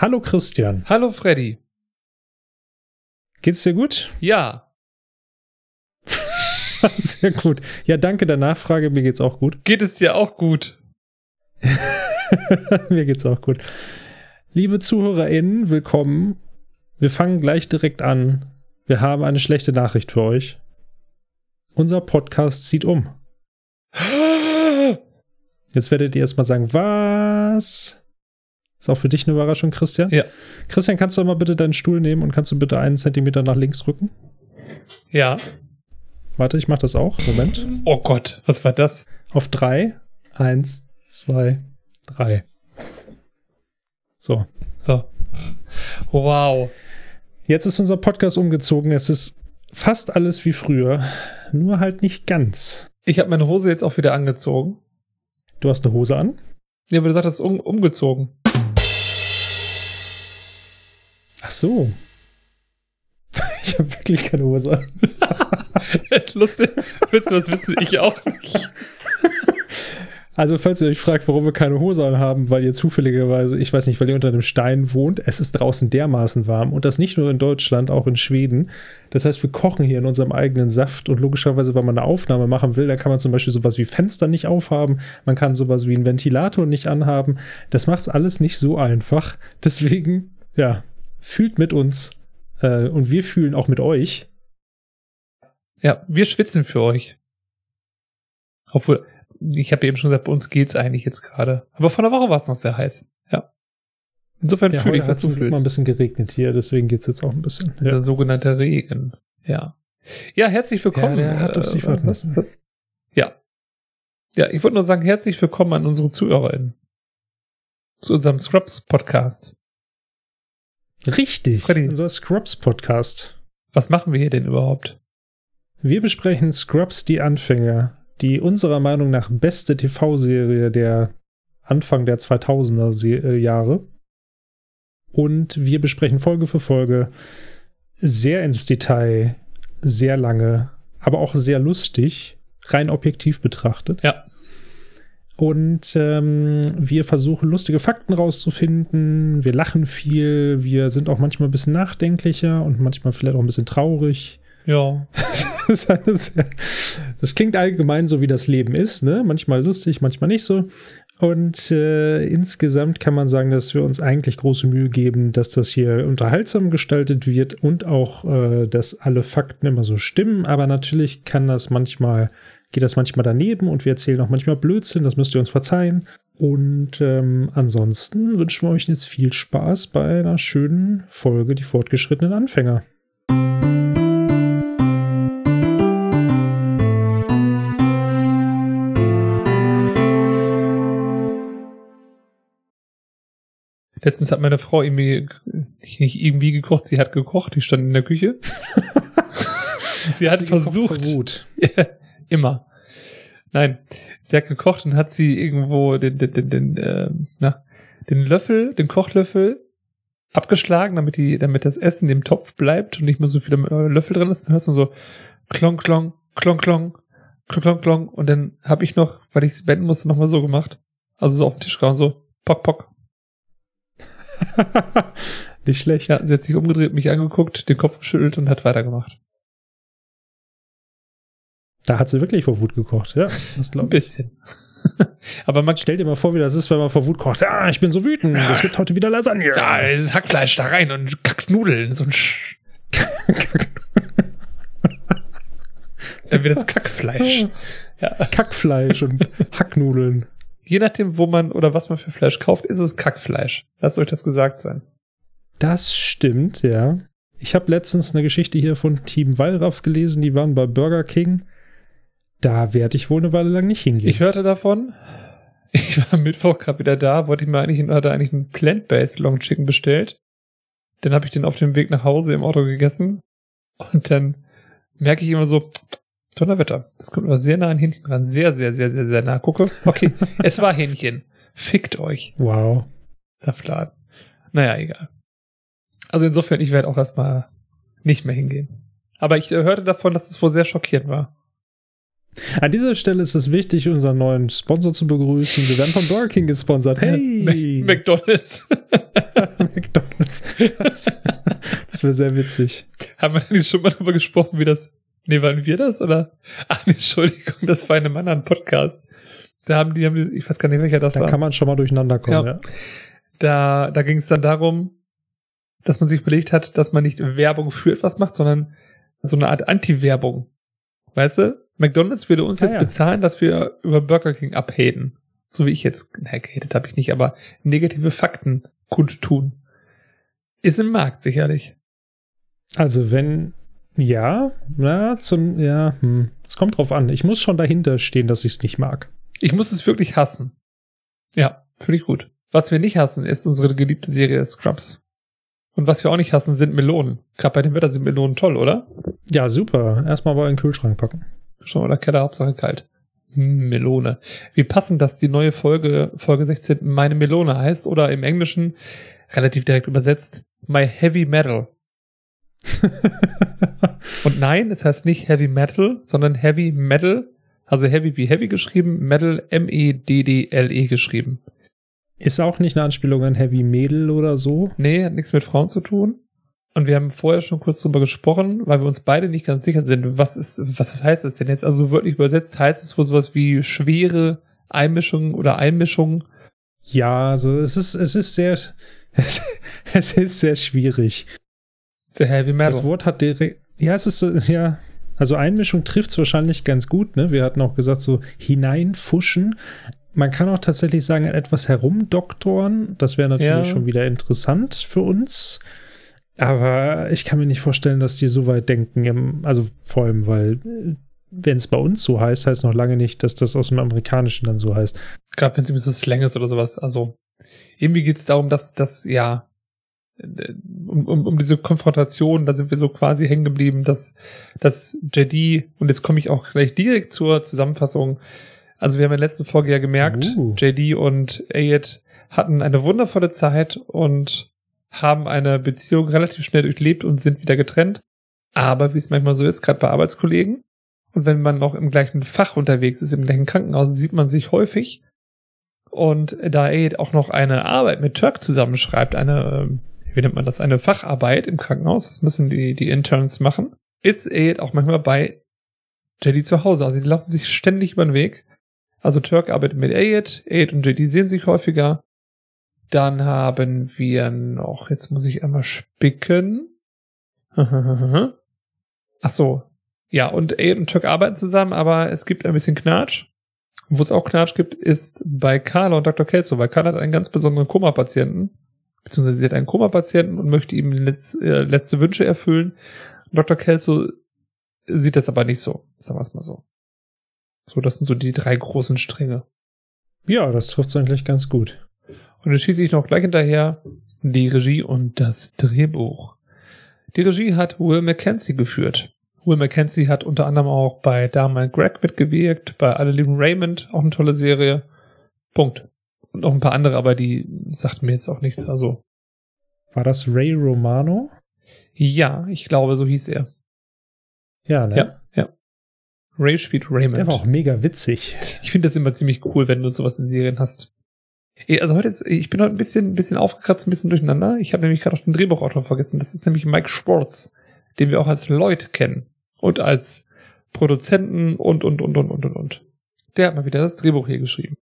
Hallo Christian. Hallo Freddy. Geht's dir gut? Ja. Sehr gut. Ja, danke der Nachfrage. Mir geht's auch gut. Geht es dir auch gut? Mir geht's auch gut. Liebe ZuhörerInnen, willkommen. Wir fangen gleich direkt an. Wir haben eine schlechte Nachricht für euch. Unser Podcast zieht um. Jetzt werdet ihr erstmal sagen, was? Ist auch für dich eine Überraschung, Christian? Ja. Christian, kannst du mal bitte deinen Stuhl nehmen und kannst du bitte einen Zentimeter nach links rücken? Ja. Warte, ich mach das auch. Moment. Oh Gott, was war das? Auf drei. Eins, zwei, drei. So. So. Wow. Jetzt ist unser Podcast umgezogen. Es ist fast alles wie früher, nur halt nicht ganz. Ich habe meine Hose jetzt auch wieder angezogen. Du hast eine Hose an? Ja, aber du sagst, es ist um, umgezogen. Ach so. Ich habe wirklich keine Hose an. Lustig. Willst du was wissen? Ich auch nicht. Also, falls ihr euch fragt, warum wir keine Hose anhaben, weil ihr zufälligerweise, ich weiß nicht, weil ihr unter einem Stein wohnt, es ist draußen dermaßen warm und das nicht nur in Deutschland, auch in Schweden. Das heißt, wir kochen hier in unserem eigenen Saft und logischerweise, wenn man eine Aufnahme machen will, dann kann man zum Beispiel sowas wie Fenster nicht aufhaben, man kann sowas wie einen Ventilator nicht anhaben. Das macht's alles nicht so einfach. Deswegen, ja, fühlt mit uns äh, und wir fühlen auch mit euch. Ja, wir schwitzen für euch. Obwohl, ich habe eben schon gesagt, bei uns geht's eigentlich jetzt gerade. Aber vor einer Woche war es noch sehr heiß. Ja. Insofern Ja, fühle ich, was du es mal ein fühlst. bisschen geregnet hier, deswegen geht's jetzt auch ein bisschen. Dieser sogenannte Regen. Ja. Ja, herzlich willkommen. Ja, der hat auf sich Äh, warten was, lassen. was? Ja. Ja, ich wollte nur sagen, herzlich willkommen an unsere ZuhörerInnen. Zu unserem Scrubs-Podcast. Richtig, Freddy. unser Scrubs-Podcast. Was machen wir hier denn überhaupt? Wir besprechen Scrubs die Anfänger, die unserer Meinung nach beste TV-Serie der Anfang der 2000er Se äh, Jahre. Und wir besprechen Folge für Folge sehr ins Detail, sehr lange, aber auch sehr lustig, rein objektiv betrachtet. Ja. Und ähm, wir versuchen lustige Fakten rauszufinden. Wir lachen viel. Wir sind auch manchmal ein bisschen nachdenklicher und manchmal vielleicht auch ein bisschen traurig. Ja. Das, sehr, das klingt allgemein so, wie das Leben ist, ne? Manchmal lustig, manchmal nicht so. Und äh, insgesamt kann man sagen, dass wir uns eigentlich große Mühe geben, dass das hier unterhaltsam gestaltet wird und auch, äh, dass alle Fakten immer so stimmen. Aber natürlich kann das manchmal, geht das manchmal daneben und wir erzählen auch manchmal Blödsinn, das müsst ihr uns verzeihen. Und ähm, ansonsten wünschen wir euch jetzt viel Spaß bei einer schönen Folge, die fortgeschrittenen Anfänger. Letztens hat meine Frau irgendwie, nicht, irgendwie gekocht, sie hat gekocht, die stand in der Küche. sie hat Sie gekocht vor versucht, Wut. immer. Nein, sie hat gekocht und hat sie irgendwo den, den, den, den, äh, na, den Löffel, den Kochlöffel abgeschlagen, damit die, damit das Essen im Topf bleibt und nicht mehr so viele äh, Löffel drin ist. Dann hörst du so klong, klong, klong, klong, klong, klong, klong. Und dann habe ich noch, weil ich sie beenden musste, nochmal so gemacht. Also so auf den Tisch gehauen, so pock, pock. Nicht schlecht. Ja, sie hat sich umgedreht, mich angeguckt, den Kopf geschüttelt und hat weitergemacht. Da hat sie wirklich vor Wut gekocht, ja. Das Ein ich. bisschen. Aber man Stell dir mal vor, wie das ist, wenn man vor Wut kocht. Ah, ich bin so wütend. Es gibt heute wieder Lasagne. Ja, Hackfleisch da rein und Kacknudeln, so ein Sch Dann wird das Kackfleisch. Ja. Kackfleisch und Hacknudeln. Je nachdem, wo man oder was man für Fleisch kauft, ist es Kackfleisch. Lasst euch das gesagt sein. Das stimmt, ja. Ich habe letztens eine Geschichte hier von Team Wallraff gelesen. Die waren bei Burger King. Da werde ich wohl eine Weile lang nicht hingehen. Ich hörte davon. Ich war Mittwoch gerade wieder da, wollte ich mir eigentlich, hatte eigentlich einen Plant-Based Long Chicken bestellt. Dann habe ich den auf dem Weg nach Hause im Auto gegessen. Und dann merke ich immer so, Donnerwetter. Das kommt aber sehr nah an Hähnchen ran. Sehr, sehr, sehr, sehr, sehr nah. Gucke. Okay, es war Hähnchen. Fickt euch. wow. Saftladen. Naja, egal. Also insofern, ich werde auch erstmal nicht mehr hingehen. Aber ich äh, hörte davon, dass es wohl sehr schockierend war. An dieser Stelle ist es wichtig, unseren neuen Sponsor zu begrüßen. Wir werden von Burger King gesponsert. Hey! McDonalds. Satz. Das, das wäre sehr witzig. Haben wir eigentlich schon mal drüber gesprochen, wie das. Nee, waren wir das? Oder? Ach nee, Entschuldigung, das war in einem anderen Podcast. Da haben die, haben die ich weiß gar nicht, welcher das Da war. kann man schon mal durcheinander kommen, Ja. ja. Da, da ging es dann darum, dass man sich überlegt hat, dass man nicht Werbung für etwas macht, sondern so eine Art Anti-Werbung. Weißt du? McDonalds würde uns Ah, jetzt ja. bezahlen, dass wir über Burger King abhaten. So wie ich jetzt, na, gehatet habe ich nicht, aber negative Fakten kundtun. Ist im Markt sicherlich. Also wenn, ja, na, zum, ja, hm, es kommt drauf an. Ich muss schon dahinter stehen, dass ich es nicht mag. Ich muss es wirklich hassen. Ja, finde ich gut. Was wir nicht hassen, ist unsere geliebte Serie Scrubs. Und was wir auch nicht hassen, sind Melonen. Gerade bei dem Wetter sind Melonen toll, oder? Ja, super. Erstmal mal in den Kühlschrank packen. Schon mal der Keller, Hauptsache kalt. Hm, Melone. Wie passend, dass die neue Folge, Folge 16, meine Melone heißt oder im Englischen relativ direkt übersetzt, My Heavy Metal. Und nein, es heißt nicht Heavy Metal, sondern Heavy Metal, also Heavy wie Heavy geschrieben, Metal M-E-D-D-L-E E geschrieben. Ist auch nicht eine Anspielung an Heavy Mädel oder so. Nee, hat nichts mit Frauen zu tun. Und wir haben vorher schon kurz drüber gesprochen, weil wir uns beide nicht ganz sicher sind, was ist, was heißt das denn jetzt? Also wörtlich übersetzt heißt es wohl sowas wie schwere Einmischung oder Einmischung. Ja, also es ist, es ist sehr, es, es ist sehr schwierig. The Heavy Das Metal. Wort hat direkt, ja, es ist so, ja, also Einmischung trifft es wahrscheinlich ganz gut, ne? Wir hatten auch gesagt, so hineinfuschen. Man kann auch tatsächlich sagen, etwas herumdoktoren. Das wäre natürlich Ja. schon wieder interessant für uns. Aber ich kann mir nicht vorstellen, dass die so weit denken. Im, also vor allem, weil wenn es bei uns so heißt, heißt noch lange nicht, dass das aus dem Amerikanischen dann so heißt. Gerade wenn es irgendwie so Slang ist oder sowas. Also irgendwie geht es darum, dass das, ja, äh, um, um, um diese Konfrontation, da sind wir so quasi hängen geblieben, dass, dass JD, und jetzt komme ich auch gleich direkt zur Zusammenfassung, also wir haben in der letzten Folge ja gemerkt, Uh. JD und Ayed hatten eine wundervolle Zeit und haben eine Beziehung relativ schnell durchlebt und sind wieder getrennt. Aber wie es manchmal so ist, gerade bei Arbeitskollegen, und wenn man noch im gleichen Fach unterwegs ist, im gleichen Krankenhaus, sieht man sich häufig. Und da Aid auch noch eine Arbeit mit Turk zusammenschreibt, eine, ähm, wie nennt man das, eine Facharbeit im Krankenhaus, das müssen die, die Interns machen, ist Aid auch manchmal bei JD zu Hause. Also die laufen sich ständig über den Weg. Also Turk arbeitet mit Aid, Aid und JD sehen sich häufiger. Dann haben wir noch, jetzt muss ich einmal spicken. Ach so. Ja, und Aid und Turk arbeiten zusammen, aber es gibt ein bisschen Knatsch. Wo es auch Knatsch gibt, ist bei Carla und Dr. Kelso, weil Carla hat einen ganz besonderen Koma-Patienten, beziehungsweise sie hat einen Koma-Patienten und möchte ihm letz, äh, letzte Wünsche erfüllen. Dr. Kelso sieht das aber nicht so, sagen wir es mal so. So, das sind so die drei großen Stränge. Ja, das trifft es eigentlich ganz gut. Und dann schieße ich noch gleich hinterher die Regie und das Drehbuch. Die Regie hat Will Mackenzie geführt. Will Mackenzie hat unter anderem auch bei Dharma Greg mitgewirkt, bei Alle lieben Raymond, auch eine tolle Serie. Punkt. Und noch ein paar andere, aber die sagten mir jetzt auch nichts. Also, War das Ray Romano? ja, ich glaube, so hieß er. Ja, ne? Ja, ja. Ray spielt Raymond. Der war auch mega witzig. Ich finde das immer ziemlich cool, wenn du sowas in Serien hast. Eh, Also heute ist, ich bin heute ein bisschen, ein bisschen aufgekratzt, ein bisschen durcheinander. Ich habe nämlich gerade auch den Drehbuchautor vergessen. Das ist nämlich Mike Schwartz, den wir auch als Lloyd kennen. Und als Produzenten und, und, und, und, und, und, und. Der hat mal wieder das Drehbuch hier geschrieben.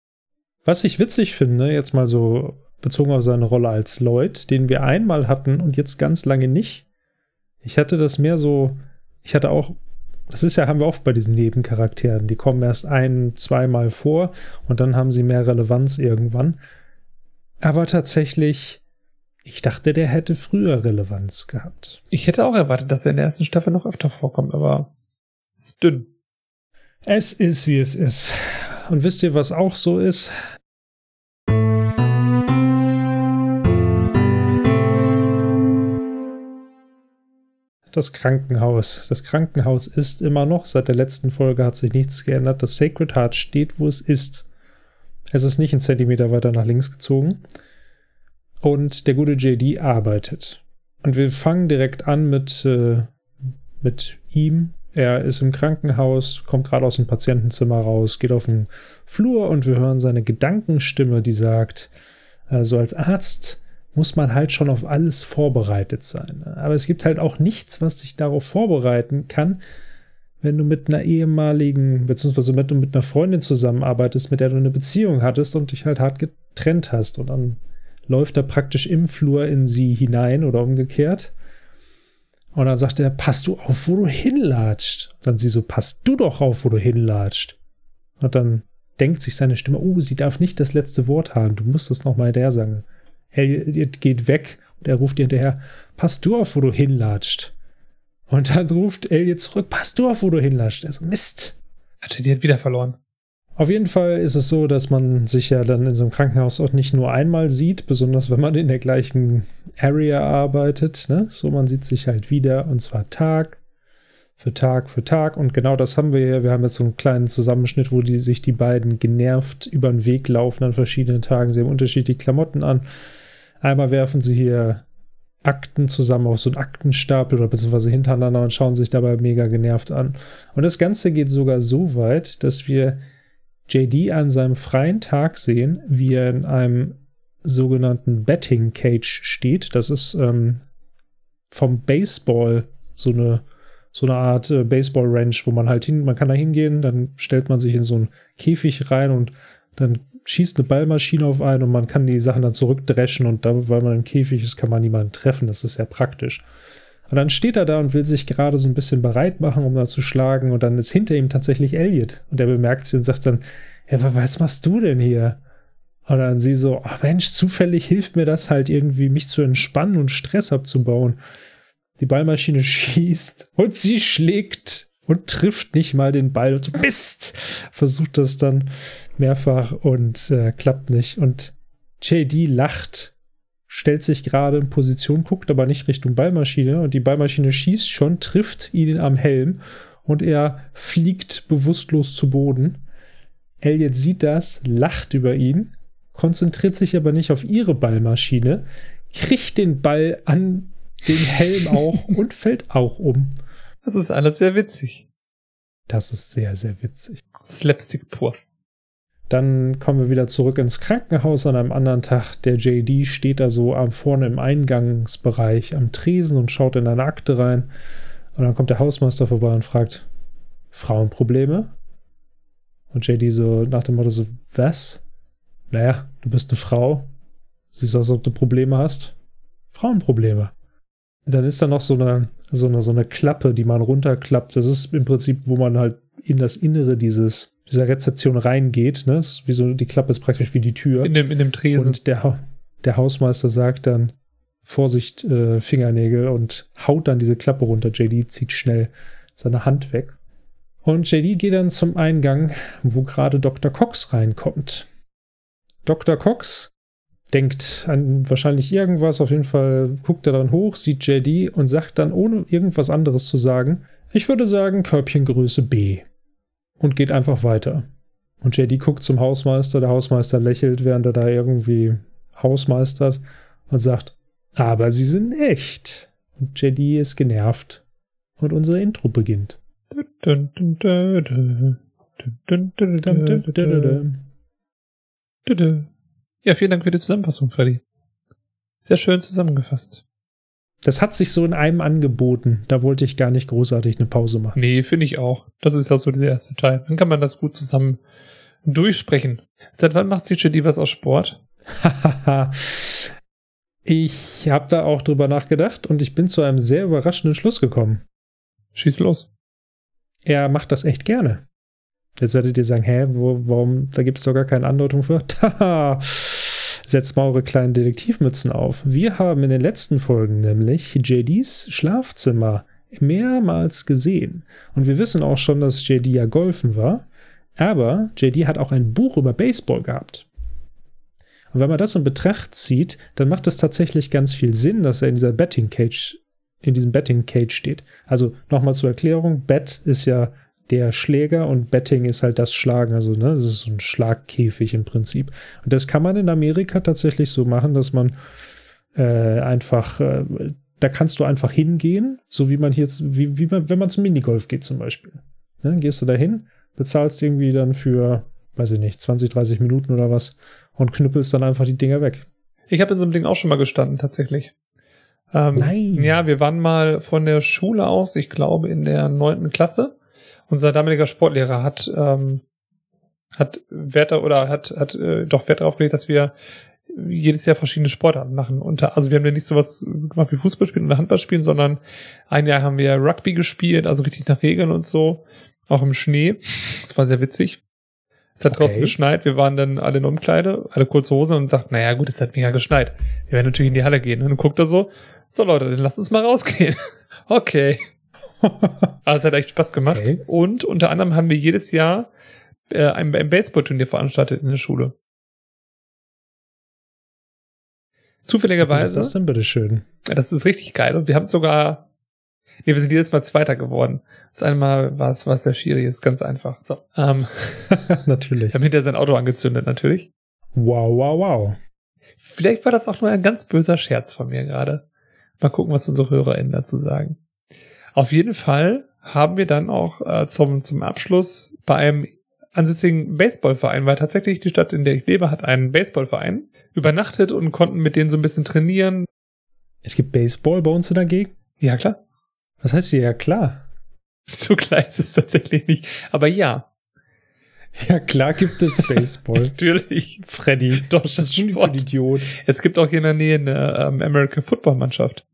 Was ich witzig finde, jetzt mal so bezogen auf seine Rolle als Lloyd, den wir einmal hatten und jetzt ganz lange nicht. Ich hatte das mehr so, ich hatte auch, das ist ja, haben wir oft bei diesen Nebencharakteren, die kommen erst ein, zweimal vor und dann haben sie mehr Relevanz irgendwann. Aber tatsächlich, ich dachte, der hätte früher Relevanz gehabt. Ich hätte auch erwartet, dass er in der ersten Staffel noch öfter vorkommt, aber ist dünn. Es ist, wie es ist. Und wisst ihr, was auch so ist? Das Krankenhaus. Das Krankenhaus ist immer noch, seit der letzten Folge hat sich nichts geändert. Das Sacred Heart steht, wo es ist. Es ist nicht einen Zentimeter weiter nach links gezogen. Und der gute JD arbeitet. Und wir fangen direkt an mit, äh, mit ihm. Er ist im Krankenhaus, kommt gerade aus dem Patientenzimmer raus, geht auf den Flur und wir hören seine Gedankenstimme, die sagt, also als Arzt muss man halt schon auf alles vorbereitet sein. Aber es gibt halt auch nichts, was sich darauf vorbereiten kann, wenn du mit einer ehemaligen, beziehungsweise wenn du mit einer Freundin zusammenarbeitest, mit der du eine Beziehung hattest und dich halt hart getrennt hast. Und dann läuft er praktisch im Flur in sie hinein oder umgekehrt. Und dann sagt er, passt du auf, wo du hinlatscht. Und dann sie so, passt du doch auf, wo du hinlatscht. Und dann denkt sich seine Stimme, oh, sie darf nicht das letzte Wort haben, du musst es nochmal der sagen. Elliot geht weg und er ruft ihr hinterher, pass du auf, wo du hinlatscht. Und dann ruft Elliot zurück, pass du auf, wo du hinlatscht. Er so, Mist. Hatte die hat wieder verloren. Auf jeden Fall ist es so, dass man sich ja dann in so einem Krankenhaus auch nicht nur einmal sieht, besonders wenn man in der gleichen Area arbeitet. Ne? So, man sieht sich halt wieder und zwar Tag für Tag für Tag. Und genau das haben wir hier. Wir haben jetzt so einen kleinen Zusammenschnitt, wo die, sich die beiden genervt über den Weg laufen an verschiedenen Tagen. Sie haben unterschiedliche Klamotten an. Einmal werfen sie hier Akten zusammen auf so einen Aktenstapel oder beziehungsweise hintereinander und schauen sich dabei mega genervt an. Und das Ganze geht sogar so weit, dass wir JD an seinem freien Tag sehen, wie er in einem sogenannten Betting Cage steht. Das ist ähm, vom Baseball so eine so eine Art äh, Baseball Ranch, wo man halt hin, man kann da hingehen, dann stellt man sich in so einen Käfig rein und dann schießt eine Ballmaschine auf einen und man kann die Sachen dann zurückdreschen und da, weil man im Käfig ist, kann man niemanden treffen. Das ist sehr praktisch. Und dann steht er da und will sich gerade so ein bisschen bereit machen, um da zu schlagen. Und dann ist hinter ihm tatsächlich Elliot. Und er bemerkt sie und sagt dann, ja, was machst du denn hier? Und dann sie so, oh Mensch, zufällig hilft mir das halt irgendwie, mich zu entspannen und Stress abzubauen. Die Ballmaschine schießt und sie schlägt und trifft nicht mal den Ball und so Mist! Versucht das dann mehrfach und äh, klappt nicht. Und JD lacht, stellt sich gerade in Position, guckt aber nicht Richtung Ballmaschine und die Ballmaschine schießt schon, trifft ihn am Helm und er fliegt bewusstlos zu Boden. Elliot sieht das, lacht über ihn, konzentriert sich aber nicht auf ihre Ballmaschine, kriegt den Ball an den Helm auch und fällt auch um. Das ist alles sehr witzig. Das ist sehr, sehr witzig. Slapstick pur. Dann kommen wir wieder zurück ins Krankenhaus an einem anderen Tag. Der JD steht da so am vorne im Eingangsbereich am Tresen und schaut in eine Akte rein. Und dann kommt der Hausmeister vorbei und fragt, Frauenprobleme? Und JD so nach dem Motto so, was? Naja, du bist eine Frau. Siehst aus, als ob du Probleme hast. Frauenprobleme dann ist da noch so eine, so eine, so eine Klappe, die man runterklappt. Das ist im Prinzip, wo man halt in das Innere dieses, dieser Rezeption reingeht. Ne? wie so, die Klappe ist praktisch wie die Tür. In dem, in dem Tresen. Und der, der Hausmeister sagt dann, Vorsicht, äh, Fingernägel und haut dann diese Klappe runter. JD zieht schnell seine Hand weg. Und JD geht dann zum Eingang, wo gerade Dr. Cox reinkommt. Dr. Cox denkt an wahrscheinlich irgendwas. Auf jeden Fall guckt er dann hoch, sieht JD und sagt dann, ohne irgendwas anderes zu sagen, ich würde sagen Körbchengröße B. Und geht einfach weiter. Und JD guckt zum Hausmeister, der Hausmeister lächelt, während er da irgendwie Hausmeistert und sagt, aber sie sind echt. Und JD ist genervt. Und unser Intro beginnt. Ja, vielen Dank für die Zusammenfassung, Freddy. Sehr schön zusammengefasst. Das hat sich so in einem angeboten. Da wollte ich gar nicht großartig eine Pause machen. Nee, finde ich auch. Das ist ja so dieser erste Teil. Dann kann man das gut zusammen durchsprechen. Seit wann macht CJD was aus Sport? ich habe da auch drüber nachgedacht und ich bin zu einem sehr überraschenden Schluss gekommen. Schieß los. Er macht das echt gerne. Jetzt werdet ihr sagen, hä, wo, warum, da gibt es doch gar keine Andeutung für. Taha! Setzt mal eure kleinen Detektivmützen auf. Wir haben in den letzten Folgen nämlich JDs Schlafzimmer mehrmals gesehen. Und wir wissen auch schon, dass JD ja golfen war. Aber JD hat auch ein Buch über Baseball gehabt. Und wenn man das in Betracht zieht, dann macht es tatsächlich ganz viel Sinn, dass er in dieser Betting Cage, in diesem Betting Cage steht. Also nochmal zur Erklärung: Bet ist ja der Schläger und Betting ist halt das Schlagen. Also, ne, das ist so ein Schlagkäfig im Prinzip. Und das kann man in Amerika tatsächlich so machen, dass man äh, einfach, äh, da kannst du einfach hingehen, so wie man hier, wie, wie man, wenn man zum Minigolf geht zum Beispiel. Ne, gehst du da hin, bezahlst irgendwie dann für, weiß ich nicht, 20, 30 Minuten oder was und knüppelst dann einfach die Dinger weg. Ich habe in so einem Ding auch schon mal gestanden, tatsächlich. Ähm, Nein. Ja, wir waren mal von der Schule aus, ich glaube in der neunten Klasse. Unser damaliger Sportlehrer hat ähm, hat Wert oder hat hat äh, doch Wert darauf gelegt, dass wir jedes Jahr verschiedene Sportarten machen. Unter, also wir haben ja nicht sowas gemacht wie Fußball spielen oder Handball spielen, sondern ein Jahr haben wir Rugby gespielt, also richtig nach Regeln und so, auch im Schnee. Das war sehr witzig. Es hat Okay. draußen geschneit, wir waren dann alle in Umkleide, alle kurze Hose und sagten, naja gut, es hat mega geschneit. Wir werden natürlich in die Halle gehen. Und dann guckt er so, so Leute, dann lasst uns mal rausgehen. okay. Aber es hat echt Spaß gemacht. Okay. Und unter anderem haben wir jedes Jahr äh, ein, ein Baseballturnier veranstaltet in der Schule. Was ist Zufälligerweise, das denn bitte schön? das ist richtig geil. Und wir haben sogar, nee, wir sind jedes Mal Zweiter geworden. Das eine Mal war es, war es der Schiri, ist ganz einfach. So, ähm, Natürlich. wir haben hinterher sein Auto angezündet, natürlich. Wow, wow, wow. Vielleicht war das auch nur ein ganz böser Scherz von mir gerade. Mal gucken, was unsere HörerInnen dazu sagen. Auf jeden Fall haben wir dann auch äh, zum, zum Abschluss bei einem ansässigen Baseballverein, weil tatsächlich die Stadt, in der ich lebe, hat einen Baseballverein, übernachtet und konnten mit denen so ein bisschen trainieren. Es gibt Baseball bei uns in der Gegend? Ja, klar. Was heißt hier? Ja, klar. So klar ist es tatsächlich nicht. Aber ja, Ja, klar gibt es Baseball. natürlich. Freddy. Doch, das ist ein. Idiot? Es gibt auch hier in der Nähe eine ähm, American Football Mannschaft.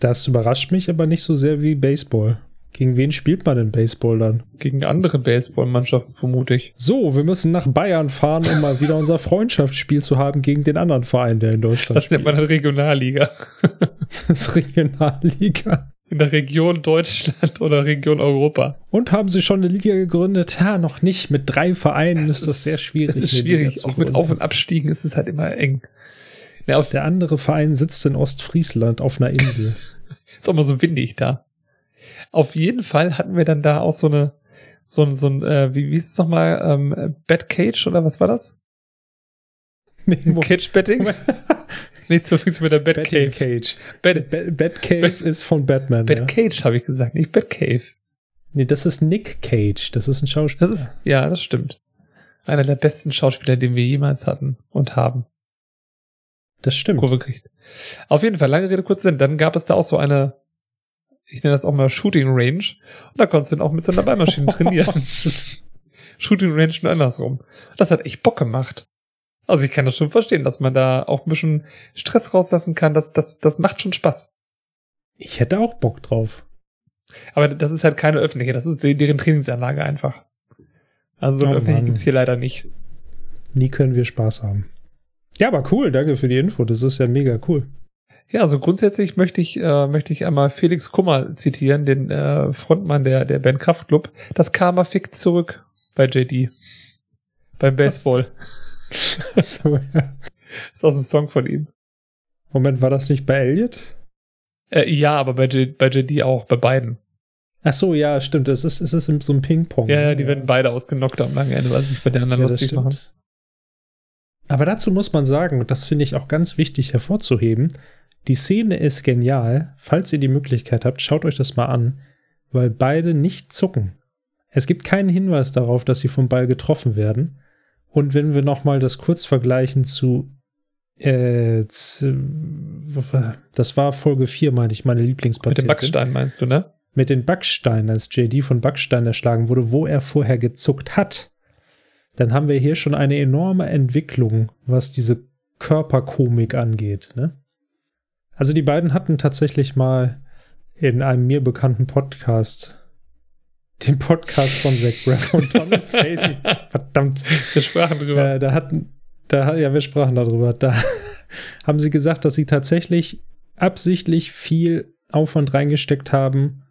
Das überrascht mich aber nicht so sehr wie Baseball. Gegen wen spielt man denn Baseball dann? Gegen andere Baseballmannschaften, vermute ich. So, wir müssen nach Bayern fahren, um mal wieder unser Freundschaftsspiel zu haben gegen den anderen Verein, der in Deutschland Das nennt man dann Regionalliga. Das Regionalliga. In der Region Deutschland oder Region Europa. Und haben sie schon eine Liga gegründet? Ja, noch nicht. Mit drei Vereinen ist das sehr schwierig. Es ist schwierig. Auch mit. Auf- und Abstiegen ist es halt immer eng. Ja, Der andere Verein sitzt in Ostfriesland auf einer Insel. ist auch mal so windig da. Auf jeden Fall hatten wir dann da auch so eine, so ein, so ein, äh, wie, wie ist es nochmal, ähm, Bad Cage oder was war das? Nee, wo- Cage Betting? Nichts verwechseln mit der Bad Betting Cave. Cage. Bad, Ba- Batcave ist von Batman. Bad ja. Habe ich gesagt, nicht Bad Cave. Nee, das ist Nick Cage. Das ist ein Schauspieler. Das ist, ja, das stimmt. Einer der besten Schauspieler, den wir jemals hatten und haben. Das stimmt. Kurve kriegt. Auf jeden Fall, lange Rede, kurz Sinn. Dann gab es da auch so eine, ich nenne das auch mal Shooting Range. Und da konntest du dann auch mit so einer Ballmaschine trainieren. Shooting Range nur andersrum. Das hat echt Bock gemacht. Also ich kann das schon verstehen, dass man da auch ein bisschen Stress rauslassen kann. Das, das, das macht schon Spaß. Ich hätte auch Bock drauf. Aber das ist halt keine öffentliche, das ist deren Trainingsanlage einfach. Also so eine Oh öffentliche Mann. gibt's hier leider nicht. Nie können wir Spaß haben. Ja, aber cool. Danke für die Info. Das ist ja mega cool. Ja, also grundsätzlich möchte ich, äh, möchte ich einmal Felix Kummer zitieren, den äh, Frontmann der, der Band Kraftklub. Das Karma fickt zurück bei JD. Beim Baseball. so, ja. ist aus dem Song von ihm. Moment, war das nicht bei Elliot? Äh, ja, aber bei, J, bei JD auch, bei beiden. Ach so, ja, stimmt. Es ist, es ist so ein Ping-Pong. Ja, ja, die werden beide ausgenockt am langen Ende, weil sie sich bei den anderen Ja, das lustig machen. Aber dazu muss man sagen, und das finde ich auch ganz wichtig hervorzuheben, die Szene ist genial. Falls ihr die Möglichkeit habt, schaut euch das mal an, weil beide nicht zucken. Es gibt keinen Hinweis darauf, dass sie vom Ball getroffen werden. Und wenn wir noch mal das kurz vergleichen zu, äh, zu das war Folge 4, meine ich, meine Mit Lieblingspatientin. dem Backstein meinst du, ne? Mit den Backsteinen, als JD von Backstein erschlagen wurde, wo er vorher gezuckt hat, dann haben wir hier schon eine enorme Entwicklung, was diese Körperkomik angeht. Ne? Also die beiden hatten tatsächlich mal in einem mir bekannten Podcast den Podcast von Zach Braff und Donald Facey. Verdammt. Wir sprachen drüber. Äh, da hatten, da, ja, wir sprachen darüber. Da haben sie gesagt, dass sie tatsächlich absichtlich viel Aufwand reingesteckt haben,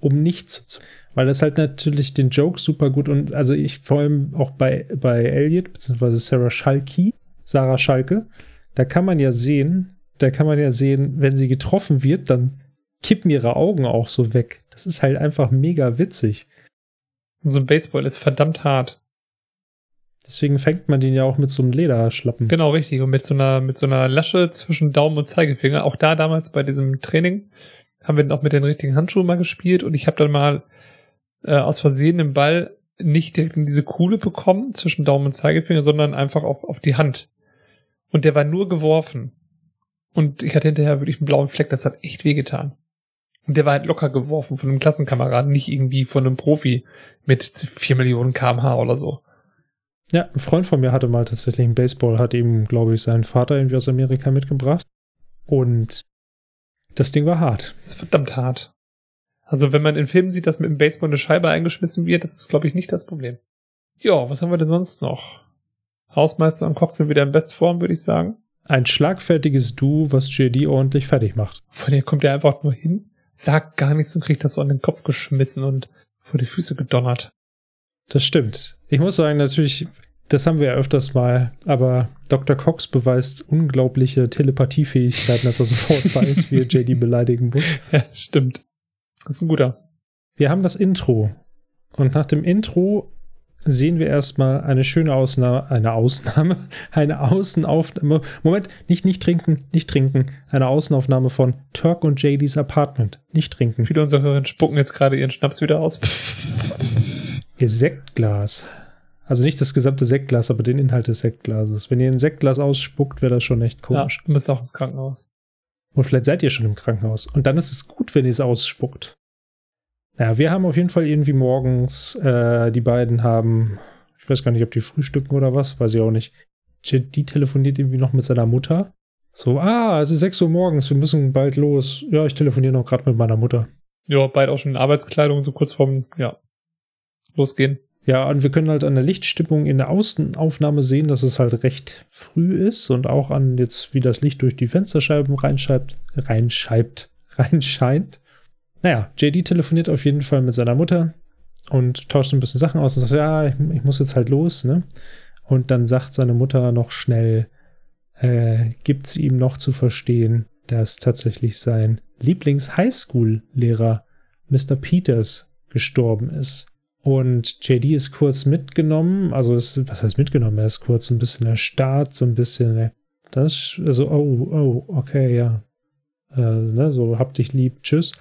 um nichts zu. Weil das halt natürlich den Joke super gut und also ich vor allem auch bei, bei Elliot, beziehungsweise Sarah Schalke, Sarah Schalke, da kann man ja sehen, da kann man ja sehen, wenn sie getroffen wird, dann kippen ihre Augen auch so weg. Das ist halt einfach mega witzig. Und so ein Baseball ist verdammt hart. Deswegen fängt man den ja auch mit so einem Lederschlappen. Genau, richtig. Und mit so einer, mit so einer Lasche zwischen Daumen und Zeigefinger. Auch da damals bei diesem Training haben wir auch mit den richtigen Handschuhen mal gespielt und ich habe dann mal äh, aus Versehen den Ball nicht direkt in diese Kuhle bekommen zwischen Daumen und Zeigefinger, sondern einfach auf, auf die Hand. Und der war nur geworfen. Und ich hatte hinterher wirklich einen blauen Fleck, das hat echt wehgetan. Und der war halt locker geworfen von einem Klassenkameraden, nicht irgendwie von einem Profi mit 4 Millionen kmh oder so. Ja, ein Freund von mir hatte mal tatsächlich einen Baseball, hat ihm, glaube ich, seinen Vater irgendwie aus Amerika mitgebracht. Und das Ding war hart. Das ist verdammt hart. Also wenn man in Filmen sieht, dass mit dem Baseball eine Scheibe eingeschmissen wird, das ist, glaube ich, nicht das Problem. Ja, was haben wir denn sonst noch? Hausmeister und Cox sind wieder in Bestform, würde ich sagen. Ein schlagfertiges Du, was JD ordentlich fertig macht. Von der kommt er einfach nur hin, sagt gar nichts und kriegt das so an den Kopf geschmissen und vor die Füße gedonnert. Das stimmt. Ich muss sagen, natürlich, das haben wir ja öfters mal, aber Dr. Cox beweist unglaubliche Telepathiefähigkeiten, dass er sofort weiß, wie er JD beleidigen muss. Ja, stimmt. Das ist ein guter. Wir haben das Intro. Und nach dem Intro sehen wir erstmal eine schöne Ausnahme, eine Ausnahme, eine Außenaufnahme. Moment, nicht, nicht trinken, nicht trinken. Eine Außenaufnahme von Turk und JDs Apartment. Nicht trinken. Viele unserer Hörer spucken jetzt gerade ihren Schnaps wieder aus. Ihr Sektglas. Also nicht das gesamte Sektglas, aber den Inhalt des Sektglases. Wenn ihr ein Sektglas ausspuckt, wäre das schon echt komisch. Ja, müsst auch ins Krankenhaus. Und vielleicht seid ihr schon im Krankenhaus. Und dann ist es gut, wenn ihr es ausspuckt. Ja, wir haben auf jeden Fall irgendwie morgens, äh, die beiden haben, ich weiß gar nicht, ob die frühstücken oder was, weiß ich auch nicht. Die telefoniert irgendwie noch mit seiner Mutter. So, ah, es ist 6 Uhr morgens, wir müssen bald los. Ja, ich telefoniere noch gerade mit meiner Mutter. Ja, beide auch schon in Arbeitskleidung, so kurz vorm, ja, losgehen. Ja, und wir können halt an der Lichtstimmung in der Außenaufnahme sehen, dass es halt recht früh ist und auch an jetzt, wie das Licht durch die Fensterscheiben reinscheibt, reinscheibt, reinscheint. Naja, JD telefoniert auf jeden Fall mit seiner Mutter und tauscht ein bisschen Sachen aus und sagt, ja, ich, ich muss jetzt halt los, ne? Und dann sagt seine Mutter noch schnell, äh, gibt sie ihm noch zu verstehen, dass tatsächlich sein Lieblings-Highschool-Lehrer Mr. Peters gestorben ist. Und JD ist kurz mitgenommen, also ist, was heißt mitgenommen? Er ist kurz ein bisschen erstarrt, so ein bisschen, das, also, oh, oh, okay, ja. Äh, ne, so hab dich lieb, tschüss.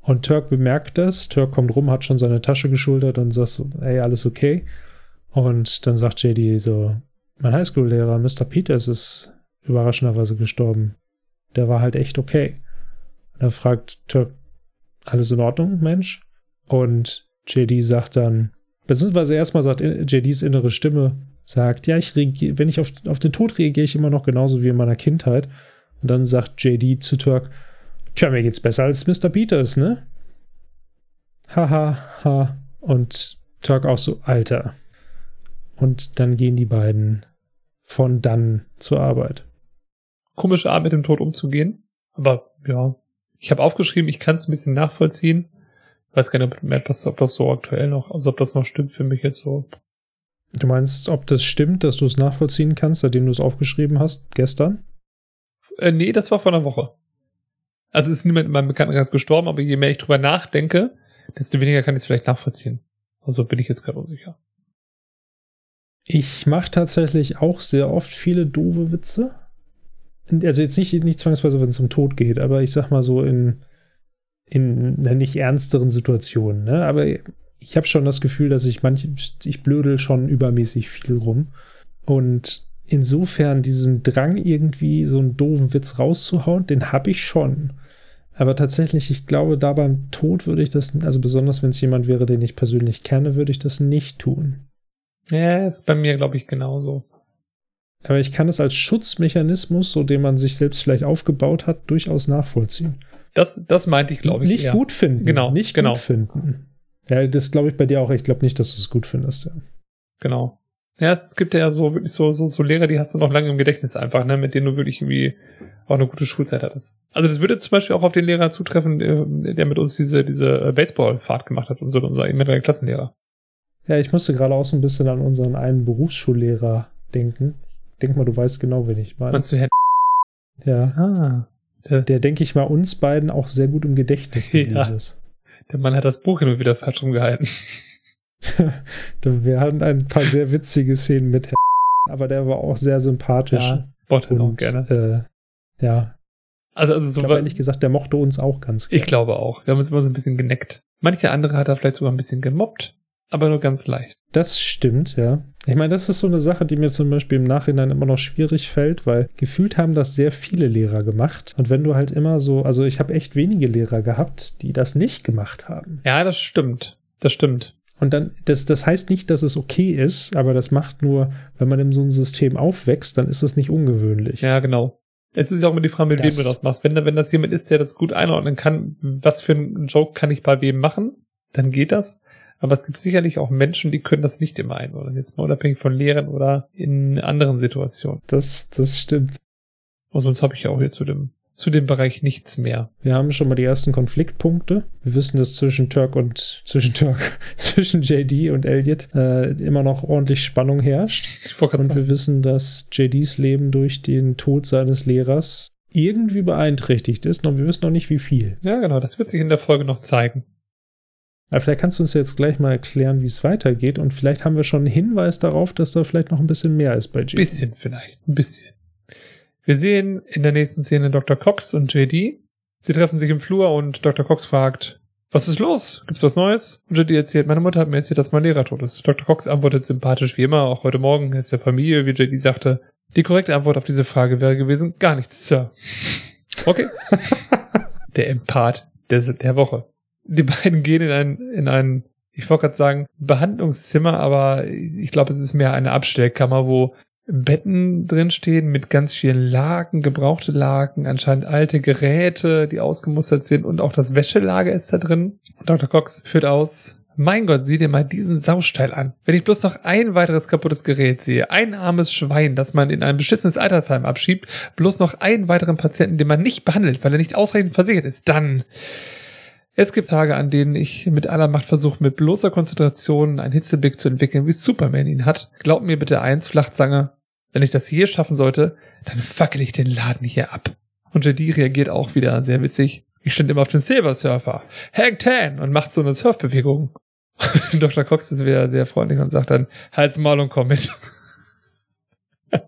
Und Turk bemerkt das. Turk kommt rum, hat schon seine Tasche geschultert und sagt so, ey, alles okay. Und dann sagt JD so, mein Highschool-Lehrer, Mr. Peters, ist überraschenderweise gestorben. Der war halt echt okay. Und er fragt Turk, alles in Ordnung, Mensch? Und JD sagt dann, beziehungsweise erstmal sagt JDs innere Stimme, sagt, ja, ich reagiere, wenn ich auf, auf den Tod reagiere ich immer noch genauso wie in meiner Kindheit. Und dann sagt JD zu Turk, tja, mir geht's besser als Mr. Peters, ne? Haha, ha, ha. Und Turk auch so, Alter. Und dann gehen die beiden von dann zur Arbeit. Komische Art, mit dem Tod umzugehen. Aber ja, ich habe aufgeschrieben, ich kann es ein bisschen nachvollziehen. Weiß gar nicht, ob, ob das so aktuell noch, also ob das noch stimmt für mich jetzt so. Du meinst, ob das stimmt, dass du es nachvollziehen kannst, seitdem du es aufgeschrieben hast, gestern? Äh, nee, das war vor einer Woche. Also ist niemand in meinem Bekanntenkreis gestorben, aber je mehr ich drüber nachdenke, desto weniger kann ich es vielleicht nachvollziehen. Also bin ich jetzt gerade unsicher. Ich mache tatsächlich auch sehr oft viele doofe Witze. Also jetzt nicht, nicht zwangsweise, wenn es um Tod geht, aber ich sag mal so in, in na, nicht ernsteren Situationen. Ne? Aber ich habe schon das Gefühl, dass ich manche, ich blödel schon übermäßig viel rum. Und insofern diesen Drang irgendwie so einen doofen Witz rauszuhauen, den habe ich schon. Aber tatsächlich, ich glaube, da beim Tod würde ich das, also besonders wenn es jemand wäre, den ich persönlich kenne, würde ich das nicht tun. Ja, ist bei mir, glaube ich, genauso. Aber ich kann es als Schutzmechanismus, so den man sich selbst vielleicht aufgebaut hat, durchaus nachvollziehen. Das, das meinte ich, glaube ich. Nicht eher. gut finden. Genau. Nicht genau. gut finden. Ja, das glaube ich bei dir auch. Ich glaube nicht, dass du es gut findest. Ja. Genau. Ja, es, es gibt ja so wirklich so, so, so Lehrer, die hast du noch lange im Gedächtnis einfach, ne, mit denen du wirklich irgendwie auch eine gute Schulzeit hattest. Also das würde zum Beispiel auch auf den Lehrer zutreffen, äh, der mit uns diese, diese Baseballfahrt gemacht hat, unser, unser ehemaliger Klassenlehrer. Ja, ich musste gerade auch so ein bisschen an unseren einen Berufsschullehrer denken. Denk mal, du weißt genau, wen ich meine. Meinst du Herr Ja. Ah. Der, der denke ich mal, uns beiden auch sehr gut im Gedächtnis ja. ist. Der Mann hat das Buch hin und wieder falsch rumgehalten. Wir hatten ein paar sehr witzige Szenen mit Herrn aber der war auch sehr sympathisch. Ja, mochte auch gerne. Äh, ja. Also, also so ich glaube, ehrlich gesagt, der mochte uns auch ganz gerne. Ich glaube auch. Wir haben uns immer so ein bisschen geneckt. Manche andere hat er vielleicht sogar ein bisschen gemobbt, aber nur ganz leicht. Das stimmt, ja. Ich meine, das ist so eine Sache, die mir zum Beispiel im Nachhinein immer noch schwierig fällt, weil gefühlt haben das sehr viele Lehrer gemacht. Und wenn du halt immer so, also ich habe echt wenige Lehrer gehabt, die das nicht gemacht haben. Ja, das stimmt. Das stimmt. Und dann, das, das heißt nicht, dass es okay ist, aber das macht nur, wenn man in so einem System aufwächst, dann ist es nicht ungewöhnlich. Ja, genau. Es ist ja auch immer die Frage, mit Das- wem du das machst. Wenn, wenn das jemand ist, der das gut einordnen kann, was für einen Joke kann ich bei wem machen, dann geht das. Aber es gibt sicherlich auch Menschen, die können das nicht immer einordnen. Jetzt mal unabhängig von Lehren oder in anderen Situationen. Das, das stimmt. Und sonst habe ich ja auch hier zu dem, zu dem Bereich nichts mehr. Wir haben schon mal die ersten Konfliktpunkte. Wir wissen, dass zwischen Turk und zwischen Turk, zwischen JD und Elliot äh, immer noch ordentlich Spannung herrscht. Und wir wissen, dass JDs Leben durch den Tod seines Lehrers irgendwie beeinträchtigt ist. Und wir wissen noch nicht, wie viel. ja, genau, das wird sich in der Folge noch zeigen. Aber vielleicht kannst du uns jetzt gleich mal erklären, wie es weitergeht. Und vielleicht haben wir schon einen Hinweis darauf, dass da vielleicht noch ein bisschen mehr ist bei JD. Bisschen vielleicht, ein bisschen. Wir sehen in der nächsten Szene Dr. Cox und JD. Sie treffen sich im Flur und Dr. Cox fragt, was ist los? Gibt's was Neues? Und JD erzählt, meine Mutter hat mir erzählt, dass mein Lehrer tot ist. Dr. Cox antwortet sympathisch wie immer, auch heute Morgen ist der Familie, wie JD sagte. Die korrekte Antwort auf diese Frage wäre gewesen, gar nichts, Sir. Okay. der Empath der, der Woche. Die beiden gehen in ein, in ein, ich wollte gerade sagen, Behandlungszimmer, aber ich glaube, es ist mehr eine Abstellkammer, wo Betten drinstehen mit ganz vielen Laken, gebrauchte Laken, anscheinend alte Geräte, die ausgemustert sind und auch das Wäschelager ist da drin. Dr. Cox führt aus, mein Gott, sieh dir mal diesen Sausteil an. Wenn ich bloß noch ein weiteres kaputtes Gerät sehe, ein armes Schwein, das man in ein beschissenes Altersheim abschiebt, bloß noch einen weiteren Patienten, den man nicht behandelt, weil er nicht ausreichend versichert ist, dann... Es gibt Tage, an denen ich mit aller Macht versuche, mit bloßer Konzentration einen Hitzeblick zu entwickeln, wie Superman ihn hat. Glaub mir bitte eins, Flachzange, wenn ich das hier schaffen sollte, dann fackel ich den Laden hier ab. Und JD reagiert auch wieder sehr witzig. Ich stand immer auf den Silver Surfer. Hang Tan und macht so eine Surfbewegung. Dr. Cox ist wieder sehr freundlich und sagt dann, halt's Maul und komm mit.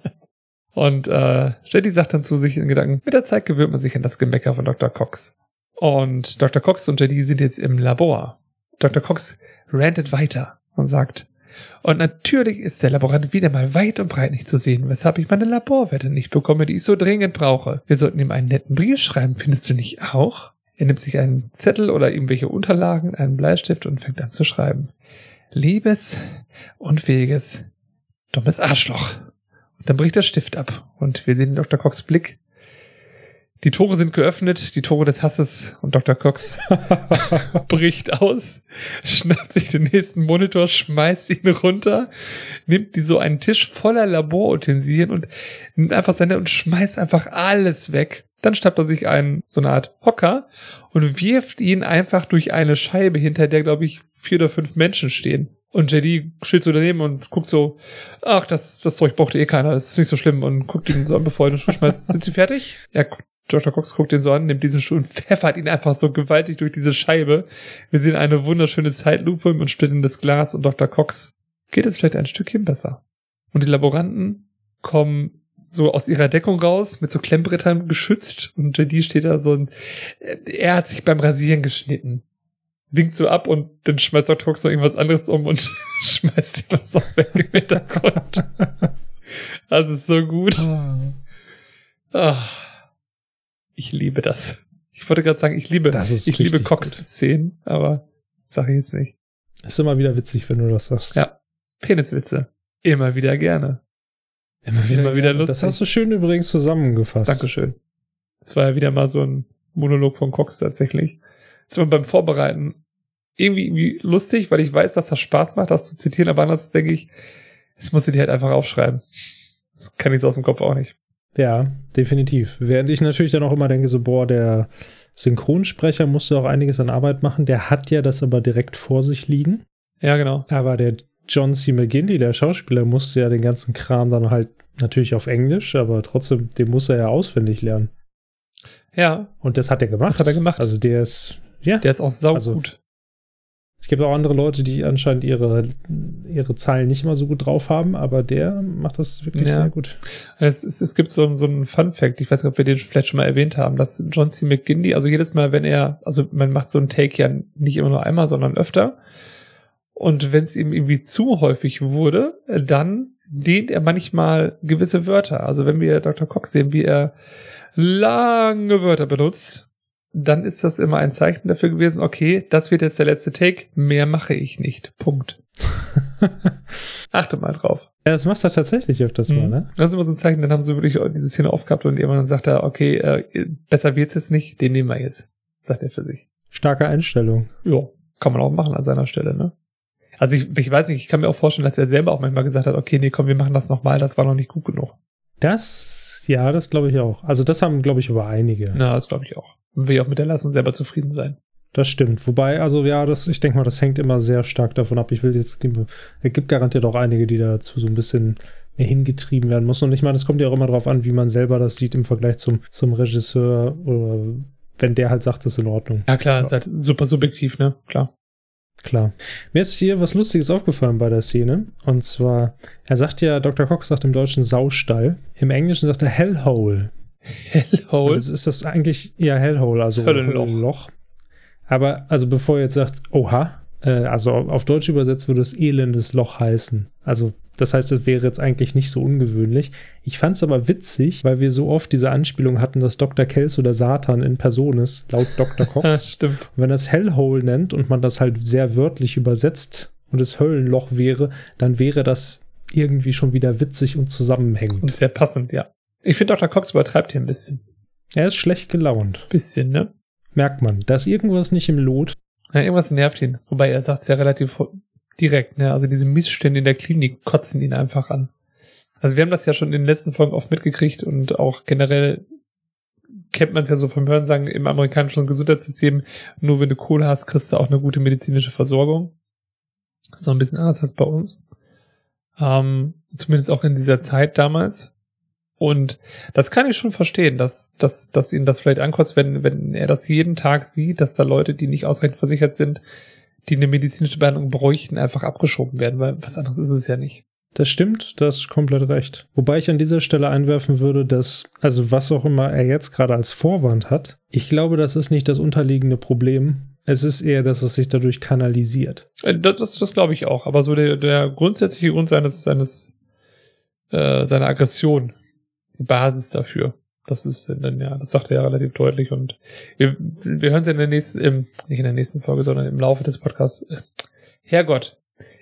und äh, JD sagt dann zu sich in Gedanken, mit der Zeit gewöhnt man sich an das Gemecker von Dr. Cox. Und Dr. Cox und JD sind jetzt im Labor. Dr. Cox rantet weiter und sagt, und natürlich ist der Laborant wieder mal weit und breit nicht zu sehen, weshalb ich meine Laborwerte nicht bekomme, die ich so dringend brauche. Wir sollten ihm einen netten Brief schreiben, findest du nicht auch? Er nimmt sich einen Zettel oder irgendwelche Unterlagen, einen Bleistift und fängt an zu schreiben. Liebes und fähiges, dummes Arschloch. Und dann bricht der Stift ab und wir sehen Dr. Cox Blick. Die Tore sind geöffnet, die Tore des Hasses und Dr. Cox bricht aus, schnappt sich den nächsten Monitor, schmeißt ihn runter, nimmt die so einen Tisch voller Laborutensilien und nimmt einfach seine und schmeißt einfach alles weg. Dann schnappt er sich einen, so eine Art Hocker und wirft ihn einfach durch eine Scheibe, hinter der, glaube ich, vier oder fünf Menschen stehen. Und JD steht so daneben und guckt so, ach, das, das Zeug brauchte eh keiner, das ist nicht so schlimm und guckt ihn so an, bevor er den Schuh schmeißt. Sind sie fertig? Ja, Dr. Cox guckt ihn so an, nimmt diesen Schuh und pfeffert ihn einfach so gewaltig durch diese Scheibe. Wir sehen eine wunderschöne Zeitlupe und splitten das Glas und Dr. Cox geht es vielleicht ein Stückchen besser. Und die Laboranten kommen so aus ihrer Deckung raus, mit so Klemmbrettern geschützt und JD steht da so und er hat sich beim Rasieren geschnitten. Winkt so ab und dann schmeißt Dr. Cox noch irgendwas anderes um und schmeißt ihm was weg im Hintergrund. Das ist so gut. Ah, ich liebe das. Ich wollte gerade sagen, ich liebe, Das ich liebe Cox-Szenen, aber sage ich jetzt nicht. Ist immer wieder witzig, wenn du das sagst. Ja. Peniswitze. Immer wieder gerne. Immer Immer wieder Das lustig. hast du schön übrigens zusammengefasst. Dankeschön. Das war ja wieder mal so ein Monolog von Cox tatsächlich. Das war beim Vorbereiten irgendwie, irgendwie lustig, weil ich weiß, dass das Spaß macht, das zu zitieren, aber anders denke ich, das musst du dir halt einfach aufschreiben. Das kann ich so aus dem Kopf auch nicht. Ja, definitiv. Während ich natürlich dann auch immer denke, so, boah, der Synchronsprecher musste auch einiges an Arbeit machen. Der hat ja das aber direkt vor sich liegen. Ja, genau. Aber der John C. McGinley, der Schauspieler, musste ja den ganzen Kram dann halt natürlich auf Englisch, aber trotzdem, den muss er ja auswendig lernen. Ja, Und das hat er gemacht. Das hat er gemacht. Also der ist, ja. der ist auch saugut. Also- Es gibt auch andere Leute, die anscheinend ihre, ihre Zeilen nicht immer so gut drauf haben, aber der macht das wirklich Ja. sehr gut. Es, es, es gibt so, so einen Fun Fact, ich weiß nicht, ob wir den vielleicht schon mal erwähnt haben, dass John C. McGinley, also jedes Mal, wenn er, also man macht so einen Take ja nicht immer nur einmal, sondern öfter. Und wenn es ihm irgendwie zu häufig wurde, dann dehnt er manchmal gewisse Wörter. Also wenn wir Dr. Cox sehen, wie er lange Wörter benutzt, dann ist das immer ein Zeichen dafür gewesen, okay, das wird jetzt der letzte Take, mehr mache ich nicht. Punkt. Achte mal drauf. Ja, das macht er tatsächlich öfters mal, Mhm. ne? Das ist immer so ein Zeichen, dann haben sie wirklich diese Szene aufgehabt und irgendwann sagt er, okay, äh, besser wird's jetzt nicht, den nehmen wir jetzt. Sagt er für sich. Starke Einstellung. Ja, kann man auch machen an seiner Stelle, ne? Also ich, ich weiß nicht, ich kann mir auch vorstellen, dass er selber auch manchmal gesagt hat, okay, nee, komm, wir machen das nochmal, das war noch nicht gut genug. Das, ja, das glaube ich auch. Also das haben, glaube ich, aber einige. Na, das glaube ich auch. Will ja auch mit der Leistung selber zufrieden sein. Das stimmt. Wobei, also ja, das, ich denke mal, das hängt immer sehr stark davon ab. Ich will jetzt, es gibt garantiert auch einige, die dazu so ein bisschen mehr hingetrieben werden müssen. Und ich meine, es kommt ja auch immer darauf an, wie man selber das sieht im Vergleich zum, zum Regisseur oder wenn der halt sagt, das ist in Ordnung. Ja klar, ist halt super subjektiv, ne? Klar. Klar. Mir ist hier was Lustiges aufgefallen bei der Szene. Und zwar, er sagt ja, Dr. Cox sagt im Deutschen Saustall. Im Englischen sagt er Hellhole. Hellhole. Das ist das eigentlich, ja, Hellhole, also Höllenloch. Loch. Aber, also bevor ihr jetzt sagt, oha, äh, also auf Deutsch übersetzt würde es elendes Loch heißen. Also, das heißt, es wäre jetzt eigentlich nicht so ungewöhnlich. Ich fand es aber witzig, weil wir so oft diese Anspielung hatten, dass Dr. Kelso der Satan in Person ist, laut Dr. Cox. Ja, stimmt. Und wenn das Hellhole nennt und man das halt sehr wörtlich übersetzt und es Höllenloch wäre, dann wäre das irgendwie schon wieder witzig und zusammenhängend. Und sehr passend, ja. Ich finde Dr. Cox übertreibt hier ein bisschen. er ist schlecht gelaunt. Bisschen, ne? Merkt man. Da ist irgendwas nicht im Lot. Ja, irgendwas nervt ihn. Wobei er sagt es ja relativ direkt, ne? Also diese Missstände in der Klinik kotzen ihn einfach an. Also wir haben das ja schon in den letzten Folgen oft mitgekriegt und auch generell kennt man es ja so vom Hörensagen im amerikanischen Gesundheitssystem. Nur wenn du Kohle hast, kriegst du auch eine gute medizinische Versorgung. Das ist noch ein bisschen anders als bei uns. Ähm, zumindest auch in dieser Zeit damals. Und das kann ich schon verstehen, dass, dass, dass ihn das vielleicht ankotzt, wenn, wenn er das jeden Tag sieht, dass da Leute, die nicht ausreichend versichert sind, die eine medizinische Behandlung bräuchten, einfach abgeschoben werden, weil was anderes ist es ja nicht. Das stimmt, das ist komplett recht. Wobei ich an dieser Stelle einwerfen würde, dass, also was auch immer er jetzt gerade als Vorwand hat, ich glaube, das ist nicht das unterliegende Problem. Es ist eher, dass es sich dadurch kanalisiert. Äh, Das, das, das glaube ich auch. Aber so der, der grundsätzliche Grund seines, seines, äh, seiner Aggression, die Basis dafür. Das ist dann ja, das sagt er ja relativ deutlich und wir, wir hören es in der nächsten, im, nicht in der nächsten Folge, sondern im Laufe des Podcasts. Äh, Herrgott,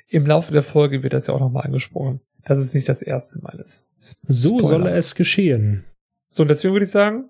im Laufe der Folge wird das ja auch nochmal angesprochen, dass es nicht das erste Mal ist. So Spoiler. soll es geschehen. So, und deswegen würde ich sagen,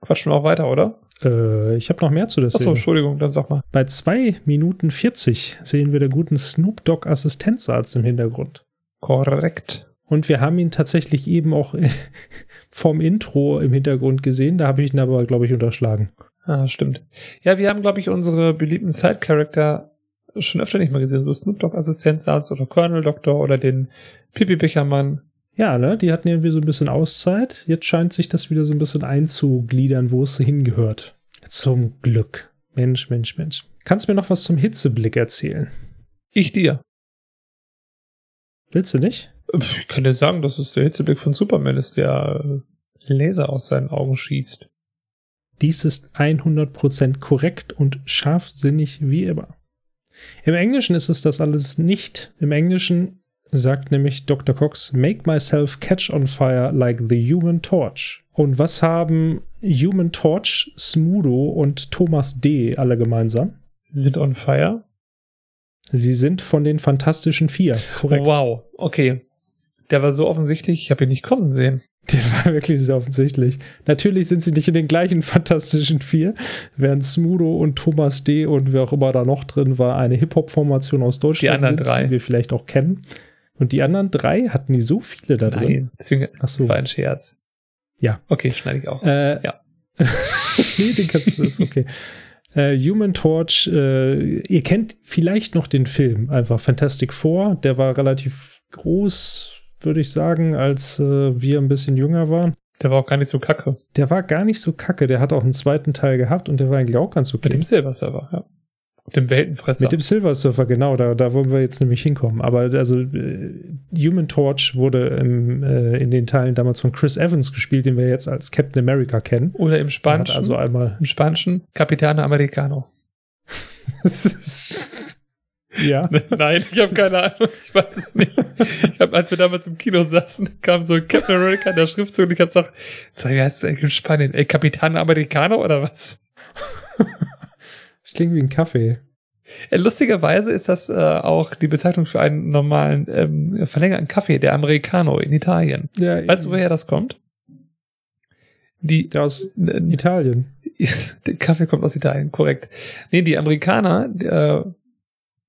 quatschen wir auch weiter, oder? Äh, ich habe noch mehr zu der Achso. Entschuldigung, dann sag mal. Bei 2 Minuten 40 sehen wir den guten Snoop Dogg Assistenzarzt im Hintergrund. Korrekt. Und wir haben ihn tatsächlich eben auch vom Intro im Hintergrund gesehen. Da habe ich ihn aber, glaube ich, unterschlagen. Ah, stimmt. Ja, wir haben, glaube ich, unsere beliebten Side-Character schon öfter nicht mehr gesehen. So Snoop Dogg Assistenzarzt oder Colonel Doktor oder den Pipi Bechermann. Ja, ne? Die hatten irgendwie so ein bisschen Auszeit. Jetzt scheint sich das wieder so ein bisschen einzugliedern, wo es hingehört. Zum Glück. Mensch, Mensch, Mensch. Kannst mir noch was zum Hitzeblick erzählen? Ich dir. Willst du nicht? Ich kann dir sagen, dass es der Hitzeblick von Superman ist, der äh, Laser aus seinen Augen schießt. Dies ist 100% korrekt und scharfsinnig wie immer. Im Englischen ist es das alles nicht. Im Englischen sagt nämlich Dr. Cox, make myself catch on fire like the human torch. Und was haben Human Torch, Smudo und Thomas D. alle gemeinsam? Sie sind on fire. Sie sind von den Fantastischen Vier. Korrekt. Wow, okay. Der war so offensichtlich, ich habe ihn nicht kommen sehen. Der war wirklich sehr offensichtlich. Natürlich sind sie nicht in den gleichen Fantastischen Vier, während Smudo und Thomas D. und wer auch immer da noch drin war, eine Hip-Hop-Formation aus Deutschland Die anderen sind, drei. die wir vielleicht auch kennen. Und die anderen drei hatten die so viele da drin. Nein, deswegen, Ach so. das war ein Scherz. Ja. Okay, schneide ich auch. Äh, ja. nee, den kannst du, das ist okay. Äh, Human Torch, äh, ihr kennt vielleicht noch den Film, einfach Fantastic Four, der war relativ groß, würde ich sagen, als äh, wir ein bisschen jünger waren. Der war auch gar nicht so kacke. Der war gar nicht so kacke, der hat auch einen zweiten Teil gehabt und der war eigentlich auch ganz okay. Mit dem Silver Server, ja. Mit dem Weltenfresser. Mit dem Silver Surfer, genau, da, da wollen wir jetzt nämlich hinkommen. Aber also äh, Human Torch wurde im, äh, in den Teilen damals von Chris Evans gespielt, den wir jetzt als Captain America kennen. Oder im hat Spanischen. also einmal Im Spanischen Capitano Americano. Ja. Nein, ich habe keine Ahnung, ich weiß es nicht. Ich hab, als wir damals im Kino saßen, kam so Captain America in der Schriftzug und ich habe gesagt, sag, wie heißt das eigentlich in Spanien? Ey, Capitano Americano oder was? Klingt wie ein Kaffee. Äh, Lustigerweise ist das äh, auch die Bezeichnung für einen normalen ähm, verlängerten Kaffee, der Americano in Italien. Ja, Weißt du, woher das kommt? Die, aus äh, Italien. der Kaffee kommt aus Italien, korrekt. Nee, die Amerikaner äh,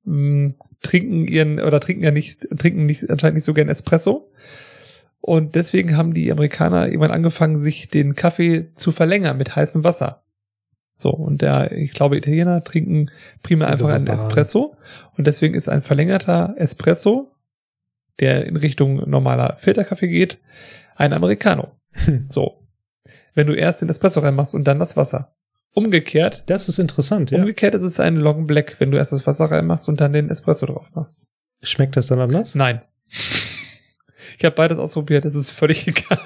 mh, trinken ihren oder trinken ja nicht trinken nicht anscheinend nicht so gern Espresso und deswegen haben die Amerikaner irgendwann angefangen, sich den Kaffee zu verlängern mit heißem Wasser. So und der, ich glaube, Italiener trinken primär Diese einfach einen. Espresso und deswegen ist ein verlängerter Espresso, der in Richtung normaler Filterkaffee geht, ein Americano. So. Wenn du erst den Espresso reinmachst und dann das Wasser. Umgekehrt, Das ist interessant, ja. umgekehrt ist es ein Long Black, wenn du erst das Wasser reinmachst und dann den Espresso drauf machst. Schmeckt das dann anders? Nein. Ich habe beides ausprobiert, es ist völlig egal.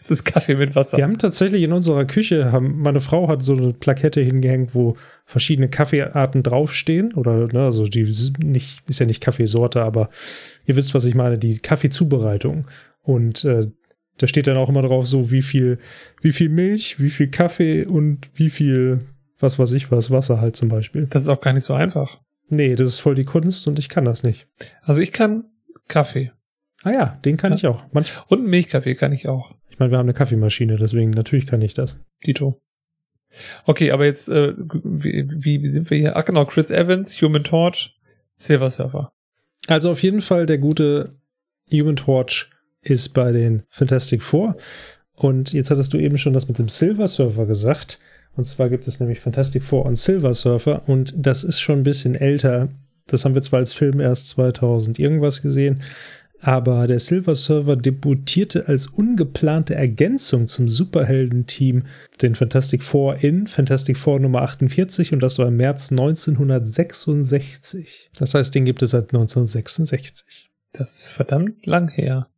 Es ist Kaffee mit Wasser. Wir haben tatsächlich in unserer Küche, haben, meine Frau hat so eine Plakette hingehängt, wo verschiedene Kaffeearten draufstehen. Oder, ne, also die ist nicht, ist ja nicht Kaffeesorte, aber ihr wisst, was ich meine, die Kaffeezubereitung. Und äh, da steht dann auch immer drauf, so wie viel, wie viel Milch, wie viel Kaffee und wie viel, was weiß ich was, Wasser halt zum Beispiel. Das ist auch gar nicht so einfach. Nee, das ist voll die Kunst und ich kann das nicht. Also ich kann Kaffee. Ah ja, den kann Ja. ich auch. Manch, Und Milchkaffee kann ich auch. ich meine, wir haben eine Kaffeemaschine, deswegen natürlich kann ich das. Dito. Okay, aber jetzt, äh, wie, wie, wie sind wir hier? Ach genau, Chris Evans, Human Torch, Silver Surfer. Also auf jeden Fall der gute Human Torch ist bei den Fantastic Four. Und jetzt hattest du eben schon das mit dem Silver Surfer gesagt. Und zwar gibt es nämlich Fantastic Four und Silver Surfer. Und das ist schon ein bisschen älter. Das haben wir zwar als Film erst 2000 irgendwas gesehen. Aber der Silver Surfer debütierte als ungeplante Ergänzung zum Superheldenteam den Fantastic Four in Fantastic Four Nummer 48 und das war im März 1966. Das heißt, den gibt es seit 1966. Das ist verdammt lang her.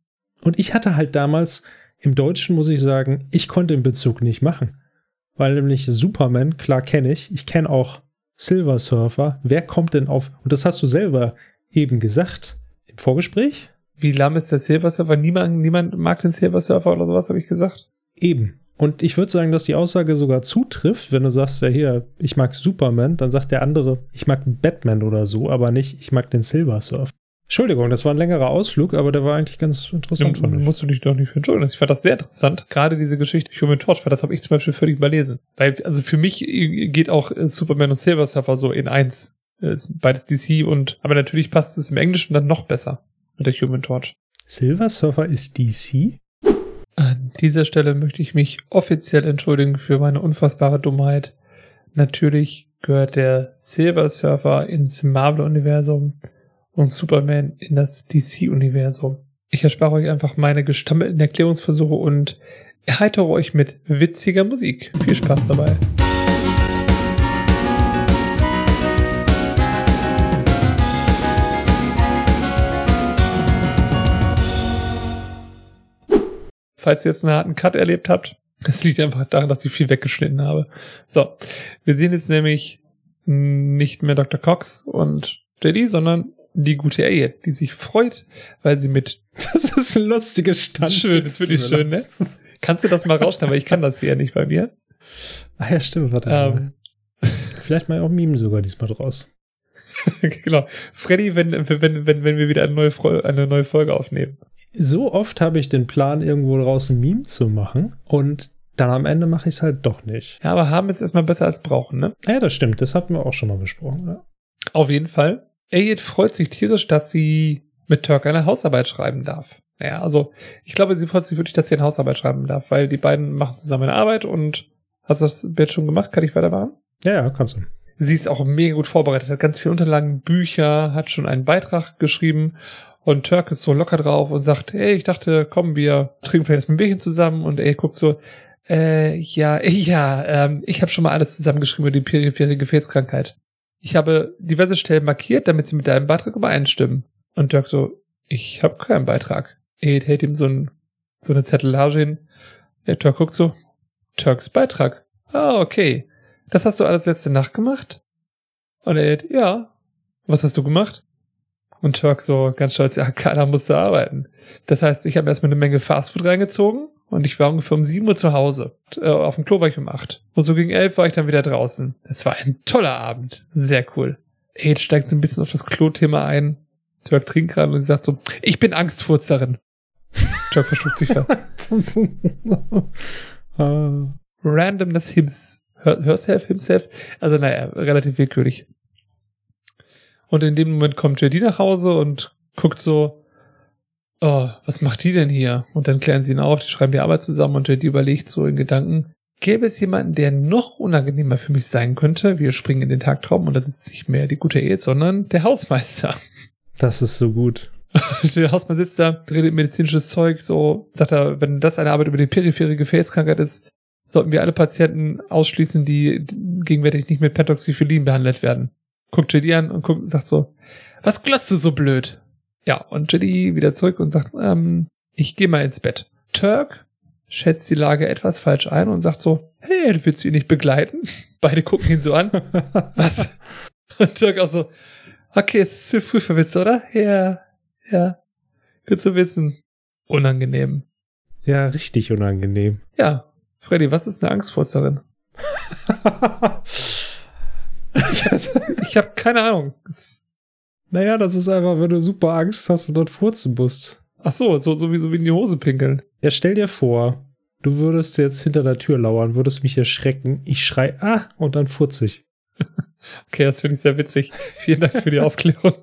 Und ich hatte halt damals im Deutschen, muss ich sagen, ich konnte den Bezug nicht machen. Weil nämlich Superman, klar kenne ich, ich kenne auch Silver Surfer. Wer kommt denn auf, und das hast du selber eben gesagt im Vorgespräch? Wie lahm ist der Silver Surfer? Niemand, niemand mag den Silver Surfer oder sowas, habe ich gesagt. Eben. Und ich würde sagen, dass die Aussage sogar zutrifft, wenn du sagst, ja hier, ich mag Superman, dann sagt der andere, ich mag Batman oder so, aber nicht, ich mag den Silver Surfer. Entschuldigung, das war ein längerer Ausflug, aber der war eigentlich ganz interessant Da von mir. musst du dich doch nicht für entschuldigen. Ich fand das sehr interessant. Gerade diese Geschichte Human Torch, weil das habe ich zum Beispiel völlig überlesen. Weil, also für mich geht auch äh, Superman und Silver Surfer so in eins. Äh, Ist beides DC und, aber natürlich passt es im Englischen dann noch besser mit der Human Torch. Silver Surfer ist DC? An dieser Stelle möchte ich mich offiziell entschuldigen für meine unfassbare Dummheit. Natürlich gehört der Silver Surfer ins Marvel-Universum und Superman in das DC-Universum. Ich erspare euch einfach meine gestammelten Erklärungsversuche und erheitere euch mit witziger Musik. Viel Spaß dabei. Falls ihr jetzt einen harten Cut erlebt habt, das liegt einfach daran, dass ich viel weggeschnitten habe. So, wir sehen jetzt nämlich nicht mehr Dr. Cox und JD, sondern die gute Ehe, die sich freut, weil sie mit Das ist ein lustiges Stand. das ist schön, das ist wirklich schön, ne? Kannst du das mal rausschneiden, weil ich kann das hier nicht bei mir. Ah ja, stimmt, warte Ähm. mal. Vielleicht mal auch Meme sogar diesmal draus. genau. Freddy, wenn, wenn, wenn, wenn wir wieder eine neue, eine neue Folge aufnehmen. So oft habe ich den Plan, irgendwo draus ein Meme zu machen und dann am Ende mache ich es halt doch nicht. Ja, aber haben ist erstmal besser als brauchen, ne? Ja, das stimmt, das hatten wir auch schon mal besprochen. Ja. Auf jeden Fall. Ayed freut sich tierisch, dass sie mit Turk eine Hausarbeit schreiben darf. Naja, also ich glaube, sie freut sich wirklich, dass sie eine Hausarbeit schreiben darf, weil die beiden machen zusammen eine Arbeit und hast du das jetzt schon gemacht? Kann ich weitermachen? ja, ja, kannst du. Sie ist auch mega gut vorbereitet, hat ganz viele Unterlagen, Bücher, hat schon einen Beitrag geschrieben und Turk ist so locker drauf und sagt, hey, ich dachte, komm, wir trinken vielleicht ein Bierchen zusammen und er guckt so, äh, ja, ja, ähm, ich habe schon mal alles zusammengeschrieben über die periphere Gefäßkrankheit. Ich habe diverse Stellen markiert, damit sie mit deinem Beitrag übereinstimmen. Und Dirk so, ich habe keinen Beitrag. Er hält ihm so, ein, so eine Zettelage hin. Der Turk guckt so, Turks Beitrag. Ah, okay. Das hast du alles letzte Nacht gemacht? Und hält, ja. Was hast du gemacht? Und Turk so ganz stolz, ja, keiner musste arbeiten. Das heißt, ich habe erstmal eine Menge Fastfood reingezogen und ich war ungefähr um 7 Uhr zu Hause. Äh, auf dem Klo war ich um 8. Und so gegen 11 war ich dann wieder draußen. Es war ein toller Abend. Sehr cool. Age steigt so ein bisschen auf das Klo-Thema ein. Turk trinkt gerade und sie sagt so, ich bin Angstfurzerin. Turk verschluckt sich fast. Ah. Randomness hims, herself, himself. Also naja, relativ willkürlich. Und in dem Moment kommt JD nach Hause und guckt so, oh, was macht die denn hier? Und dann klären sie ihn auf, die schreiben die Arbeit zusammen und JD überlegt so in Gedanken, gäbe es jemanden, der noch unangenehmer für mich sein könnte? Wir springen in den Tagtraum und das ist nicht mehr die gute Ehe, sondern der Hausmeister. Das ist so gut. der Hausmeister sitzt da, redet medizinisches Zeug, so sagt er, wenn das eine Arbeit über die periphere Gefäßkrankheit ist, sollten wir alle Patienten ausschließen, die gegenwärtig nicht mit Pentoxifilin behandelt werden. Guckt JD an und guckt, sagt so, was glotzt du so blöd? Ja, und JD wieder zurück und sagt, ähm, ich gehe mal ins Bett. Turk schätzt die Lage etwas falsch ein und sagt so, hey, du willst ihn nicht begleiten? Beide gucken ihn so an. was? Und Turk auch so, okay, es ist zu früh für Witze, oder? Ja, ja. Gut zu wissen. Unangenehm. Ja, richtig unangenehm. Ja. Freddy, was ist eine Angstfurzerin? ich habe keine Ahnung. Das naja, das ist einfach, wenn du super Angst hast und dann furzen musst. Ach so, so, so wie, so wie in die Hose pinkeln. Ja, stell dir vor, du würdest jetzt hinter der Tür lauern, würdest mich erschrecken, ich schrei, ah, und dann furze ich. okay, das finde ich sehr witzig. Vielen Dank für die Aufklärung.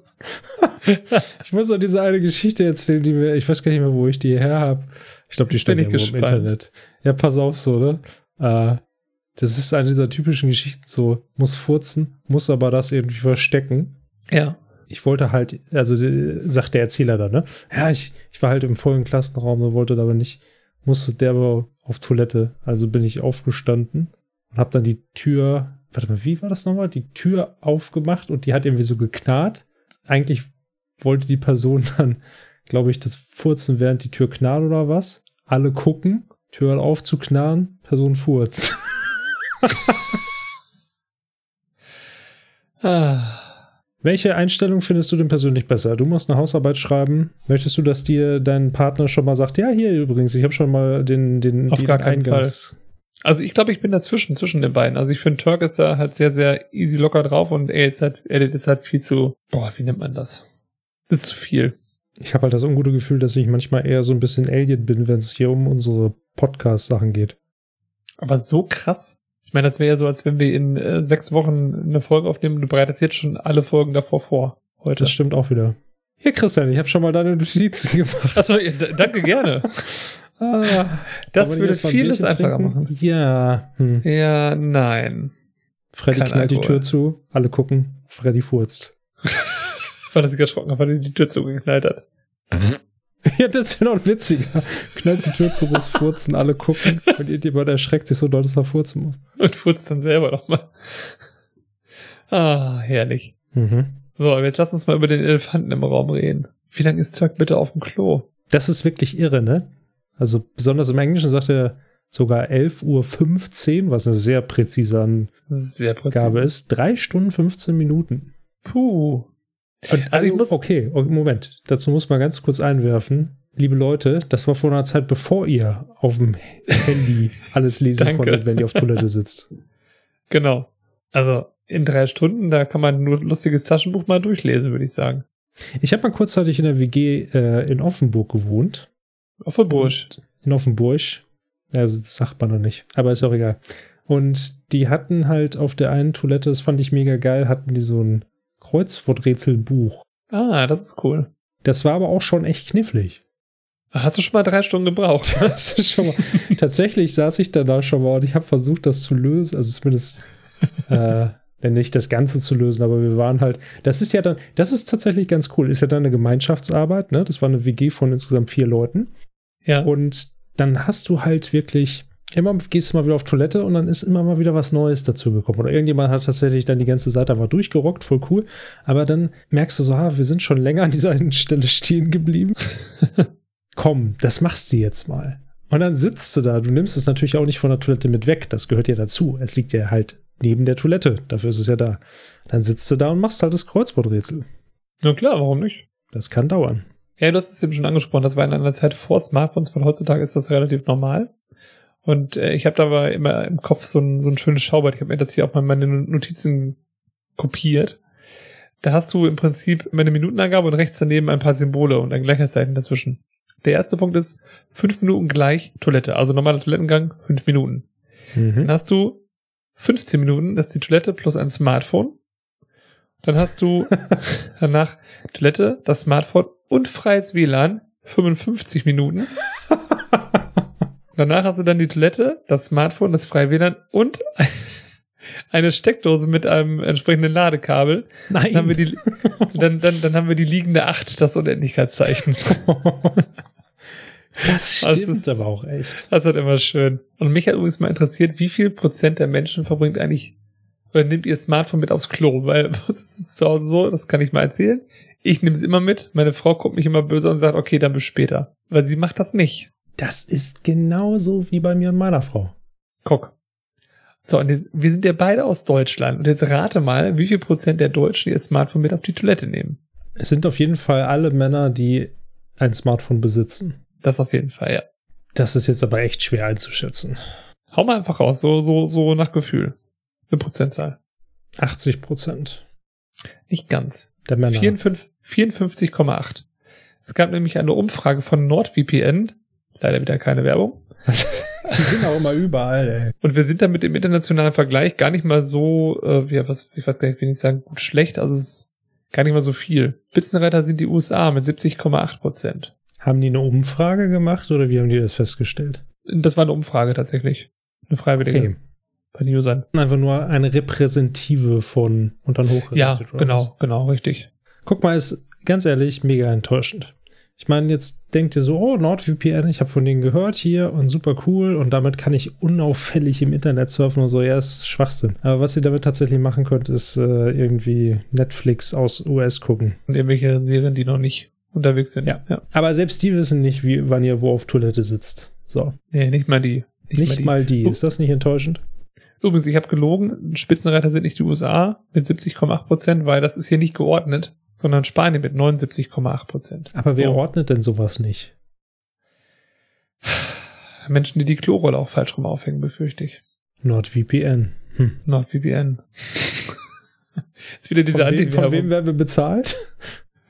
ich muss noch diese eine Geschichte erzählen, die mir, ich weiß gar nicht mehr, wo ich die her habe. Ich glaube, die steht irgendwo im Internet. Ja, pass auf so, ne? Äh, das ist eine dieser typischen Geschichten, so, muss furzen, muss aber das irgendwie verstecken. Ja. Ich wollte halt, also sagt der Erzähler dann, ne? Ja, ich, ich war halt im vollen Klassenraum und wollte aber nicht, musste der aber auf Toilette. Also bin ich aufgestanden und habe dann die Tür, warte mal, wie war das nochmal? Die Tür aufgemacht und die hat irgendwie so geknarrt. Eigentlich wollte die Person dann, glaube ich, das Furzen während die Tür knarrt oder was. Alle gucken, Tür auf zu knarren, Person furzt. ah. Welche Einstellung findest du denn persönlich besser? Du musst eine Hausarbeit schreiben. Möchtest du, dass dir dein Partner schon mal sagt, ja, hier übrigens, ich habe schon mal den, den, Auf gar keinen Eingangs Fall. Also ich glaube, ich bin dazwischen, zwischen den beiden. Also ich finde, Turk ist da halt sehr, sehr easy locker drauf und er ist halt, Edit ist halt viel zu, boah, wie nennt man das? Das ist zu viel. Ich habe halt das ungute Gefühl, dass ich manchmal eher so ein bisschen Alien bin, wenn es hier um unsere Podcast-Sachen geht. Aber so krass? Ich meine, das wäre ja so, als wenn wir in äh, sechs Wochen eine Folge aufnehmen und du bereitest jetzt schon alle Folgen davor vor. Heute. Das stimmt auch wieder. Hier, Christian, ich habe schon mal deine Notizen gemacht. Achso, ja, danke gerne. ah, das würde vieles einfacher trinken? machen. Ja. Hm. Ja, nein. Freddy Kein knallt Alkohol. die Tür zu, alle gucken, Freddy furzt. weil er sich erschrocken hat, weil er die Tür zugeknallt hat. Ja, das wäre noch witziger. Knallt die Tür zu, muss furzen, alle gucken und irgendjemand erschreckt sich so doll, dass er furzen muss. Und furzt dann selber nochmal. Ah, herrlich. Mhm. So, aber jetzt lass uns mal über den Elefanten im Raum reden. Wie lange ist Turk bitte auf dem Klo? Das ist wirklich irre, ne? Also besonders im Englischen sagt er sogar 11.15 Uhr, was eine sehr präzise Angabe sehr präzise. ist. Drei Stunden 15 Minuten. Puh. Und, also ich muss okay, Moment. Dazu muss man ganz kurz einwerfen. Liebe Leute, das war vor einer Zeit, bevor ihr auf dem Handy alles lesen konntet, wenn ihr auf Toilette sitzt. Genau. Also in drei Stunden, da kann man nur lustiges Taschenbuch mal durchlesen, würde ich sagen. Ich habe mal kurzzeitig in der WG äh, in Offenburg gewohnt. Offenburg. In Offenburg. Also das sagt man noch nicht, aber ist auch egal. Und die hatten halt auf der einen Toilette, das fand ich mega geil, hatten die so ein Kreuzworträtselbuch. Ah, das ist cool. Das war aber auch schon echt knifflig. Hast du schon mal drei Stunden gebraucht? Das ist schon mal, tatsächlich saß ich da, da schon mal und ich habe versucht, das zu lösen. Also zumindest äh, nicht das Ganze zu lösen, aber wir waren halt. Das ist ja dann, das ist tatsächlich ganz cool. Ist ja dann eine Gemeinschaftsarbeit, ne? Das war eine WG von insgesamt vier Leuten. Ja. Und dann hast du halt wirklich immer gehst du mal wieder auf Toilette und dann ist immer mal wieder was Neues dazu gekommen. Oder irgendjemand hat tatsächlich dann die ganze Seite einfach durchgerockt, voll cool. Aber dann merkst du so, ah, wir sind schon länger an dieser einen Stelle stehen geblieben. Komm, das machst du jetzt mal. Und dann sitzt du da. Du nimmst es natürlich auch nicht von der Toilette mit weg. Das gehört ja dazu. Es liegt ja halt neben der Toilette. Dafür ist es ja da. Dann sitzt du da und machst halt das Kreuzworträtsel. Na klar, warum nicht? Das kann dauern. Ja, du hast es eben schon angesprochen, das war in einer Zeit vor Smartphones, weil heutzutage ist das relativ normal. Und äh, ich habe dabei immer im Kopf so ein, so ein schönes Schaubert. Ich habe mir das hier auch mal meine Notizen kopiert. Da hast du im Prinzip immer eine Minutenangabe und rechts daneben ein paar Symbole und ein Gleichheitszeichen dazwischen. Der erste Punkt ist fünf Minuten gleich Toilette. Also normaler Toilettengang, fünf Minuten. Mhm. Dann hast du 15 Minuten, das ist die Toilette plus ein Smartphone. Dann hast du danach Toilette, das Smartphone und freies WLAN, 55 Minuten. Danach hast du dann die Toilette, das Smartphone, das freie WLAN und eine Steckdose mit einem entsprechenden Ladekabel. Nein. Dann haben wir die, dann, dann, dann haben wir die liegende Acht, das Unendlichkeitszeichen. Das Das stimmt ist- aber auch echt. Das ist halt immer schön. Und mich hat übrigens mal interessiert, wie viel Prozent der Menschen verbringt eigentlich oder nimmt ihr Smartphone mit aufs Klo? Weil uns ist es zu Hause so, das kann ich mal erzählen. Ich nehme es immer mit. Meine Frau guckt mich immer böse und sagt, okay, dann bis später. Weil sie macht das nicht. Das ist genauso wie bei mir und meiner Frau. Guck. So, und jetzt, wir sind ja beide aus Deutschland. Und jetzt rate mal, wie viel Prozent der Deutschen ihr Smartphone mit auf die Toilette nehmen. Es sind auf jeden Fall alle Männer, die ein Smartphone besitzen. Das auf jeden Fall, ja. Das ist jetzt aber echt schwer einzuschätzen. Hau mal einfach raus, so, so, so nach Gefühl. Eine Prozentzahl. 80 Prozent Nicht ganz. der Männer. 54 54,8. Es gab nämlich eine Umfrage von NordVPN, leider wieder keine Werbung. Die sind auch immer überall, ey. Und wir sind damit im internationalen Vergleich gar nicht mal so, äh, ja, was, ich weiß gar nicht, wie ich sagen, gut schlecht, also es ist gar nicht mal so viel. Spitzenreiter sind die USA mit 70,8 Prozent. Haben die eine Umfrage gemacht oder wie haben die das festgestellt? Das war eine Umfrage tatsächlich. Eine freiwillige Okay. bei den Usern. Einfach nur eine Repräsentative von und dann hochgerechnet. Ja, was? genau, genau, richtig. Guck mal, ist ganz ehrlich mega enttäuschend. Ich meine, jetzt denkt ihr so, oh, NordVPN, ich habe von denen gehört hier und super cool und damit kann ich unauffällig im Internet surfen und so. Ja, ist Schwachsinn. Aber was ihr damit tatsächlich machen könnt, ist äh, irgendwie Netflix aus US gucken. Und irgendwelche Serien, die noch nicht unterwegs sind. Ja. ja. Aber selbst die wissen nicht, wie, wann ihr wo auf Toilette sitzt. So. Nee, nicht mal die. Nicht, mal die. Ist das nicht enttäuschend? Übrigens, ich habe gelogen, Spitzenreiter sind nicht die USA mit 70,8 Prozent, weil das ist hier nicht geordnet, sondern Spanien mit 79,8 Prozent. Aber wer So. ordnet denn sowas nicht? Menschen, die die Klorolle auch falsch rum aufhängen, befürchte ich. NordVPN. Hm. NordVPN. ist wieder diese Von, wem, von wem werden wir bezahlt?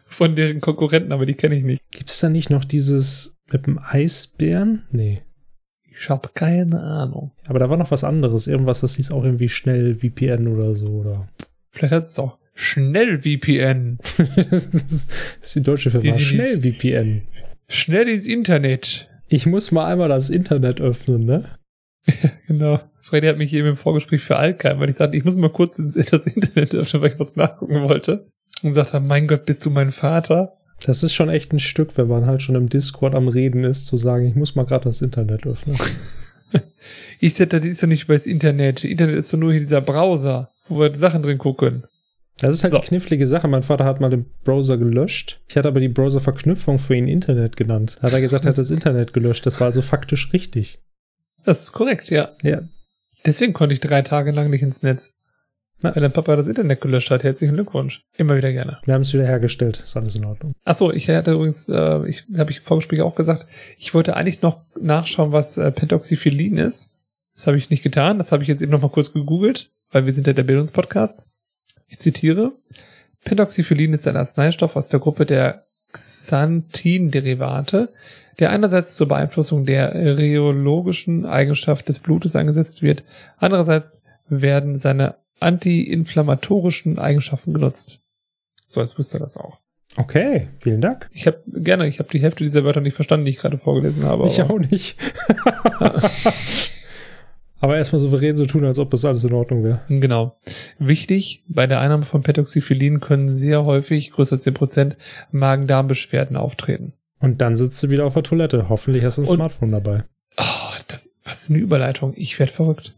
von deren Konkurrenten, aber die kenne ich nicht. Gibt es da nicht noch dieses mit dem Eisbären? Nee. Ich habe keine Ahnung. Aber da war noch was anderes. Irgendwas, das hieß auch irgendwie schnell VPN oder so. Oder Vielleicht heißt es auch schnell VPN. das ist die deutsche Firma. Sie Schnell VPN. Schnell ins Internet. Ich muss mal einmal das Internet öffnen, ne? Genau. Freddy hat mich eben im Vorgespräch für Alkheim, weil ich sagte, ich muss mal kurz ins, das Internet öffnen, weil ich was nachgucken wollte. Und sagte, mein Gott, bist du mein Vater? Das ist schon echt ein Stück, wenn man halt schon im Discord am Reden ist, zu sagen, ich muss mal gerade das Internet öffnen. Ich sagte, das ist doch nicht über das Internet. Internet ist doch nur hier dieser Browser, wo wir Sachen drin gucken. Das ist halt So. die knifflige Sache. Mein Vater hat mal den Browser gelöscht. Ich hatte aber die Browser-Verknüpfung für ihn Internet genannt. Hat er gesagt, er hat das Internet gelöscht. Das war also faktisch richtig. Das ist korrekt, ja. Ja, Deswegen konnte ich drei Tage lang nicht ins Netz. Na. Weil dein Papa das Internet gelöscht hat. Herzlichen Glückwunsch. Immer wieder gerne. wir haben es wieder hergestellt. Ist alles in Ordnung. Ach so, ich hatte übrigens, äh, ich habe ich im Vorgespräch auch gesagt, ich wollte eigentlich noch nachschauen, was äh, Pentoxyphilin ist. Das habe ich nicht getan. Das habe ich jetzt eben noch mal kurz gegoogelt, weil wir sind ja der Bildungspodcast. Ich zitiere: Pentoxyphilin ist ein Arzneistoff aus der Gruppe der Xanthin-Derivate, der einerseits zur Beeinflussung der rheologischen Eigenschaft des Blutes eingesetzt wird, andererseits werden seine antiinflammatorischen Eigenschaften genutzt. So, jetzt wisst ihr das auch. Okay, vielen Dank. Ich habe gerne, ich habe die Hälfte dieser Wörter nicht verstanden, die ich gerade vorgelesen habe. Ich auch nicht. aber erstmal souverän so tun, als ob das alles in Ordnung wäre. Genau. Wichtig, bei der Einnahme von Pentoxyphilin können sehr häufig, größer als 10%, Magen-Darm-Beschwerden auftreten. Und dann sitzt du wieder auf der Toilette. Hoffentlich hast du ein Und- Smartphone dabei. Oh, das, was für eine Überleitung. Ich werd verrückt.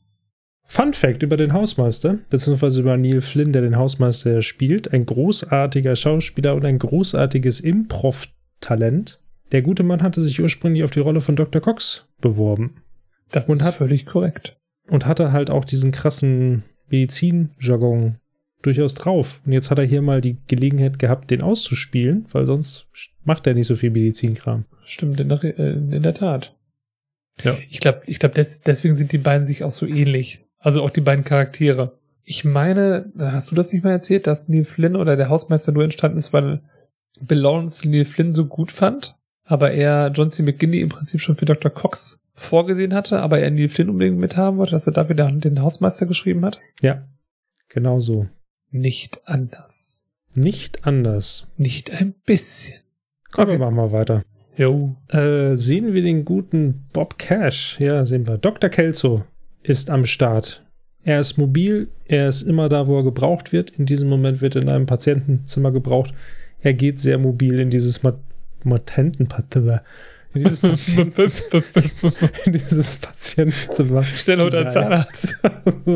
Fun Fact über den Hausmeister, beziehungsweise über Neil Flynn, der den Hausmeister spielt. Ein großartiger Schauspieler und ein großartiges Improv-Talent. Der gute Mann hatte sich ursprünglich auf die Rolle von Dr. Cox beworben Das Und ist hat- völlig korrekt. und hatte halt auch diesen krassen Medizinjargon durchaus drauf. Und jetzt hat er hier mal die Gelegenheit gehabt, den auszuspielen, weil sonst macht er nicht so viel Medizinkram. Stimmt, in der, äh, in der Tat. Ja. Ich glaube, ich glaub, des, deswegen sind die beiden sich auch so ähnlich. Also auch die beiden Charaktere. Ich meine, hast du das nicht mal erzählt, dass Neil Flynn oder der Hausmeister nur entstanden ist, weil Bill Lawrence Neil Flynn so gut fand, aber er John C. McGinney im Prinzip schon für Dr. Cox vorgesehen hatte, aber er Neil Flynn unbedingt mithaben wollte, dass er dafür den Hausmeister geschrieben hat? Ja, genau so. Nicht anders. Nicht anders. Nicht ein bisschen. Okay. Aber machen wir weiter. Jo. Äh, sehen wir den guten Bob Cash. Ja, sehen wir. Dr. Kelso ist am Start. Er ist mobil, er ist immer da, wo er gebraucht wird. In diesem Moment wird er in einem Patientenzimmer gebraucht. Er geht sehr mobil in dieses Mat. In dieses, Patient in dieses Patientenzimmer. Stell oder Zahnarzt.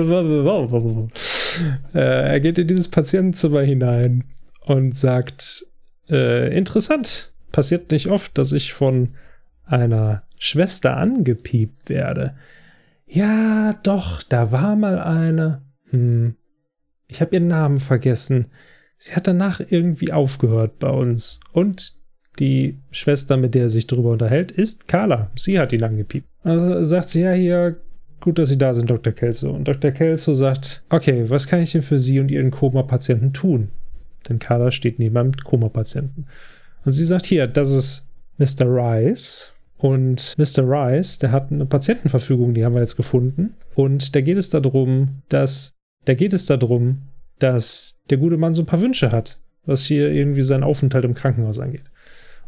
äh, er geht in dieses Patientenzimmer hinein und sagt, äh, interessant, passiert nicht oft, dass ich von einer Schwester angepiept werde. Ja, doch, da war mal eine. Hm, ich habe ihren Namen vergessen. Sie hat danach irgendwie aufgehört bei uns. Und die Schwester, mit der er sich darüber unterhält, ist Carla. Sie hat ihn angepiept. Also sagt sie, ja, hier, gut, dass Sie da sind, Dr. Kelso. Und Dr. Kelso sagt, okay, was kann ich denn für Sie und Ihren Koma-Patienten tun? Denn Carla steht neben einem Koma-Patienten. Und sie sagt, hier, das ist Mr. Rice. Und Mr. Rice, der hat eine Patientenverfügung, die haben wir jetzt gefunden. Und da geht es darum, dass, da geht es darum, dass der gute Mann so ein paar Wünsche hat, was hier irgendwie seinen Aufenthalt im Krankenhaus angeht.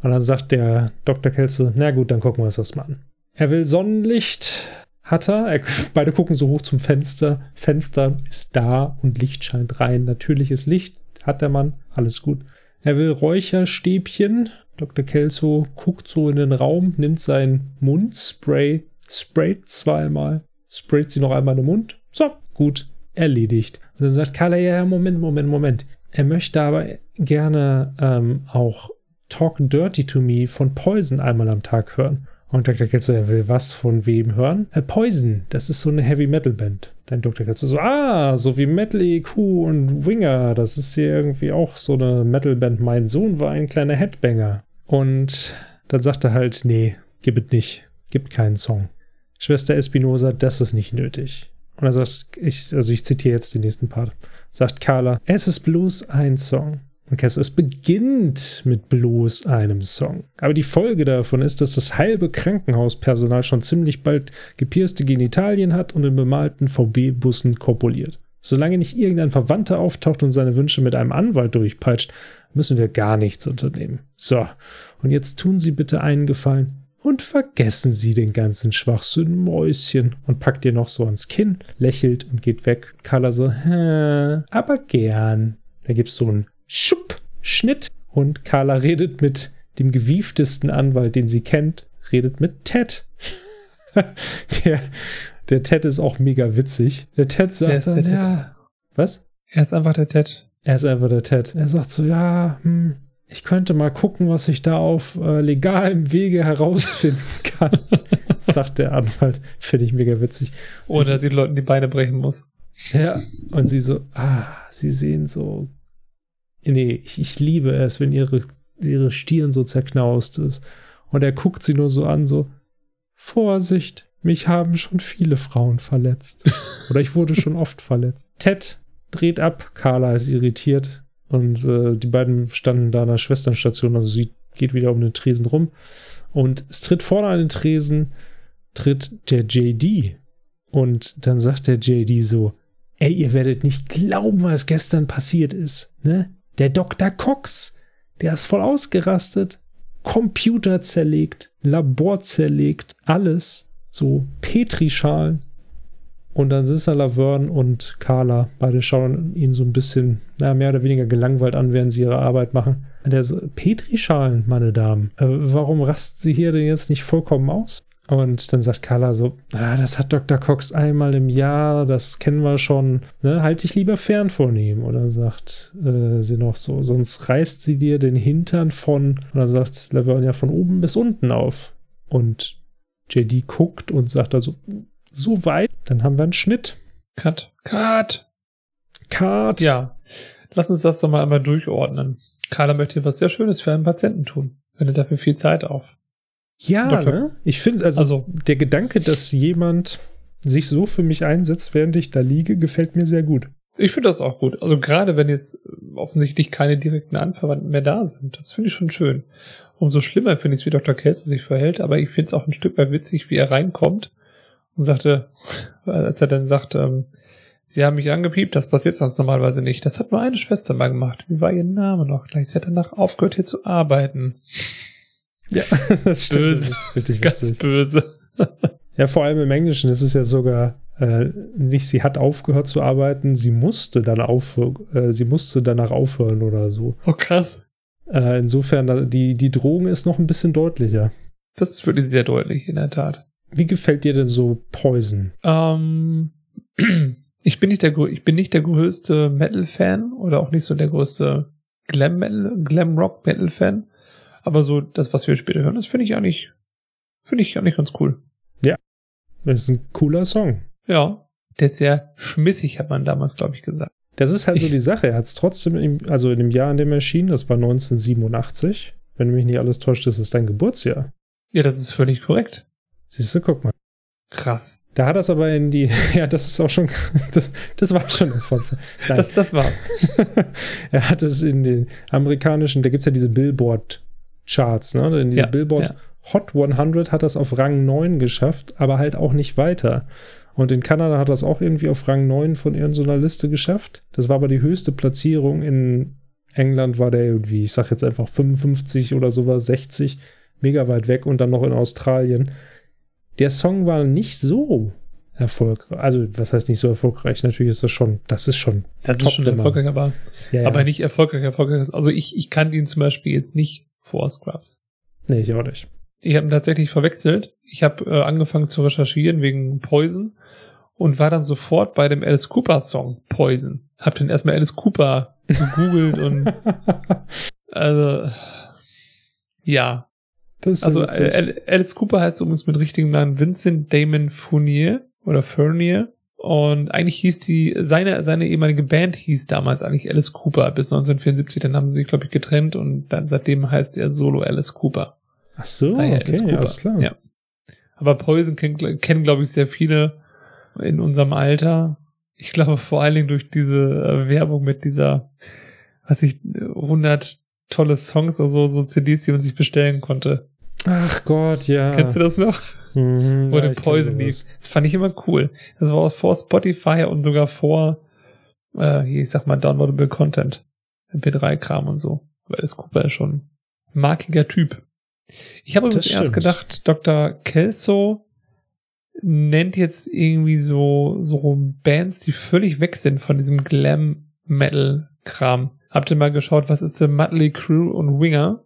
Und dann sagt der Dr. Kelso, na gut, dann gucken wir uns das mal an. Er will Sonnenlicht, hat er. er. Beide gucken so hoch zum Fenster. Fenster ist da und Licht scheint rein. Natürliches Licht hat der Mann, alles gut. Er will Räucherstäbchen. Dr. Kelso guckt so in den Raum, nimmt sein Mundspray, sprayt zweimal, sprayt sie noch einmal in den Mund. So, gut, erledigt. Und dann sagt Carla, ja, Moment, Moment, Moment. Er möchte aber gerne ähm, auch Talk Dirty to Me von Poison einmal am Tag hören. Und Dr. Kelso, er will was von wem hören? Äh, Poison, das ist so eine Heavy Metal Band. Dann Dr. Kelso so, ah, so wie Metal EQ und Winger, das ist hier irgendwie auch so eine Metal Band. Mein Sohn war ein kleiner Headbanger. Und dann sagt er halt, nee, gib es nicht, gibt keinen Song. Schwester Espinosa, das ist nicht nötig. Und er sagt, ich, also ich zitiere jetzt den nächsten Part, sagt Carla, es ist bloß ein Song. Orchester. Es beginnt mit bloß einem Song. Aber die Folge davon ist, dass das halbe Krankenhauspersonal schon ziemlich bald gepierste Genitalien hat und in bemalten VW-Bussen korpuliert. Solange nicht irgendein Verwandter auftaucht und seine Wünsche mit einem Anwalt durchpeitscht, müssen wir gar nichts unternehmen. So, und jetzt tun Sie bitte einen Gefallen und vergessen Sie den ganzen Schwachsinn, Mäuschen. Und packt ihr noch so ans Kinn, lächelt und geht weg. Carla so, Hä, aber gern. Da gibt's so ein Schupp, Schnitt. Und Carla redet mit dem gewieftesten Anwalt, den sie kennt, redet mit Ted. der, der Ted ist auch mega witzig. Der Ted sagt dann, ja, was? Er ist einfach der Ted. Er ist einfach der Ted. Er sagt so, ja, hm, ich könnte mal gucken, was ich da auf äh, legalem Wege herausfinden kann. sagt der Anwalt. Finde ich mega witzig. Oder sie Leuten die Beine brechen muss. Ja, und sie so, ah, sie sehen so Nee, ich, ich liebe es, wenn ihre, ihre Stirn so zerknaust ist. Und er guckt sie nur so an, so, Vorsicht, mich haben schon viele Frauen verletzt. Oder ich wurde schon oft verletzt. Ted dreht ab, Carla ist irritiert und äh, die beiden standen da an der Schwesternstation, also sie geht wieder um den Tresen rum. Und es tritt vorne an den Tresen, tritt der JD. Und dann sagt der JD so, ey, ihr werdet nicht glauben, was gestern passiert ist, ne? Der Dr. Cox, der ist voll ausgerastet. Computer zerlegt, Labor zerlegt, alles. So Petrischalen. Und dann sind da Laverne und Carla. Beide schauen ihn so ein bisschen, na, mehr oder weniger gelangweilt an, während sie ihre Arbeit machen. Der so, Petrischalen, meine Damen. Äh, warum rasten Sie hier denn jetzt nicht vollkommen aus? Und dann sagt Carla so, ah, das hat Dr. Cox einmal im Jahr, das kennen wir schon, ne, halt dich lieber fern von ihm. Oder sagt äh, sie noch so, sonst reißt sie dir den Hintern von, oder sagt Laverne ja von oben bis unten auf. Und JD guckt und sagt also, so weit, dann haben wir einen Schnitt. Cut. Cut. Card. Ja, lass uns das doch mal einmal durchordnen. Carla möchte was sehr Schönes für einen Patienten tun. Wenn er dafür viel Zeit auf. Ja, ne? ich finde, also, Also- der Gedanke, dass jemand sich so für mich einsetzt, während ich da liege, gefällt mir sehr gut. Ich finde das auch gut. Also gerade wenn jetzt offensichtlich keine direkten Anverwandten mehr da sind. Das finde ich schon schön. Umso schlimmer finde ich es, wie Dr. Kelso sich verhält, aber ich finde es auch ein Stück weit witzig, wie er reinkommt und sagte, als er dann sagt, ähm, Sie haben mich angepiept, das passiert sonst normalerweise nicht. Das hat nur eine Schwester mal gemacht. Wie war ihr Name noch gleich? Sie hat danach aufgehört, hier zu arbeiten. Ja, das Böse. Das ist richtig Ganz witzig. böse. Ja, vor allem im Englischen ist es ja sogar äh, nicht, sie hat aufgehört zu arbeiten, sie musste dann auf, äh, sie musste danach aufhören oder so. Oh krass. Äh, insofern, die, die Drohung ist noch ein bisschen deutlicher. Das ist wirklich sehr deutlich, in der Tat. Wie gefällt dir denn so Poison? Ähm, ich bin nicht der ich bin nicht der größte Metal-Fan oder auch nicht so der größte Glam Metal, Aber so das, was wir später hören, das finde ich eigentlich, finde ich eigentlich ganz cool. Das ist ein cooler Song. Ja, der ist sehr schmissig, hat man damals, glaube ich, gesagt. Das ist halt so Ich- die Sache. Er hat es trotzdem, im, also in dem Jahr, in dem er erschien, das war 1987. Wenn mich nicht alles täuscht, ist es dein Geburtsjahr. Ja, das ist völlig korrekt. Siehst du, guck mal. Krass. Da hat er es aber in die, ja, das ist auch schon, das, das war schon. Das, das war's. er hat es in den amerikanischen, da gibt es ja diese Billboard-Charts, ne? In diese Ja, Billboard ja. Hot 100 hat das auf Rang 9 geschafft, aber halt auch nicht weiter. Und in Kanada hat das auch irgendwie auf Rang 9 von irgendeiner Liste geschafft. Das war aber die höchste Platzierung. In England war der irgendwie, ich sag jetzt einfach 55 oder sowas, 60, mega weit weg und dann noch in Australien. Der Song war nicht so erfolgreich. Also, was heißt nicht so erfolgreich? Natürlich ist das schon, das ist schon. Das ist schon erfolgreich, aber, Ja, ja. aber nicht erfolgreich, erfolgreich. Also ich, ich kannte ihn zum Beispiel jetzt nicht vor Scrubs. Nee, ich auch nicht. Ich habe ihn tatsächlich verwechselt. Ich habe äh, angefangen zu recherchieren wegen Poison und war dann sofort bei dem Alice Cooper Song Poison. Hab dann erstmal Alice Cooper gegoogelt und also ja. Also äh, Alice Cooper heißt übrigens mit richtigem Namen Vincent Damon Fournier oder Fournier. Und eigentlich hieß die, seine, seine ehemalige Band hieß damals eigentlich Alice Cooper bis 1974. Dann haben sie sich, glaube ich, getrennt und dann seitdem heißt er Solo Alice Cooper. Ach so, Ah ja, okay, Alice Cooper. alles klar. Ja. Aber Poison kennen, kennen glaube ich, sehr viele in unserem Alter. Ich glaube vor allen Dingen durch diese äh, Werbung mit dieser, was ich, äh, 100 tolle Songs oder so, so CDs, die man sich bestellen konnte. Ach Gott, ja. Kennst du das noch? Mhm, Wo ja, Poison lief. Das fand ich immer cool. Das war auch vor Spotify und sogar vor, äh, ich sag mal, Downloadable Content. MP3-Kram und so. Weil das Cooper ist schon ein markiger Typ. Ich habe übrigens erst gedacht, Dr. Kelso nennt jetzt irgendwie so, so Bands, die völlig weg sind von diesem Glam-Metal-Kram. Habt ihr mal geschaut, was ist denn Motley Crew und Winger?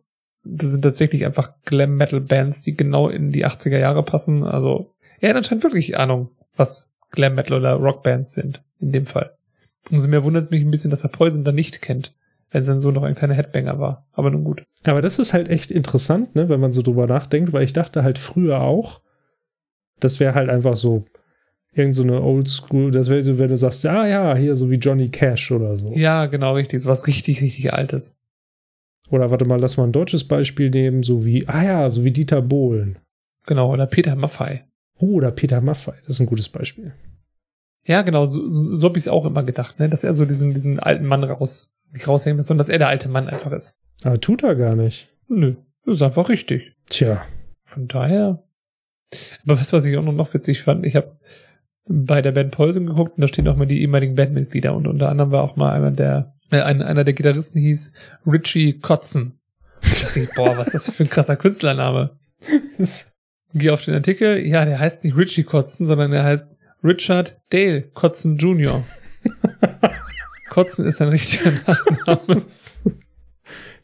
Das sind tatsächlich einfach Glam-Metal-Bands, die genau in die 80er Jahre passen. Also, er hat anscheinend wirklich Ahnung, was Glam-Metal oder Rockbands sind, in dem Fall. Umso mehr wundert es mich ein bisschen, dass er Poison da nicht kennt, wenn sein Sohn noch ein kleiner Headbanger war. Aber nun gut. Aber das ist halt echt interessant, ne, wenn man so drüber nachdenkt, weil ich dachte halt früher auch, das wäre halt einfach so irgend so eine Oldschool, das wäre so, wenn du sagst, ah ja, hier so wie Johnny Cash oder so. Ja, genau, richtig. So was richtig, richtig Altes. Oder warte mal, lass mal ein deutsches Beispiel nehmen, so wie, ah ja, so wie Dieter Bohlen. Genau, oder Peter Maffei. Oh, oder Peter Maffay, das ist ein gutes Beispiel. Ja, genau, so, so, so habe ich es auch immer gedacht, ne? dass er so diesen, diesen alten Mann raus, nicht raushängen lässt, sondern dass er der alte Mann einfach ist. Aber tut er gar nicht. Nö, das ist einfach richtig. Tja. Von daher. Aber du, was ich auch noch, noch witzig fand? Ich habe bei der Band Poison geguckt und da stehen auch mal die ehemaligen Bandmitglieder und unter anderem war auch mal einer der, äh, ein, einer der Gitarristen hieß Richie Kotzen. Da dachte ich, boah, was ist das für ein krasser Künstlername? Geh auf den Artikel, ja, der heißt nicht Richie Kotzen, sondern der heißt Richard Dale Kotzen Jr. Kotzen ist ein richtiger Nachname.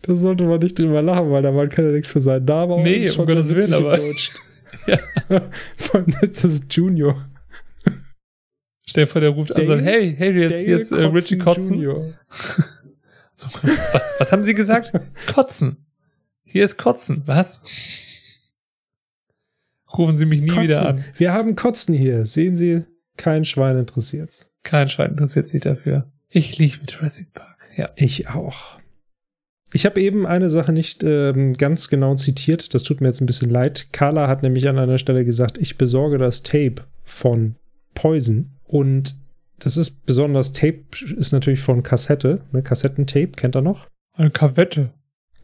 Da sollte man nicht drüber lachen, weil der Mann kann ja nichts für seinen Namen. Nee, um Gottes Willen, aber-. Ja. Vor allem, das ist Junior. Stell dir vor, der ruft an und sagt, Dale- hey, hey, hier ist, hier ist äh, Richie Kotzen. Junior. So, was, was haben Sie gesagt? Kotzen. Hier ist Kotzen. Was? Rufen Sie mich nie Kotzen. wieder an. Wir haben Kotzen hier. Sehen Sie, kein Schwein interessiert. Kein Schwein interessiert sich dafür. Ich liebe Jurassic Park, ja. Ich auch. Ich habe eben eine Sache nicht ähm, ganz genau zitiert. Das tut mir jetzt ein bisschen leid. Carla hat nämlich an einer Stelle gesagt, ich besorge das Tape von Poison. Und das ist besonders Tape, ist natürlich von Kassette, ne? Kassettentape, kennt er noch? Eine Kavette.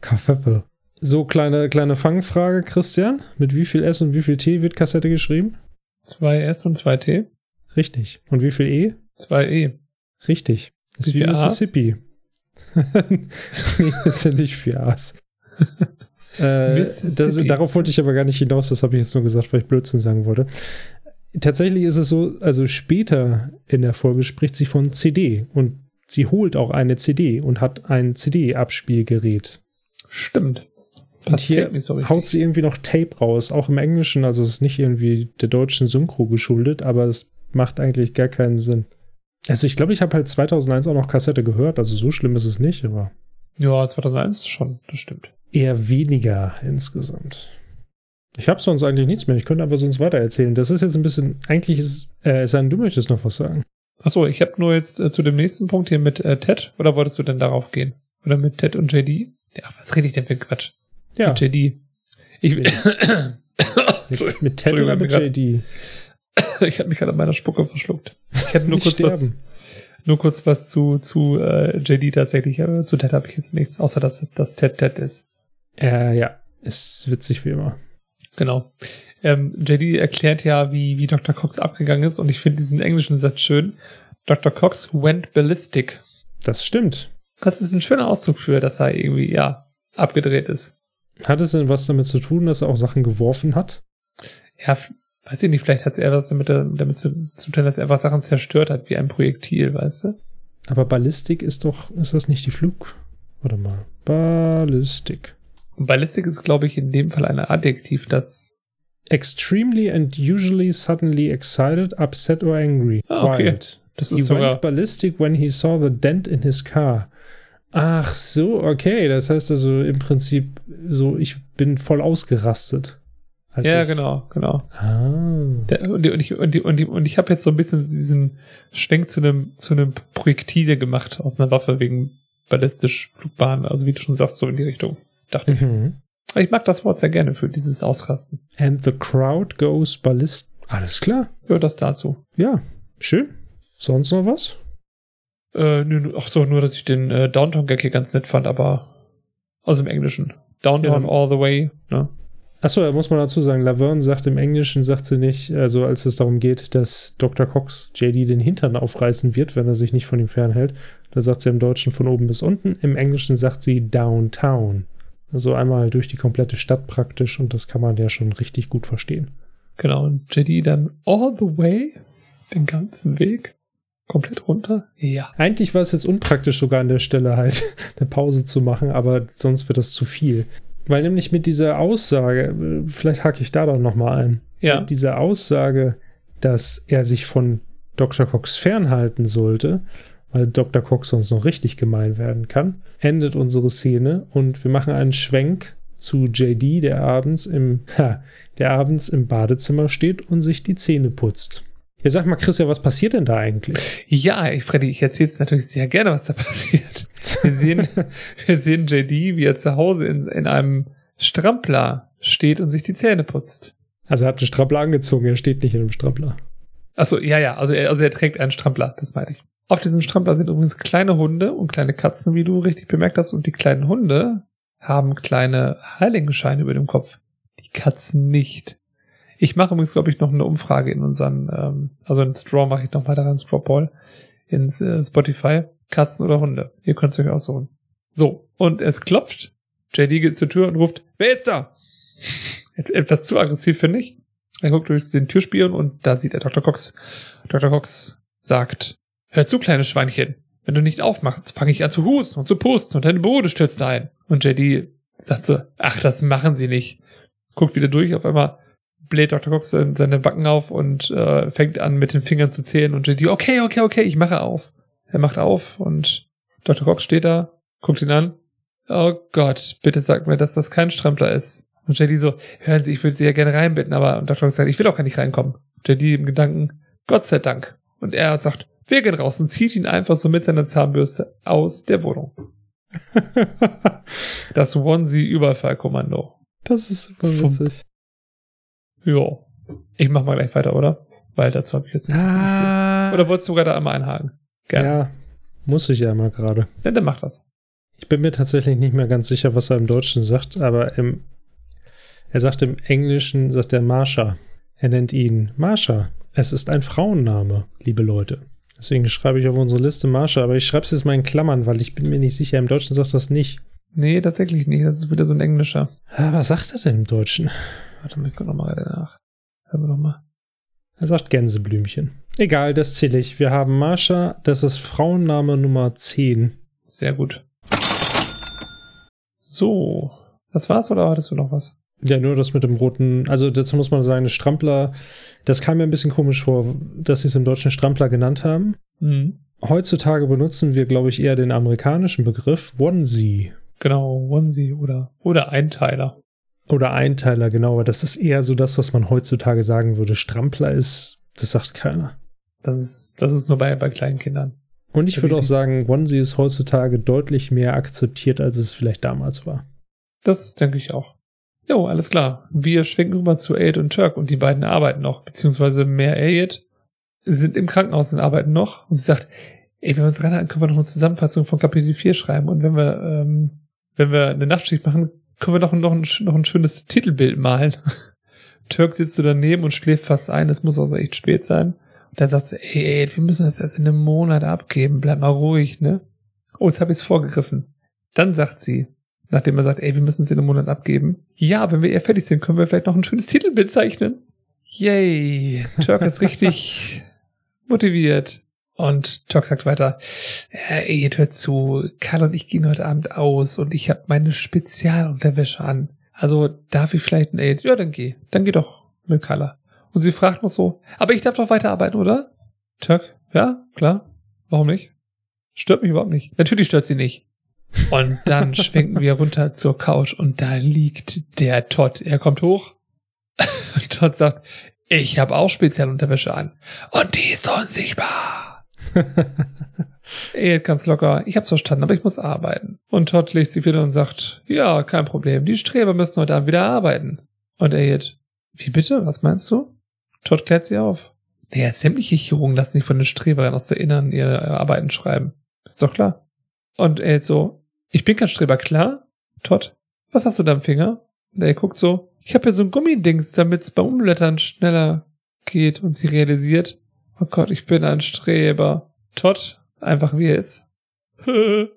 Kaffeppe. So, kleine, kleine Fangfrage, Christian. Mit wie viel S und wie viel T wird Kassette geschrieben? Zwei S und zwei T. Richtig. Und wie viel E? Zwei E. Richtig. Das ist wie, wie Mississippi. nee, das sind nicht vier A's. äh, das, darauf wollte ich aber gar nicht hinaus, das habe ich jetzt nur gesagt, weil ich Blödsinn sagen wollte. Tatsächlich ist es so, also später in der Folge spricht sie von CD und sie holt auch eine CD und hat ein CD-Abspielgerät. Stimmt. Und hier so haut sie irgendwie noch Tape raus, auch im Englischen, also es ist nicht irgendwie der deutschen Synchro geschuldet, aber es macht eigentlich gar keinen Sinn. Also ich glaube, ich habe halt 2001 auch noch Kassette gehört, also so schlimm ist es nicht, aber. Ja, 2001 schon, das stimmt. Eher weniger insgesamt. Ich habe sonst eigentlich nichts mehr, ich könnte aber sonst weiter erzählen. Das ist jetzt ein bisschen, eigentlich ist, äh, sein, du möchtest noch was sagen. Achso, ich habe nur jetzt äh, zu dem nächsten Punkt hier mit äh, Ted, oder wolltest du denn darauf gehen? Oder mit Ted und JD? Ja, was rede ich denn für Quatsch? Ja. Mit JD. Ich, mit, mit Ted oder mit JD? ich habe mich gerade an meiner Spucke verschluckt. Ich hätte nur kurz sterben. was, nur kurz was zu, zu äh, JD tatsächlich. Aber zu Ted habe ich jetzt nichts, außer dass das Ted Ted ist. Äh, ja, ist witzig wie immer. Genau. Ähm, JD erklärt ja, wie, wie Dr. Cox abgegangen ist und ich finde diesen englischen Satz schön. Dr. Cox went ballistic. Das stimmt. Das ist ein schöner Ausdruck für, dass er irgendwie, ja, abgedreht ist. Hat es denn was damit zu tun, dass er auch Sachen geworfen hat? Ja, weiß ich nicht, vielleicht hat es eher was damit, damit zu, tun, dass er einfach Sachen zerstört hat, wie ein Projektil, weißt du? Aber Ballistik ist doch, ist das nicht die Flug? Warte mal. Ballistik. Ballistik ist, glaube ich, in dem Fall ein Adjektiv, das extremely and usually suddenly excited, upset or angry. Ah, okay. Wild. Das ist he sogar went ballistic when he saw the dent in his car. Ach so, okay. Das heißt also im Prinzip so, ich bin voll ausgerastet. Ja, genau, genau. Ah. Der, und, ich, und, ich, und, ich, und ich habe jetzt so ein bisschen diesen Schwenk zu einem zu einem Projektile gemacht aus einer Waffe wegen ballistisch Flugbahn, also wie du schon sagst, so in die Richtung. Dachte mhm. ich. Ich mag das Wort sehr gerne für dieses Ausrasten. And the crowd goes ballist. Alles klar. Ja, das dazu. Ja, schön. Sonst noch was? Äh, nö, ach so, nur, dass ich den äh, Downtown-Gag hier ganz nett fand, aber aus dem Englischen. Downtown ja. all the way, ne? Achso, da muss man dazu sagen, Laverne sagt im Englischen, sagt sie nicht, also als es darum geht, dass Dr. Cox JD den Hintern aufreißen wird, wenn er sich nicht von ihm fernhält. Da sagt sie im Deutschen von oben bis unten. Im Englischen sagt sie Downtown. Also einmal durch die komplette Stadt praktisch und das kann man ja schon richtig gut verstehen. Genau, und JD dann all the way, den ganzen Weg, komplett runter. Ja. Eigentlich war es jetzt unpraktisch sogar an der Stelle halt eine Pause zu machen, aber sonst wird das zu viel. Weil nämlich mit dieser Aussage, vielleicht hake ich da doch nochmal ein. Ja. Mit dieser Aussage, dass er sich von Dr. Cox fernhalten sollte, weil Dr. Cox sonst noch richtig gemein werden kann, endet unsere Szene und wir machen einen Schwenk zu JD, der abends im, ha, der abends im Badezimmer steht und sich die Zähne putzt. Ja, sag mal, Christian, was passiert denn da eigentlich? Ja, ich, Freddy, ich erzähle jetzt natürlich sehr gerne, was da passiert. Wir sehen, wir sehen JD, wie er zu Hause in, in einem Strampler steht und sich die Zähne putzt. Also er hat einen Strampler angezogen, er steht nicht in einem Strampler. Achso, ja, ja, also er, also er trägt einen Strampler, das meinte ich. Auf diesem Strampler sind übrigens kleine Hunde und kleine Katzen, wie du richtig bemerkt hast, und die kleinen Hunde haben kleine Heiligenscheine über dem Kopf. Die Katzen nicht. Ich mache übrigens, glaube ich, noch eine Umfrage in unseren, ähm, also in Straw mache ich noch weiter rein, Straw Poll, in äh, Spotify. Katzen oder Hunde. Ihr könnt es euch aussuchen. So, und es klopft. JD geht zur Tür und ruft, wer ist da? Etwas zu aggressiv, finde ich. Er guckt durch den Türspion und da sieht er Dr. Cox. Dr. Cox sagt, hör zu, kleines Schweinchen. Wenn du nicht aufmachst, fange ich an zu husten und zu pusten und deine Bude stürzt ein. Und JD sagt so, ach, das machen sie nicht. Guckt wieder durch, auf einmal bläht Dr. Cox seine Backen auf und äh, fängt an mit den Fingern zu zählen und JD, okay, okay, okay, ich mache auf. Er macht auf und Dr. Cox steht da, guckt ihn an. Oh Gott, bitte sag mir, dass das kein Strampler ist. Und JD so, hören Sie, ich würde Sie ja gerne reinbitten, aber Dr. Cox sagt, ich will auch gar nicht reinkommen. JD im Gedanken, Gott sei Dank. Und er sagt, Wir gehen raus und zieht ihn einfach so mit seiner Zahnbürste aus der Wohnung. Das Onesie-Überfallkommando. Das ist super witzig. Ja. Ich mach mal gleich weiter, oder? Weil dazu habe ich jetzt nicht so viel. Ah, Oder wolltest du gerade einmal einhaken? Gerne. ja, muss ich ja mal gerade. Ja, dann mach das. Ich bin mir tatsächlich nicht mehr ganz sicher, was er im Deutschen sagt, aber im, er sagt im Englischen, sagt er Marsha. Er nennt ihn Marsha. Es ist ein Frauenname, liebe Leute. Deswegen schreibe ich auf unsere Liste Marsha, aber ich schreibe es jetzt mal in Klammern, weil ich bin mir nicht sicher. Im Deutschen sagt das nicht. Nee, tatsächlich nicht. Das ist wieder so ein englischer. Ah, was sagt er denn im Deutschen? Warte mal, ich guck noch mal gerade nach. Hören wir noch mal. Er sagt Gänseblümchen. Egal, das zähle ich. Wir haben Marsha, das ist Frauenname Nummer 10. Sehr gut. So. Das war's oder hattest du noch was? Ja, nur das mit dem roten, also dazu muss man sagen, Strampler, das kam mir ein bisschen komisch vor, dass sie es im Deutschen Strampler genannt haben. Mhm. Heutzutage benutzen wir, glaube ich, eher den amerikanischen Begriff Onesie Genau, Onesie oder, oder Einteiler. oder Einteiler, genau, aber das ist eher so das, was man heutzutage sagen würde. Strampler ist, das sagt keiner. Das ist, das ist nur bei, bei kleinen Kindern. Und ich würde auch sagen, Onesie ist heutzutage deutlich mehr akzeptiert, als es vielleicht damals war. Das denke ich auch. Jo, alles klar. Wir schwenken rüber zu Aid und Turk und die beiden arbeiten noch, beziehungsweise mehr Aid sind im Krankenhaus und arbeiten noch. Und sie sagt, ey, wenn wir uns ranhalten, können wir noch eine Zusammenfassung von Kapitel 4 schreiben. Und wenn wir, ähm, wenn wir eine Nachtschicht machen, können wir noch, noch, ein, noch ein schönes Titelbild malen. Turk sitzt so daneben und schläft fast ein. Es muss also echt spät sein. Und da sagt sie, ey, ey, wir müssen das erst in einem Monat abgeben. Bleib mal ruhig, ne? Oh, jetzt habe ich es vorgegriffen. Dann sagt sie, nachdem er sagt, ey, wir müssen es in einem Monat abgeben. Ja, wenn wir eher fertig sind, können wir vielleicht noch ein schönes Titelbild zeichnen. Yay, Turk ist richtig motiviert. Und Turk sagt weiter, ey, jetzt hört zu, Karl und ich gehen heute Abend aus und ich habe meine Spezialunterwäsche an. Also darf ich vielleicht ein Aid? Ja, dann geh. Dann geh doch mit Carla. Und sie fragt noch so, aber ich darf doch weiterarbeiten, oder? Turk, ja, klar. Warum nicht? Stört mich überhaupt nicht. Natürlich stört sie nicht. Und dann schwenken wir runter zur Couch und da liegt der Todd. Er kommt hoch. Und Todd sagt, ich habe auch Spezialunterwäsche an. Und die ist unsichtbar. Ey, ganz locker. Ich hab's verstanden, aber ich muss arbeiten. Und Todd legt sich wieder und sagt, ja, kein Problem. Die Streber müssen heute Abend wieder arbeiten. Und Elliot, wie bitte? Was meinst du? Todd klärt sie auf. Naja, sämtliche Chirurgen lassen sich von den Strebern aus der Innern ihre Arbeiten schreiben. Ist doch klar. Und Elliot so, ich bin kein Streber, klar? Todd, was hast du da am Finger? Und er guckt so, ich habe hier so ein Gummidings, damit's beim Umblättern schneller geht. Und sie realisiert, oh Gott, ich bin ein Streber. Todd, einfach wie er ist.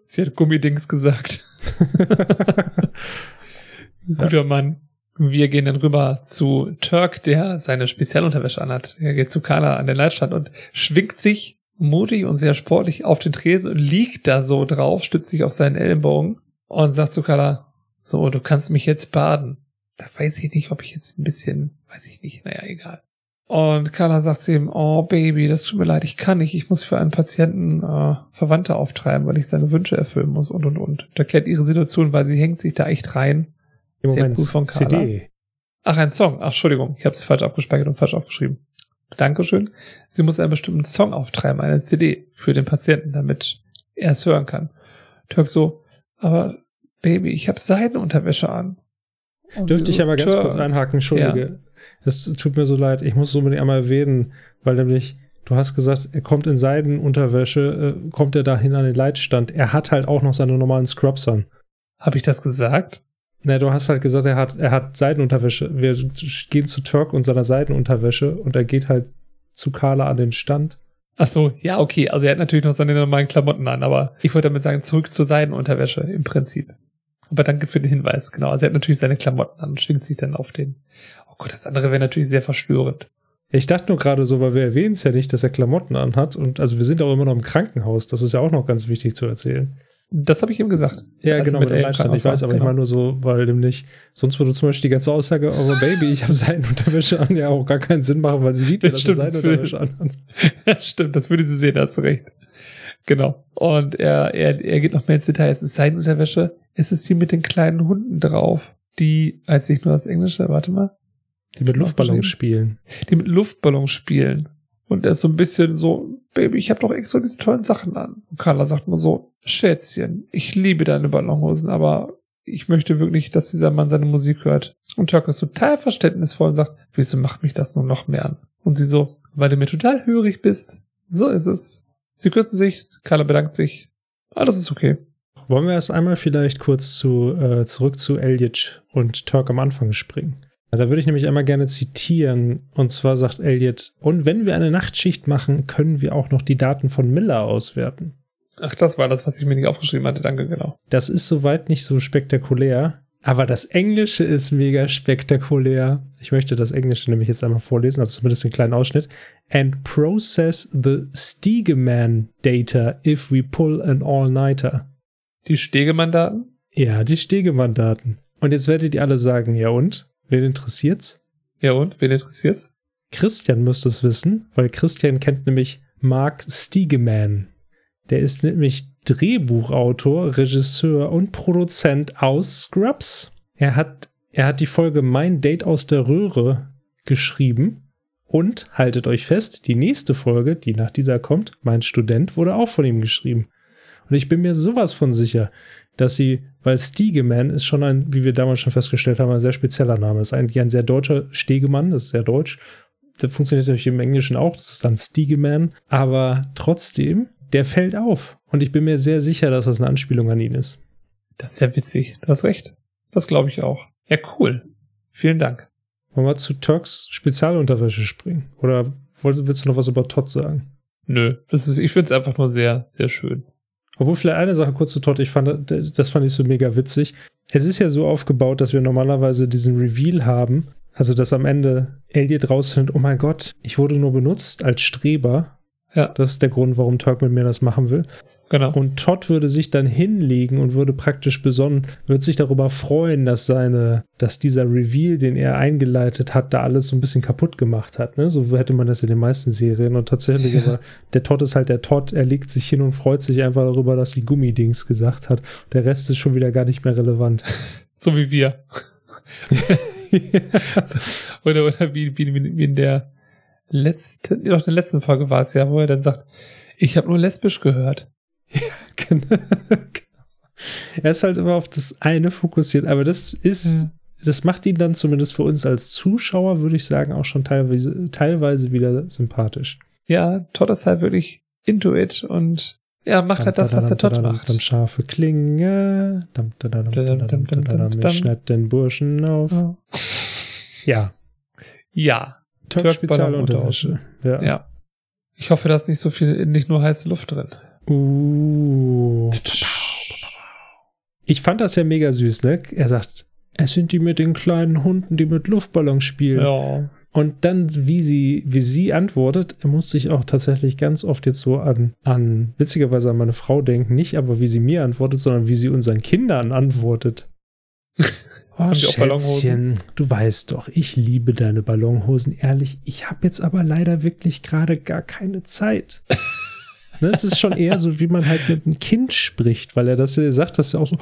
sie hat Gummidings gesagt. Guter Mann. Wir gehen dann rüber zu Turk, der seine Spezialunterwäsche anhat. Er geht zu Carla an den Leitstand und schwingt sich mutig und sehr sportlich auf den Tresen und liegt da so drauf, stützt sich auf seinen Ellenbogen und sagt zu Carla, so, du kannst mich jetzt baden. Da weiß ich nicht, ob ich jetzt ein bisschen, weiß ich nicht, naja, egal. Und Carla sagt zu ihm, oh Baby, das tut mir leid, ich kann nicht, ich muss für einen Patienten äh, Verwandte auftreiben, weil ich seine Wünsche erfüllen muss und und und. Und erklärt ihre Situation, weil sie hängt sich da echt rein. Im Sehr Moment gut von Carla. CD. Ach, ein Song. Ach, Entschuldigung, ich habe es falsch abgespeichert und falsch aufgeschrieben. Dankeschön. Sie muss einen bestimmten Song auftreiben, eine CD für den Patienten, damit er es hören kann. Turk so, aber Baby, ich habe Seidenunterwäsche an. Und Dürfte ich aber ganz kurz einhaken, entschuldige. Es tut mir so leid, ich muss es unbedingt einmal erwähnen, weil nämlich, du hast gesagt, er kommt in Seidenunterwäsche, äh, kommt er dahin an den Leitstand. Er hat halt auch noch seine normalen Scrubs an. Habe ich das gesagt? Na, du hast halt gesagt, er hat, er hat Seidenunterwäsche. Wir gehen zu Turk und seiner Seidenunterwäsche und er geht halt zu Carla an den Stand. Ach so, ja, okay. Also er hat natürlich noch seine normalen Klamotten an, aber ich wollte damit sagen, zurück zur Seidenunterwäsche im Prinzip. Aber danke für den Hinweis, genau. Also er hat natürlich seine Klamotten an und schwingt sich dann auf den. Oh Gott, das andere wäre natürlich sehr verstörend. Ich dachte nur gerade so, weil wir erwähnen es ja nicht, dass er Klamotten anhat. Und also wir sind auch immer noch im Krankenhaus. Das ist ja auch noch ganz wichtig zu erzählen. Das habe ich ihm gesagt. Ja, Als genau, mit Ellen Leitstand. Ich weiß, aber ich genau. meine nur so, weil nämlich, sonst würde zum Beispiel die ganze Aussage, oh Baby, ich habe Seidenunterwäsche an, ja auch gar keinen Sinn machen, weil sie sieht ja, dass stimmt, das Seidenunterwäsche. Ja, stimmt, das würde sie sehen, hast du recht. Genau. Und er, er, er geht noch mehr ins Detail. Es ist seine Unterwäsche. Es ist die mit den kleinen Hunden drauf. Die, als ich nur das Englische, warte mal. Die mit Luftballons spielen. Die mit Luftballons spielen. Und er ist so ein bisschen so, Baby, ich habe doch extra diese tollen Sachen an. Und Carla sagt nur so, Schätzchen, ich liebe deine Ballonhosen, aber ich möchte wirklich, dass dieser Mann seine Musik hört. Und Turk ist total verständnisvoll und sagt, wieso macht mich das nur noch mehr an? Und sie so, weil du mir total hörig bist. So ist es. Sie küssen sich, Carla bedankt sich. Alles ist okay. Wollen wir erst einmal vielleicht kurz zu, äh, zurück zu Elliot und Turk am Anfang springen? Da würde ich nämlich einmal gerne zitieren. Und zwar sagt Elliot, und wenn wir eine Nachtschicht machen, können wir auch noch die Daten von Miller auswerten. Ach, das war das, was ich mir nicht aufgeschrieben hatte. Danke, genau. Das ist soweit nicht so spektakulär. Aber das Englische ist mega spektakulär. Ich möchte das Englische nämlich jetzt einmal vorlesen, also zumindest einen kleinen Ausschnitt. And process the Stegeman data if we pull an all-nighter. Die Stegemann-Daten? Ja, die Stegemann-Daten. Und jetzt werdet ihr alle sagen, ja und? Wen interessiert's? Ja und? Wen interessiert's? Christian müsste es wissen, weil Christian kennt nämlich Mark Stegeman. Der ist nämlich Drehbuchautor, Regisseur und Produzent aus Scrubs. Er hat, er hat die Folge Mein Date aus der Röhre geschrieben. Und haltet euch fest, die nächste Folge, die nach dieser kommt, Mein Student, wurde auch von ihm geschrieben. Und ich bin mir sowas von sicher, dass sie, weil Stegeman ist schon ein, wie wir damals schon festgestellt haben, ein sehr spezieller Name. Ist eigentlich ein sehr deutscher Stegemann, das ist sehr deutsch. Das funktioniert natürlich im Englischen auch, das ist dann Stegeman. Aber trotzdem der fällt auf. Und ich bin mir sehr sicher, dass das eine Anspielung an ihn ist. Das ist ja witzig. Du hast recht. Das glaube ich auch. Ja, cool. Vielen Dank. Wollen wir zu Turks Spezialunterwäsche springen? Oder willst du noch was über Todd sagen? Nö, das ist, ich finde es einfach nur sehr, sehr schön. Obwohl vielleicht eine Sache kurz zu Todd, ich fand, das fand ich so mega witzig. Es ist ja so aufgebaut, dass wir normalerweise diesen Reveal haben, also dass am Ende Elliot rausfindet, oh mein Gott, ich wurde nur benutzt als Streber ja. Das ist der Grund, warum Turk mit mir das machen will. Genau. Und Todd würde sich dann hinlegen und würde praktisch besonnen, würde sich darüber freuen, dass seine, dass dieser Reveal, den er eingeleitet hat, da alles so ein bisschen kaputt gemacht hat. Ne? So hätte man das in den meisten Serien. Und tatsächlich, ja. aber der Todd ist halt der Todd. Er legt sich hin und freut sich einfach darüber, dass sie Gummidings gesagt hat. Der Rest ist schon wieder gar nicht mehr relevant. so wie wir. so, oder, oder wie, wie, wie in der letzte, doch in der letzten Folge war es ja, wo er dann sagt, ich habe nur lesbisch gehört. Genau. Er ist halt immer auf das eine fokussiert, aber das ist, das macht ihn dann zumindest für uns als Zuschauer, würde ich sagen, auch schon teilweise, teilweise wieder sympathisch. Ja, Todd ist halt wirklich into it und ja, macht halt das, was der Todd macht. Dann scharfe Klinge, ich schneid den Burschen auf. Ja. Ja. Turks Spezialunterwäsche. Ja. ja. Ich hoffe, da ist nicht so viel, nicht nur heiße Luft drin. Uh. Ich fand das ja mega süß, ne? Er sagt, es sind die mit den kleinen Hunden, die mit Luftballons spielen. Ja. Und dann, wie sie, wie sie antwortet, musste ich auch tatsächlich ganz oft jetzt so an, an, witzigerweise an meine Frau denken, nicht aber wie sie mir antwortet, sondern wie sie unseren Kindern antwortet. Oh, Schätzchen, du weißt doch, ich liebe deine Ballonhosen. Ehrlich, ich habe jetzt aber leider wirklich gerade gar keine Zeit. ne, es ist schon eher so, wie man halt mit einem Kind spricht, weil er das er sagt, das ja auch so.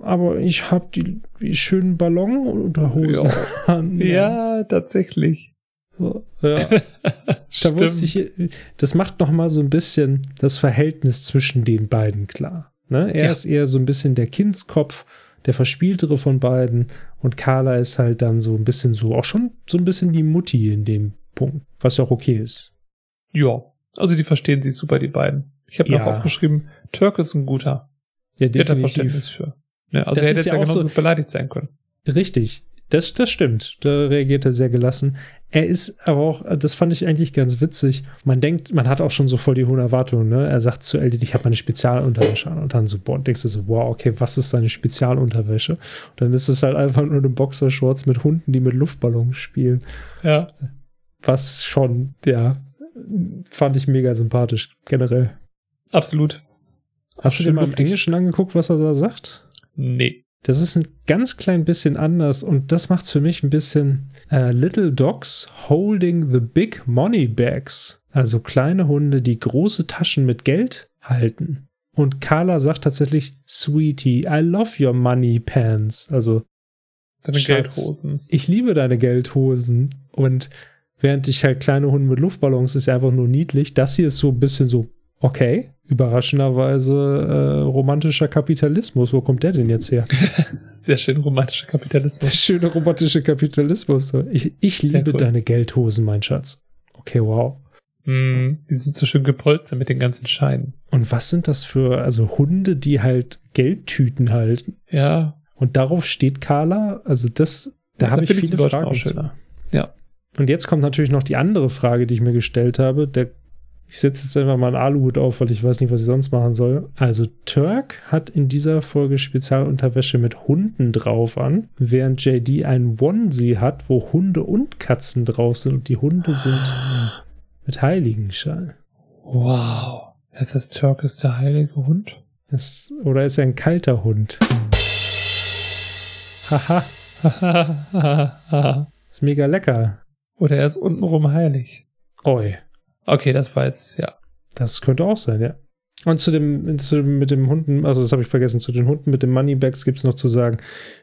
Aber ich habe die, die schönen Ballonunterhosen ja. an. Ja, ja tatsächlich. So, ja. da wusste ich, das macht noch mal so ein bisschen das Verhältnis zwischen den beiden klar. Ne? Er ja. ist eher so ein bisschen der Kindskopf der verspieltere von beiden. Und Carla ist halt dann so ein bisschen so, auch schon so ein bisschen die Mutti in dem Punkt, was ja auch okay ist. Ja, also die verstehen sich super, die beiden. Ich habe ja. noch aufgeschrieben, Turk ist ein guter. Ja, definitiv. Hätte Verständnis für. Ja, also das er hätte jetzt ja, genauso so, beleidigt sein können. Richtig. Das, das stimmt. Da reagiert er sehr gelassen. Er ist aber auch, das fand ich eigentlich ganz witzig. Man denkt, man hat auch schon so voll die hohen Erwartungen, ne? Er sagt zu Eldit, ich habe meine Spezialunterwäsche an. Und dann so, boah, denkst du so, wow, okay, was ist seine Spezialunterwäsche? Und dann ist es halt einfach nur eine Boxershorts mit Hunden, die mit Luftballons spielen. Ja. Was schon, ja, fand ich mega sympathisch, generell. Absolut. Hast du dir mal im Englischen angeguckt, was er da sagt? Nee. Das ist ein ganz klein bisschen anders und das macht es für mich ein bisschen uh, Little Dogs Holding the Big Money Bags. Also kleine Hunde, die große Taschen mit Geld halten. Und Carla sagt tatsächlich, Sweetie, I love your money pants. Also deine Schatz, Geldhosen. Ich liebe deine Geldhosen. Und Während ich halt kleine Hunde mit Luftballons ist ja einfach nur niedlich. Das hier ist so ein bisschen so, okay, überraschenderweise äh, romantischer Kapitalismus. Wo kommt der denn jetzt her? Sehr schön romantischer Kapitalismus. Schöner romantischer Kapitalismus. Ich, ich liebe cool. deine Geldhosen, mein Schatz. Okay, wow. Mm, die sind so schön gepolstert mit den ganzen Scheinen. Und was sind das für, also Hunde, die halt Geldtüten halten? Ja. Und darauf steht Carla. Also das, da habe ich viele Fragen. auch zu. schöner. Ja. Und jetzt kommt natürlich noch die andere Frage, die ich mir gestellt habe. Der, ich setze jetzt einfach mal einen Aluhut auf, weil ich weiß nicht, was ich sonst machen soll. Also Turk hat in dieser Folge Spezialunterwäsche mit Hunden drauf an, während JD ein Onesie hat, wo Hunde und Katzen drauf sind und die Hunde sind mit Heiligenschein. Wow. Ist das Turk ist der heilige Hund? Das, oder ist er ein kalter Hund? Haha, ist mega lecker. Oder er ist untenrum heilig. Oi. Okay, das war jetzt, ja. Das könnte auch sein, ja. Und zu dem, zu dem mit dem Hunden, also das habe ich vergessen, zu den Hunden mit den Moneybags gibt es noch zu sagen,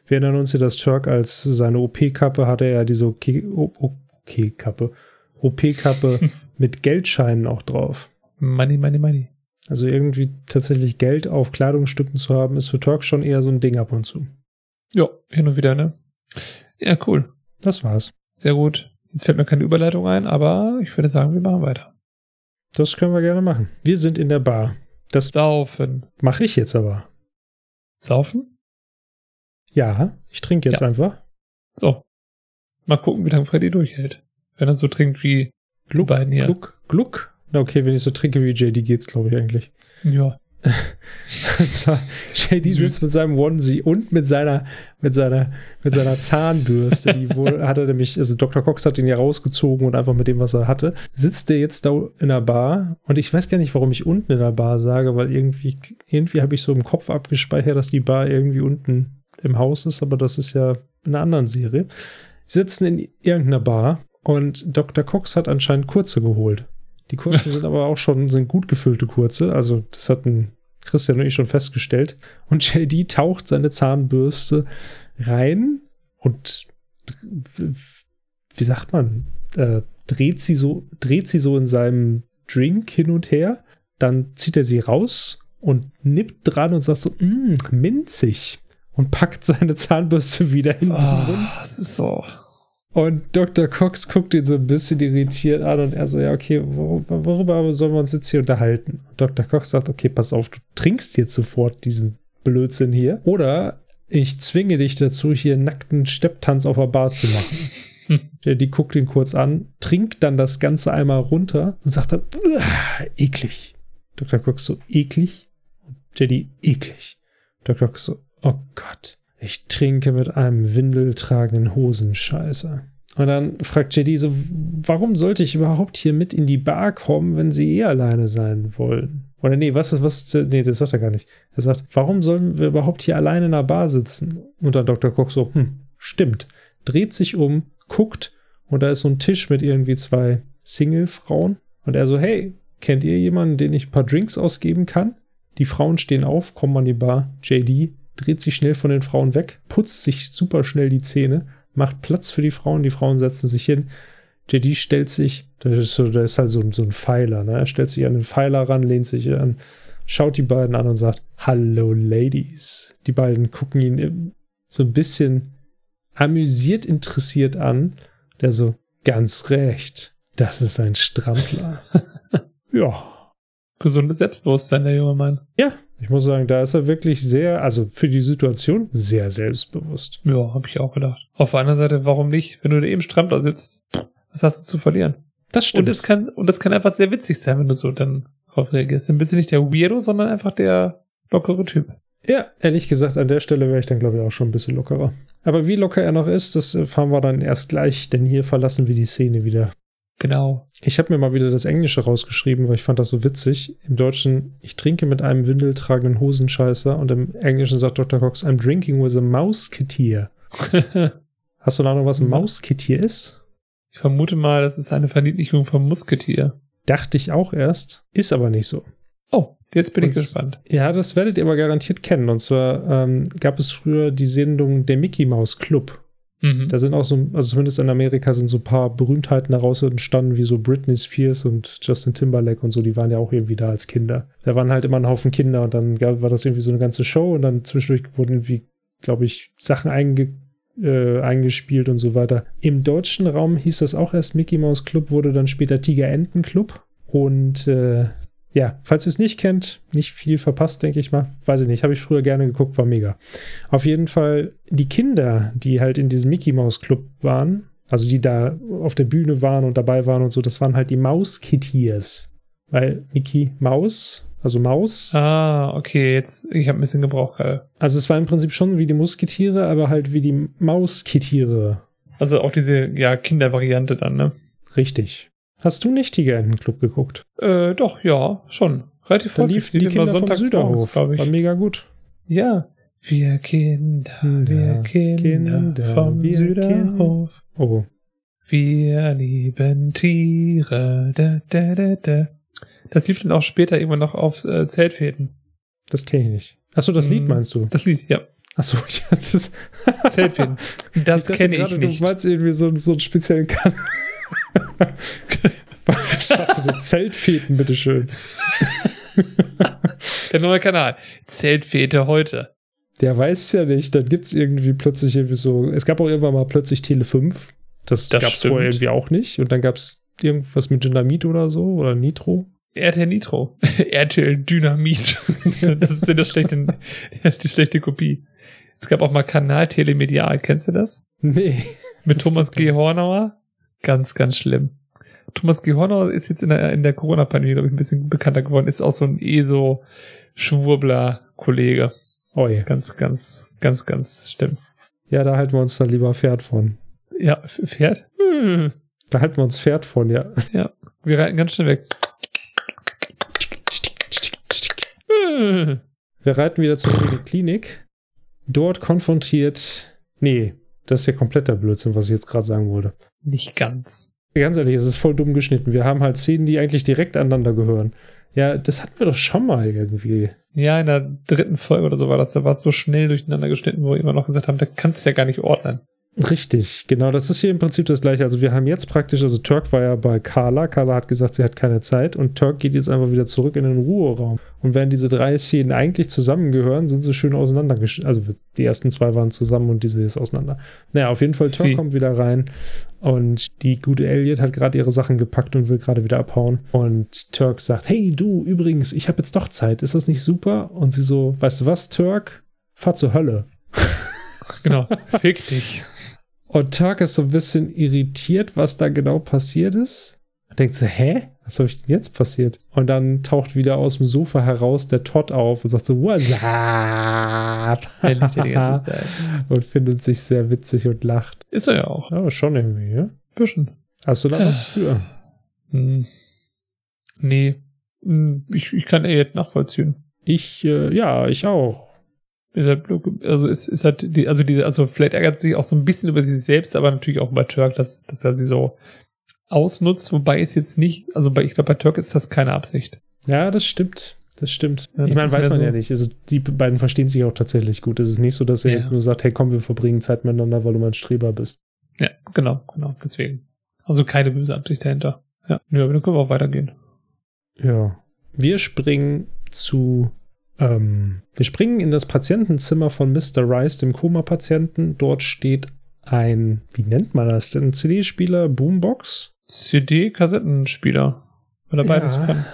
wir erinnern uns ja, dass Turk als seine OP-Kappe hatte er ja diese OK-Kappe, OP-Kappe mit Geldscheinen auch drauf. Money, money, money. Also irgendwie tatsächlich Geld auf Kleidungsstücken zu haben, ist für Turk schon eher so ein Ding ab und zu. Ja, hin und wieder, ne? Ja, cool. Das war's. Sehr gut. Jetzt fällt mir keine Überleitung ein, aber ich würde sagen, wir machen weiter. Das können wir gerne machen. Wir sind in der Bar. Das Saufen. mache ich jetzt aber. Saufen? Ja, ich trinke jetzt Ja. einfach. So. Mal gucken, wie lange Freddy durchhält. Wenn er so trinkt wie Gluck, beiden hier. Gluck, Gluck. Na okay, wenn ich so trinke wie JD geht's, glaube ich eigentlich. Ja. Und zwar, JD Süß. sitzt mit seinem Onesie und mit seiner, mit seiner, mit seiner Zahnbürste. Die wohl, hat er nämlich, also Dr. Cox hat ihn ja rausgezogen und einfach mit dem, was er hatte, sitzt er jetzt da in der Bar. Und ich weiß gar nicht, warum ich unten in der Bar sage, weil irgendwie, irgendwie habe ich so im Kopf abgespeichert, dass die Bar irgendwie unten im Haus ist, aber das ist ja in einer anderen Serie. Sie sitzen in irgendeiner Bar und Dr. Cox hat anscheinend kurze geholt. Die kurzen sind aber auch schon, sind gut gefüllte kurze. Also, das hatten Christian und ich schon festgestellt. Und JD taucht seine Zahnbürste rein und wie sagt man, äh, dreht sie so, dreht sie so in seinem Drink hin und her. Dann zieht er sie raus und nippt dran und sagt so, "Mm, minzig. Und packt seine Zahnbürste wieder in den Oh, Mund. das ist so. Und Dr. Cox guckt ihn so ein bisschen irritiert an und er so, ja, okay, worüber, worüber sollen wir uns jetzt hier unterhalten? Und Dr. Cox sagt, okay, pass auf, du trinkst jetzt sofort diesen Blödsinn hier. Oder ich zwinge dich dazu, hier einen nackten Stepptanz auf der Bar zu machen. Der, die guckt ihn kurz an, trinkt dann das Ganze einmal runter und sagt dann, "Uah, eklig. Dr. Cox so, eklig? JD, eklig. Dr. Cox so, oh Gott. Ich trinke mit einem windeltragenden Hosenscheißer. Und dann fragt JD so, warum sollte ich überhaupt hier mit in die Bar kommen, wenn sie eh alleine sein wollen? Oder nee, was ist, was ist, nee, das sagt er gar nicht. Er sagt, warum sollen wir überhaupt hier alleine in der Bar sitzen? Und dann Dr. Koch so, hm, stimmt. Dreht sich um, guckt und da ist so ein Tisch mit irgendwie zwei Single-Frauen. Und er so, hey, kennt ihr jemanden, den ich ein paar Drinks ausgeben kann? Die Frauen stehen auf, kommen an die Bar. JD dreht sich schnell von den Frauen weg, putzt sich super schnell die Zähne, macht Platz für die Frauen, die Frauen setzen sich hin. JD stellt sich, da ist, so, da ist halt so, so ein Pfeiler, ne? Er stellt sich an den Pfeiler ran, lehnt sich an, schaut die beiden an und sagt, Hallo Ladies. Die beiden gucken ihn so ein bisschen amüsiert interessiert an. Der so, ganz recht, das ist ein Strampler. ja. Gesundes Selbstbewusstsein, der junge Mann. Ja, ich muss sagen, da ist er wirklich sehr, also für die Situation sehr selbstbewusst. Ja, habe ich auch gedacht. Auf der anderen Seite, warum nicht? Wenn du da eben Strampler sitzt, was hast du zu verlieren? Das Und stimmt. es kann, und das kann einfach sehr witzig sein, wenn du so dann drauf reagierst. Dann bist du nicht der Weirdo, sondern einfach der lockere Typ. ja, ehrlich gesagt, an der Stelle wäre ich dann, glaube ich, auch schon ein bisschen lockerer. Aber wie locker er noch ist, das erfahren wir dann erst gleich, denn hier verlassen wir die Szene wieder. Genau. Ich habe mir mal wieder das Englische rausgeschrieben, weil ich fand das so witzig. Im Deutschen, ich trinke mit einem windeltragenden Hosenscheißer und im Englischen sagt Dr. Cox, I'm drinking with a Mausketier. Hast du da noch was ein Mausketier ist? Ich vermute mal, das ist eine Verniedlichung vom Musketier. Dachte ich auch erst, ist aber nicht so. Oh, jetzt bin ich Und- gespannt. Ja, das werdet ihr aber garantiert kennen. Und zwar ähm, gab es früher die Sendung Der Mickey Maus Club. Mhm. Da sind auch so, also zumindest in Amerika sind so ein paar Berühmtheiten daraus entstanden, wie so Britney Spears und Justin Timberlake und so, die waren ja auch irgendwie da als Kinder. Da waren halt immer ein Haufen Kinder und dann war das irgendwie so eine ganze Show und dann zwischendurch wurden irgendwie, glaube ich, Sachen einge, äh, eingespielt und so weiter. Im deutschen Raum hieß das auch erst Mickey Mouse Club, wurde dann später Tiger Enten Club und äh, ja, falls ihr es nicht kennt, nicht viel verpasst, denke ich mal. Weiß ich nicht, habe ich früher gerne geguckt, war mega. Auf jeden Fall die Kinder, die halt in diesem Mickey Mouse Club waren, also die da auf der Bühne waren und dabei waren und so, das waren halt die Mauskittiers. Weil Mickey Maus, also Maus. Ah, okay, jetzt, ich habe ein bisschen Gebrauch gerade. Also es war im Prinzip schon wie die Musketiere, aber halt wie die Mauskittiere. Also auch diese, ja, Kindervariante dann, ne? Richtig. Hast du nicht Tiger Club geguckt? Äh, doch, ja, schon. Relativ Da lief die immer Kinder vom sonntags morgens, Süderhof. glaube War ich. mega gut. Ja. Wir Kinder, wir Kinder, Kinder, Kinder, vom wir Süderhof. Oh, Wir lieben Tiere. Da, da, da, da. Das lief dann auch später irgendwann noch auf äh, Zeltfäden. das kenne ich nicht. Achso, das Lied Mm. meinst du? Das Lied, ja. Achso, ich das. Zeltfäden. Das kenne ich nicht. Du meinst irgendwie so, so einen speziellen Kanal. Denn Zeltfeten, bitteschön? Der neue Kanal. Zeltfete heute. Der weiß ja nicht. Dann gibt es irgendwie plötzlich irgendwie so. Es gab auch irgendwann mal plötzlich Tele 5. Das, Das gab es vorher irgendwie auch nicht. Und dann gab es irgendwas mit Dynamit oder so oder Nitro. RTL Nitro. RTL Dynamit. das ist ja das schlechte, die schlechte Kopie. Es gab auch mal Kanal Telemedial. Kennst du das? Nee. Mit Das Thomas G. Hornauer. Ganz, ganz schlimm. Thomas G. Hornauer ist jetzt in der, in der Corona-Pandemie, glaube ich, ein bisschen bekannter geworden. Ist auch so ein eh so Schwurbler-Kollege. Oh ja. Ganz, ganz, ganz, ganz schlimm. Ja, da halten wir uns dann lieber Pferd von. Ja, Pferd? Hm. Da halten wir uns Pferd von, ja. Wir reiten ganz schnell weg. Hm. Wir reiten wieder zurück in die Klinik. Dort konfrontiert. Nee, das ist ja kompletter Blödsinn, was ich jetzt gerade sagen wollte. Nicht ganz. Ganz ehrlich, es ist voll dumm geschnitten. Wir haben halt Szenen, die eigentlich direkt aneinander gehören. Ja, das hatten wir doch schon mal irgendwie. Ja, in der dritten Folge oder so war das, da war es so schnell durcheinander geschnitten, wo wir immer noch gesagt haben, da kannst du ja gar nicht ordnen. Richtig, genau. Das ist hier im Prinzip das gleiche. Also wir haben jetzt praktisch, also Turk war ja bei Carla. Carla hat gesagt, sie hat keine Zeit und Turk geht jetzt einfach wieder zurück in den Ruheraum. Und während diese drei Szenen eigentlich zusammengehören, sind sie schön auseinandergeschnitten. Also die ersten zwei waren zusammen und diese ist auseinander. Naja, auf jeden Fall, Turk Wie? kommt wieder rein und die gute Elliot hat gerade ihre Sachen gepackt und will gerade wieder abhauen. Und Turk sagt, hey du, übrigens, ich habe jetzt doch Zeit. Ist das nicht super? Und sie so, weißt du was, Turk? Fahr zur Hölle. Genau. Fick dich. Und Turk ist so ein bisschen irritiert, was da genau passiert ist. Und denkt so, hä? Was habe ich denn jetzt passiert? Und dann taucht wieder aus dem Sofa heraus der Todd auf und sagt so, what's up? Er liegt ja die ganze Zeit. und findet sich sehr witzig und lacht. Ist er ja auch. Ja, schon irgendwie, ja? Bisschen. Hast du da was für? Hm. Nee. Hm, Ich, ich kann Elliot nachvollziehen. Ich, äh, ja, ich auch. Ist halt, blöd also ist, ist halt die, also diese, also vielleicht ärgert sie sich auch so ein bisschen über sich selbst, aber natürlich auch bei Turk, dass, dass er sie so ausnutzt, wobei es jetzt nicht, also bei, ich glaube, bei Turk ist das keine Absicht. Ja, das stimmt. Das stimmt. Ja, ich meine, weiß man so- ja nicht. Also die beiden verstehen sich auch tatsächlich gut. Es ist nicht so, dass er Ja. jetzt nur sagt, hey komm, wir verbringen Zeit miteinander, weil du mein Streber bist. Ja, genau, genau, deswegen. Also keine böse Absicht dahinter. Ja, nö, aber dann können wir auch weitergehen. Ja. Wir springen zu. Ähm, wir springen in das Patientenzimmer von Mr. Rice, dem Koma-Patienten. Dort steht ein, wie nennt man das denn? CD-Spieler, Boombox? CD-Kassettenspieler. Weil er beides kann.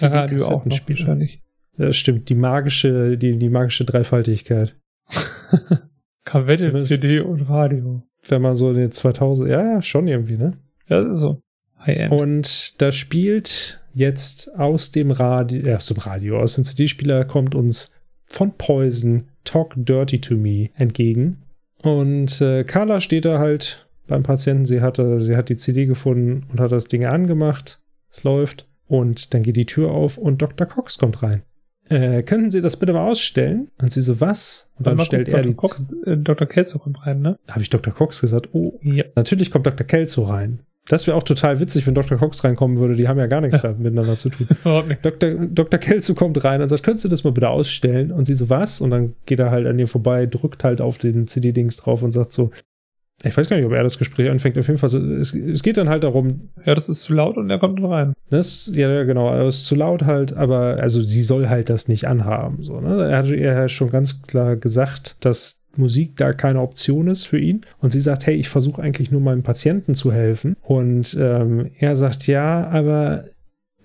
Radio auch noch wahrscheinlich. Ja, stimmt. Die magische, die, die magische Dreifaltigkeit. Kavette, CD und Radio. Wenn man so in den 2000, ja, ja, schon irgendwie, ne? Ja, das ist so. High-End. Und da spielt jetzt aus dem Radio, äh, aus dem Radio, aus dem CD-Spieler kommt uns von Poison Talk Dirty to Me entgegen. Und äh, Carla steht da halt beim Patienten. Sie, hatte, sie hat die CD gefunden und hat das Ding angemacht. Es läuft. Und dann geht die Tür auf und Dr. Cox kommt rein. Äh, könnten Sie das bitte mal ausstellen? Und sie so, was? Und dann Markus, stellt er Dr. die. Cox, äh, Dr. Kelso kommt rein, ne? Habe ich Dr. Cox gesagt? Oh, Ja. Natürlich kommt Dr. Kelso rein. Das wäre auch total witzig, wenn Dr. Cox reinkommen würde. Die haben ja gar nichts da miteinander zu tun. Dr. Dr. Kelso kommt rein und sagt, könntest du das mal bitte ausstellen? Und sie so, was? Und dann geht er halt an ihr vorbei, drückt halt auf den CD-Dings drauf und sagt so, Ich weiß gar nicht, ob er das Gespräch anfängt. Auf jeden Fall, es, es geht dann halt darum. Ja, das ist zu laut und er kommt dann rein. Das, ja, genau, es ist zu laut halt, aber also sie soll halt das nicht anhaben. So, ne? Er hat ihr ja schon ganz klar gesagt, dass Musik da keine Option ist für ihn. Und sie sagt, hey, ich versuche eigentlich nur meinem Patienten zu helfen. Und ähm, er sagt, ja, aber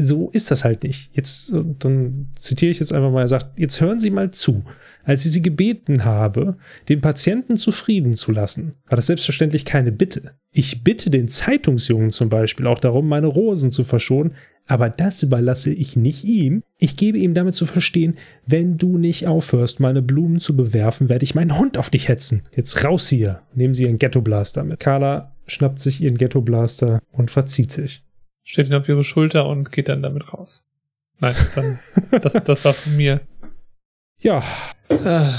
so ist das halt nicht. Jetzt, dann zitiere ich jetzt einfach mal, er sagt, jetzt hören Sie mal zu. Als ich sie gebeten habe, den Patienten zufrieden zu lassen, war das selbstverständlich keine Bitte. Ich bitte den Zeitungsjungen zum Beispiel auch darum, meine Rosen zu verschonen, aber das überlasse ich nicht ihm. Ich gebe ihm damit zu verstehen, wenn du nicht aufhörst, meine Blumen zu bewerfen, werde ich meinen Hund auf dich hetzen. Jetzt raus hier. Nehmen Sie Ihren Ghetto-Blaster mit. Carla schnappt sich ihren Ghetto-Blaster und verzieht sich. Stellt ihn auf ihre Schulter und geht dann damit raus. Nein, das war, das, das war von mir. Ja. Ah,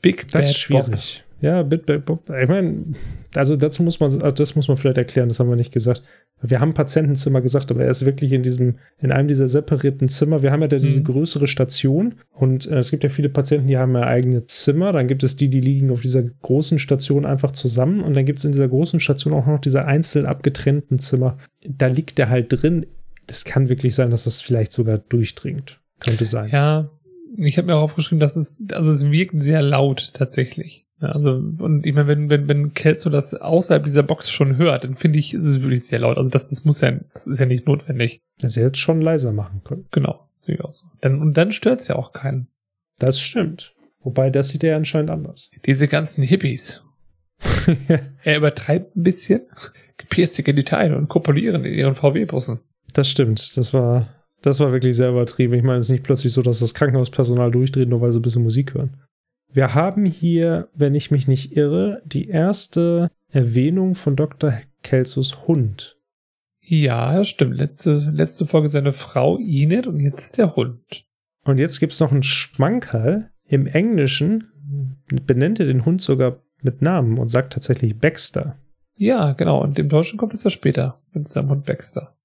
Big Das Bad ist schwierig. Ja, Bit Bad Bob. Ich meine, also dazu muss man, also das muss man vielleicht erklären, das haben wir nicht gesagt. Wir haben Patientenzimmer gesagt, aber er ist wirklich in diesem, in einem dieser separierten Zimmer. Wir haben ja da diese Mhm. größere Station und äh, es gibt ja viele Patienten, die haben ja eigene Zimmer. Dann gibt es die, die liegen auf dieser großen Station einfach zusammen und dann gibt es in dieser großen Station auch noch diese einzeln abgetrennten Zimmer. Da liegt er halt drin. Das kann wirklich sein, dass das vielleicht sogar durchdringt. Könnte sein. Ja, ich habe mir auch aufgeschrieben, dass es, also es wirkt sehr laut tatsächlich. Ja, also, und ich meine, wenn, wenn, wenn Kelso das außerhalb dieser Box schon hört, dann finde ich, ist es wirklich sehr laut. Also das, das muss ja, das ist ja nicht notwendig. Dass er jetzt schon leiser machen können. Genau, sehe ich auch so. Dann, und dann stört's ja auch keinen. Das stimmt. Wobei, das sieht er anscheinend anders. Diese ganzen Hippies. Er übertreibt ein bisschen. Gepierste Genitalien und kopulieren in ihren VW-Bussen. Das stimmt. Das war, das war wirklich sehr übertrieben. Ich meine, es ist nicht plötzlich so, dass das Krankenhauspersonal durchdreht, nur weil sie ein bisschen Musik hören. Wir haben hier, wenn ich mich nicht irre, die erste Erwähnung von Dr. Kelsos Hund. Ja, das stimmt. Letzte, letzte Folge seine Frau Inet und jetzt der Hund. Und jetzt gibt es noch einen Schmankerl. Im Englischen benennt er den Hund sogar mit Namen und sagt tatsächlich Baxter. Ja, genau. Und im Deutschen kommt es ja später mit seinem Hund Baxter.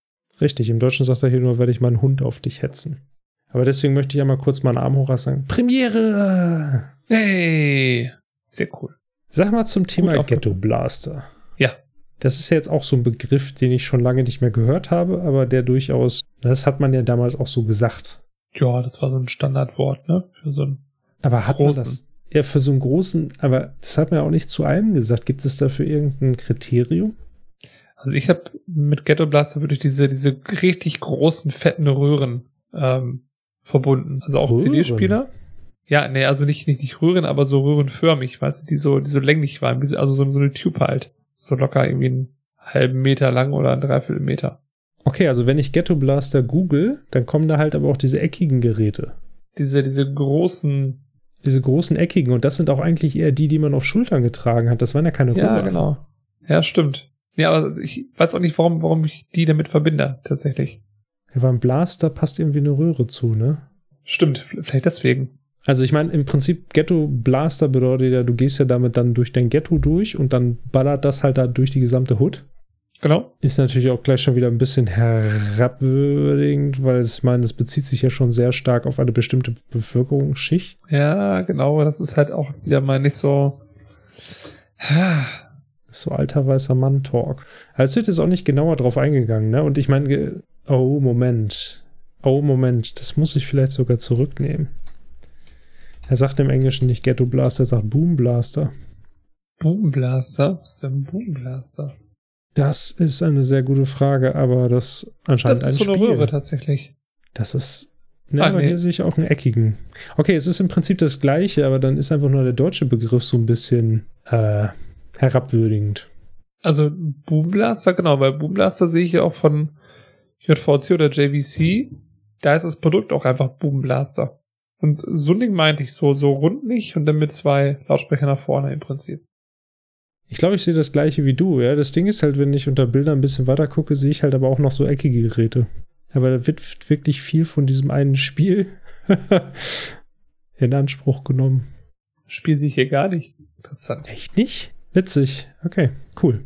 Richtig, im Deutschen sagt er hier nur, werde ich meinen Hund auf dich hetzen. Aber deswegen möchte ich einmal kurz meinen Arm hoch sagen. Premiere! Hey, sehr cool. Sag mal zum Thema Ghetto. Blaster. Ja. Das ist ja jetzt auch so ein Begriff, den ich schon lange nicht mehr gehört habe, aber der durchaus, das hat man ja damals auch so gesagt. Ja, das war so ein Standardwort, ne? Für so ein. Aber hat Großen. man das ja für so einen großen, aber das hat man ja auch nicht zu allem gesagt. Gibt es dafür irgendein Kriterium? Also ich habe mit Ghetto Blaster wirklich diese, diese richtig großen, fetten Röhren ähm, verbunden. Also auch? CD-Spieler. Ja, nee, also nicht, nicht, nicht Röhren, aber so röhrenförmig, weißt du, die so, die so länglich waren, also so, so eine Tube halt. So locker irgendwie einen halben Meter lang oder einen Dreiviertel Meter. Okay, also wenn ich Ghetto Blaster google, dann kommen da halt aber auch diese eckigen Geräte. Diese, diese großen, Diese großen eckigen und das sind auch eigentlich eher die, die man auf Schultern getragen hat. Das waren ja keine ja, Röhren. genau. Ja, stimmt. Ja, aber ich weiß auch nicht, warum, warum ich die damit verbinde, tatsächlich. Ja, beim Blaster passt irgendwie eine Röhre zu, ne? Stimmt, vielleicht deswegen. Also ich meine, im Prinzip Ghetto Blaster bedeutet ja, du gehst ja damit dann durch dein Ghetto durch und dann ballert das halt da durch die gesamte Hood. Genau. Ist natürlich auch gleich schon wieder ein bisschen herabwürdigend, weil ich meine, es bezieht sich ja schon sehr stark auf eine bestimmte Bevölkerungsschicht. Ja, genau, das ist halt auch wieder mal nicht so. So alter weißer Mann-Talk. Also es wird jetzt auch nicht genauer drauf eingegangen, ne? Und ich meine, oh, Moment. Oh, Moment. Das muss ich vielleicht sogar zurücknehmen. Er sagt im Englischen nicht Ghetto Blaster, er sagt Boom Blaster. Boomblaster? Was ist denn ein Boomblaster? Das ist eine sehr gute Frage, aber das anscheinend Das ist ein so eine Spiel. Röhre tatsächlich. Das ist. Ne, Ah, aber nee. hier sehe ich auch einen eckigen. Okay, es ist im Prinzip das gleiche, aber dann ist einfach nur der deutsche Begriff so ein bisschen äh, herabwürdigend. Also Boomblaster, genau, bei Boomblaster sehe ich ja auch von JVC oder JVC, da ist das Produkt auch einfach Boomblaster. Und so ein Ding meinte ich, so, so rund nicht und dann mit zwei Lautsprechern nach vorne im Prinzip. Ich glaube, ich sehe das gleiche wie du. Ja, das Ding ist halt, wenn ich unter Bildern ein bisschen weiter gucke, sehe ich halt aber auch noch so eckige Geräte. Aber da wird wirklich viel von diesem einen Spiel in Anspruch genommen. Spiel sehe ich hier gar nicht. Interessant. Echt nicht? Witzig. Okay, cool.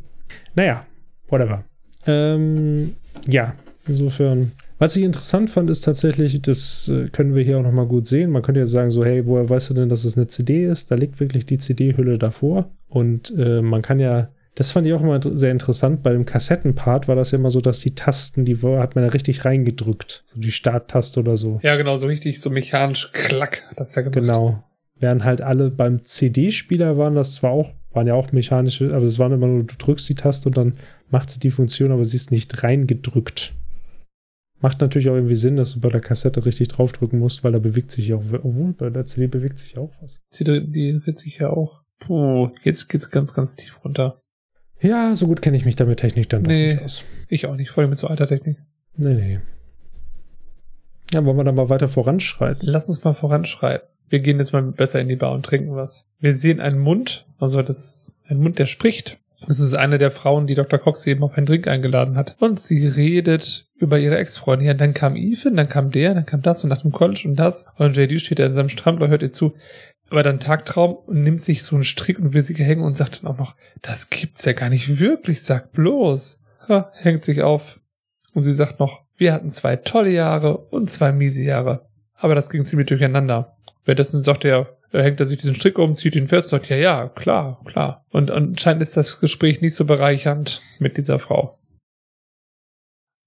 Naja, whatever. Ähm, ja, insofern. Was ich interessant fand, ist tatsächlich, das äh, können wir hier auch nochmal gut sehen. Man könnte jetzt sagen, so, hey, woher weißt du denn, dass es eine CD ist? Da liegt wirklich die CD-Hülle davor. Und äh, man kann ja, das fand ich auch immer sehr interessant, bei dem Kassettenpart war das ja immer so, dass die Tasten, die hat man ja richtig reingedrückt. So die Starttaste oder so. Ja, genau, so richtig so mechanisch klack hat das ja gemacht. Genau. Während halt alle beim CD-Spieler waren das zwar auch, waren ja auch mechanische, aber es waren immer nur, du drückst die Taste und dann macht sie die Funktion, aber sie ist nicht reingedrückt. Macht natürlich auch irgendwie Sinn, dass du bei der Kassette richtig draufdrücken musst, weil da bewegt sich auch, obwohl bei der CD bewegt sich auch was. Die, die dreht sich ja auch. Puh, jetzt geht's ganz, ganz tief runter. Ja, so gut kenne ich mich damit Technik dann nee, doch nicht aus. Ich auch nicht, vor allem mit so alter Technik. Nee, nee. Ja, wollen wir dann mal weiter voranschreiten? Lass uns mal voranschreiten. Wir gehen jetzt mal besser in die Bar und trinken was. Wir sehen einen Mund, also das, ein Mund, der spricht. Das ist eine der Frauen, die Dr. Cox eben auf einen Drink eingeladen hat. Und sie redet über ihre Ex-Freundin. Ja, dann kam Ethan, dann kam der, dann kam das und nach dem College und das. Und JD steht da in seinem Strampler, hört ihr zu. Aber dann Tagtraum und nimmt sich so einen Strick und will sie hängen und sagt dann auch noch, das gibt's ja gar nicht wirklich, sag bloß. Ha, hängt sich auf. Und sie sagt noch, wir hatten zwei tolle Jahre und zwei miese Jahre. Aber das ging ziemlich durcheinander. Währenddessen sagt er hängt er sich diesen Strick um, zieht ihn fest, sagt, ja, ja, klar, klar. Und anscheinend ist das Gespräch nicht so bereichernd mit dieser Frau.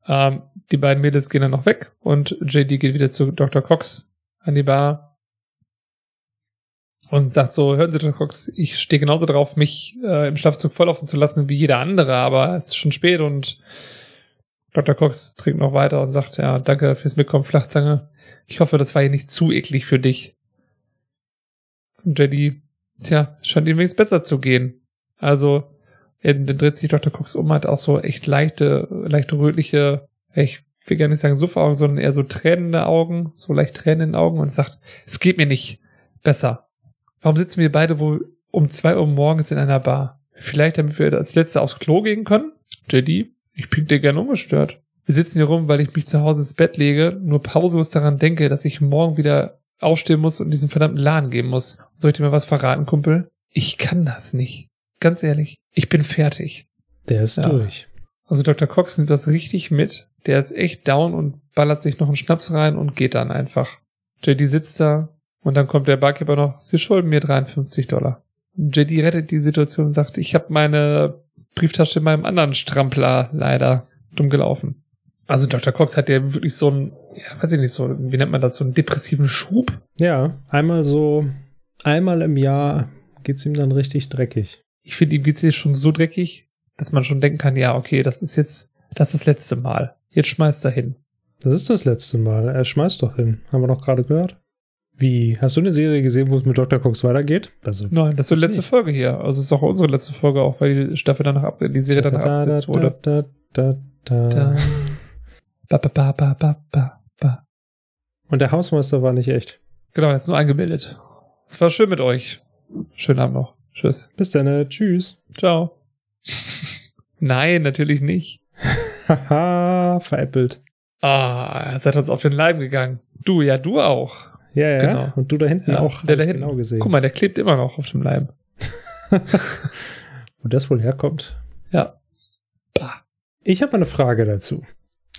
Ähm, die beiden Mädels gehen dann noch weg und JD geht wieder zu Dr. Cox an die Bar und sagt so, hören Sie, Dr. Cox, ich stehe genauso drauf, mich äh, im Schlafzug volllaufen zu lassen wie jeder andere, aber es ist schon spät und Dr. Cox trinkt noch weiter und sagt, ja, danke fürs Mitkommen, Flachzange. Ich hoffe, das war hier nicht zu eklig für dich. JD, tja, scheint ihm wenigstens besser zu gehen. Also, dann dreht sich Dr. Cox um, hat auch so echt leichte, leichte rötliche, ich will gar nicht sagen Suffaugen, sondern eher so tränende Augen, so leicht tränende Augen und sagt, es geht mir nicht besser. Warum sitzen wir beide wohl um zwei Uhr morgens in einer Bar? Vielleicht, damit wir das letzte aufs Klo gehen können? JD, ich pink dir gern ungestört. Wir sitzen hier rum, weil ich mich zu Hause ins Bett lege, nur pausenlos daran denke, dass ich morgen wieder aufstehen muss und diesen verdammten Laden gehen muss. Soll ich dir mal was verraten, Kumpel? Ich kann das nicht. Ganz ehrlich. Ich bin fertig. Der ist ja. durch. Also Dr. Cox nimmt das richtig mit. Der ist echt down und ballert sich noch einen Schnaps rein und geht dann einfach. JD sitzt da und dann kommt der Barkeeper noch, sie schulden mir 53 Dollar. JD rettet die Situation und sagt, ich habe meine Brieftasche in meinem anderen Strampler leider dumm gelaufen. Also Dr. Cox hat ja wirklich so einen, ja, weiß ich nicht, so, wie nennt man das, so einen depressiven Schub. Ja, einmal so, einmal im Jahr geht's ihm dann richtig dreckig. Ich finde, ihm geht's jetzt schon so dreckig, dass man schon denken kann, ja, okay, das ist jetzt, das ist das letzte Mal. Jetzt schmeißt er hin. Das ist das letzte Mal. Er schmeißt doch hin. Haben wir doch gerade gehört. Wie? Hast du eine Serie gesehen, wo es mit Dr. Cox weitergeht? Also, Nein, das ist die letzte nicht. Folge hier. Also es ist auch unsere letzte Folge, auch weil die Staffel danach ab, die Serie danach abgesetzt wurde. Da, da, da, da. Ba, ba, ba, ba, ba, ba, ba. Und der Hausmeister war nicht echt. Genau, er ist nur eingebildet. Es war schön mit euch. Schönen Abend noch. Tschüss. Bis dann. Äh, tschüss. Ciao. Nein, natürlich nicht. Haha, veräppelt. Ah, er seid uns auf den Leim gegangen. Du, ja, du auch. Ja, ja. Genau. Und du da hinten ja, auch. Der da hinten. Genau gesehen. Guck mal, der klebt immer noch auf dem Leim. Wo das wohl herkommt. Ja. Bah. Ich habe eine Frage dazu.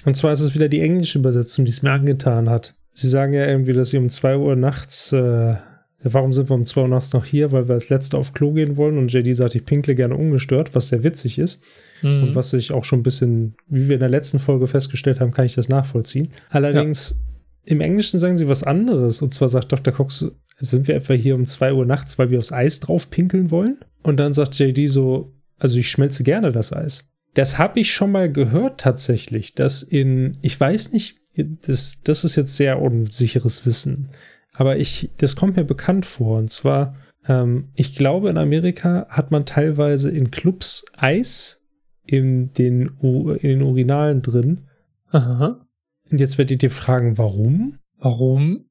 Und zwar ist es wieder die englische Übersetzung, die es mir angetan hat. Sie sagen ja irgendwie, dass sie um 2 Uhr nachts, äh, warum sind wir um 2 Uhr nachts noch hier? Weil wir als Letzte auf Klo gehen wollen und JD sagt, ich pinkle gerne ungestört, was sehr witzig ist. Mhm. Und was ich auch schon ein bisschen, wie wir in der letzten Folge festgestellt haben, kann ich das nachvollziehen. Allerdings, ja. im Englischen sagen sie was anderes. Und zwar sagt Dr. Cox, sind wir etwa hier um 2 Uhr nachts, weil wir aufs Eis drauf pinkeln wollen? Und dann sagt JD so, also ich schmelze gerne das Eis. Das habe ich schon mal gehört tatsächlich, dass in, ich weiß nicht, das, das ist jetzt sehr unsicheres Wissen, aber ich, das kommt mir bekannt vor. Und zwar, ähm, ich glaube, in Amerika hat man teilweise in Clubs Eis in den, in den Urinalen drin. Aha. Und jetzt werdet ihr fragen, warum? Warum?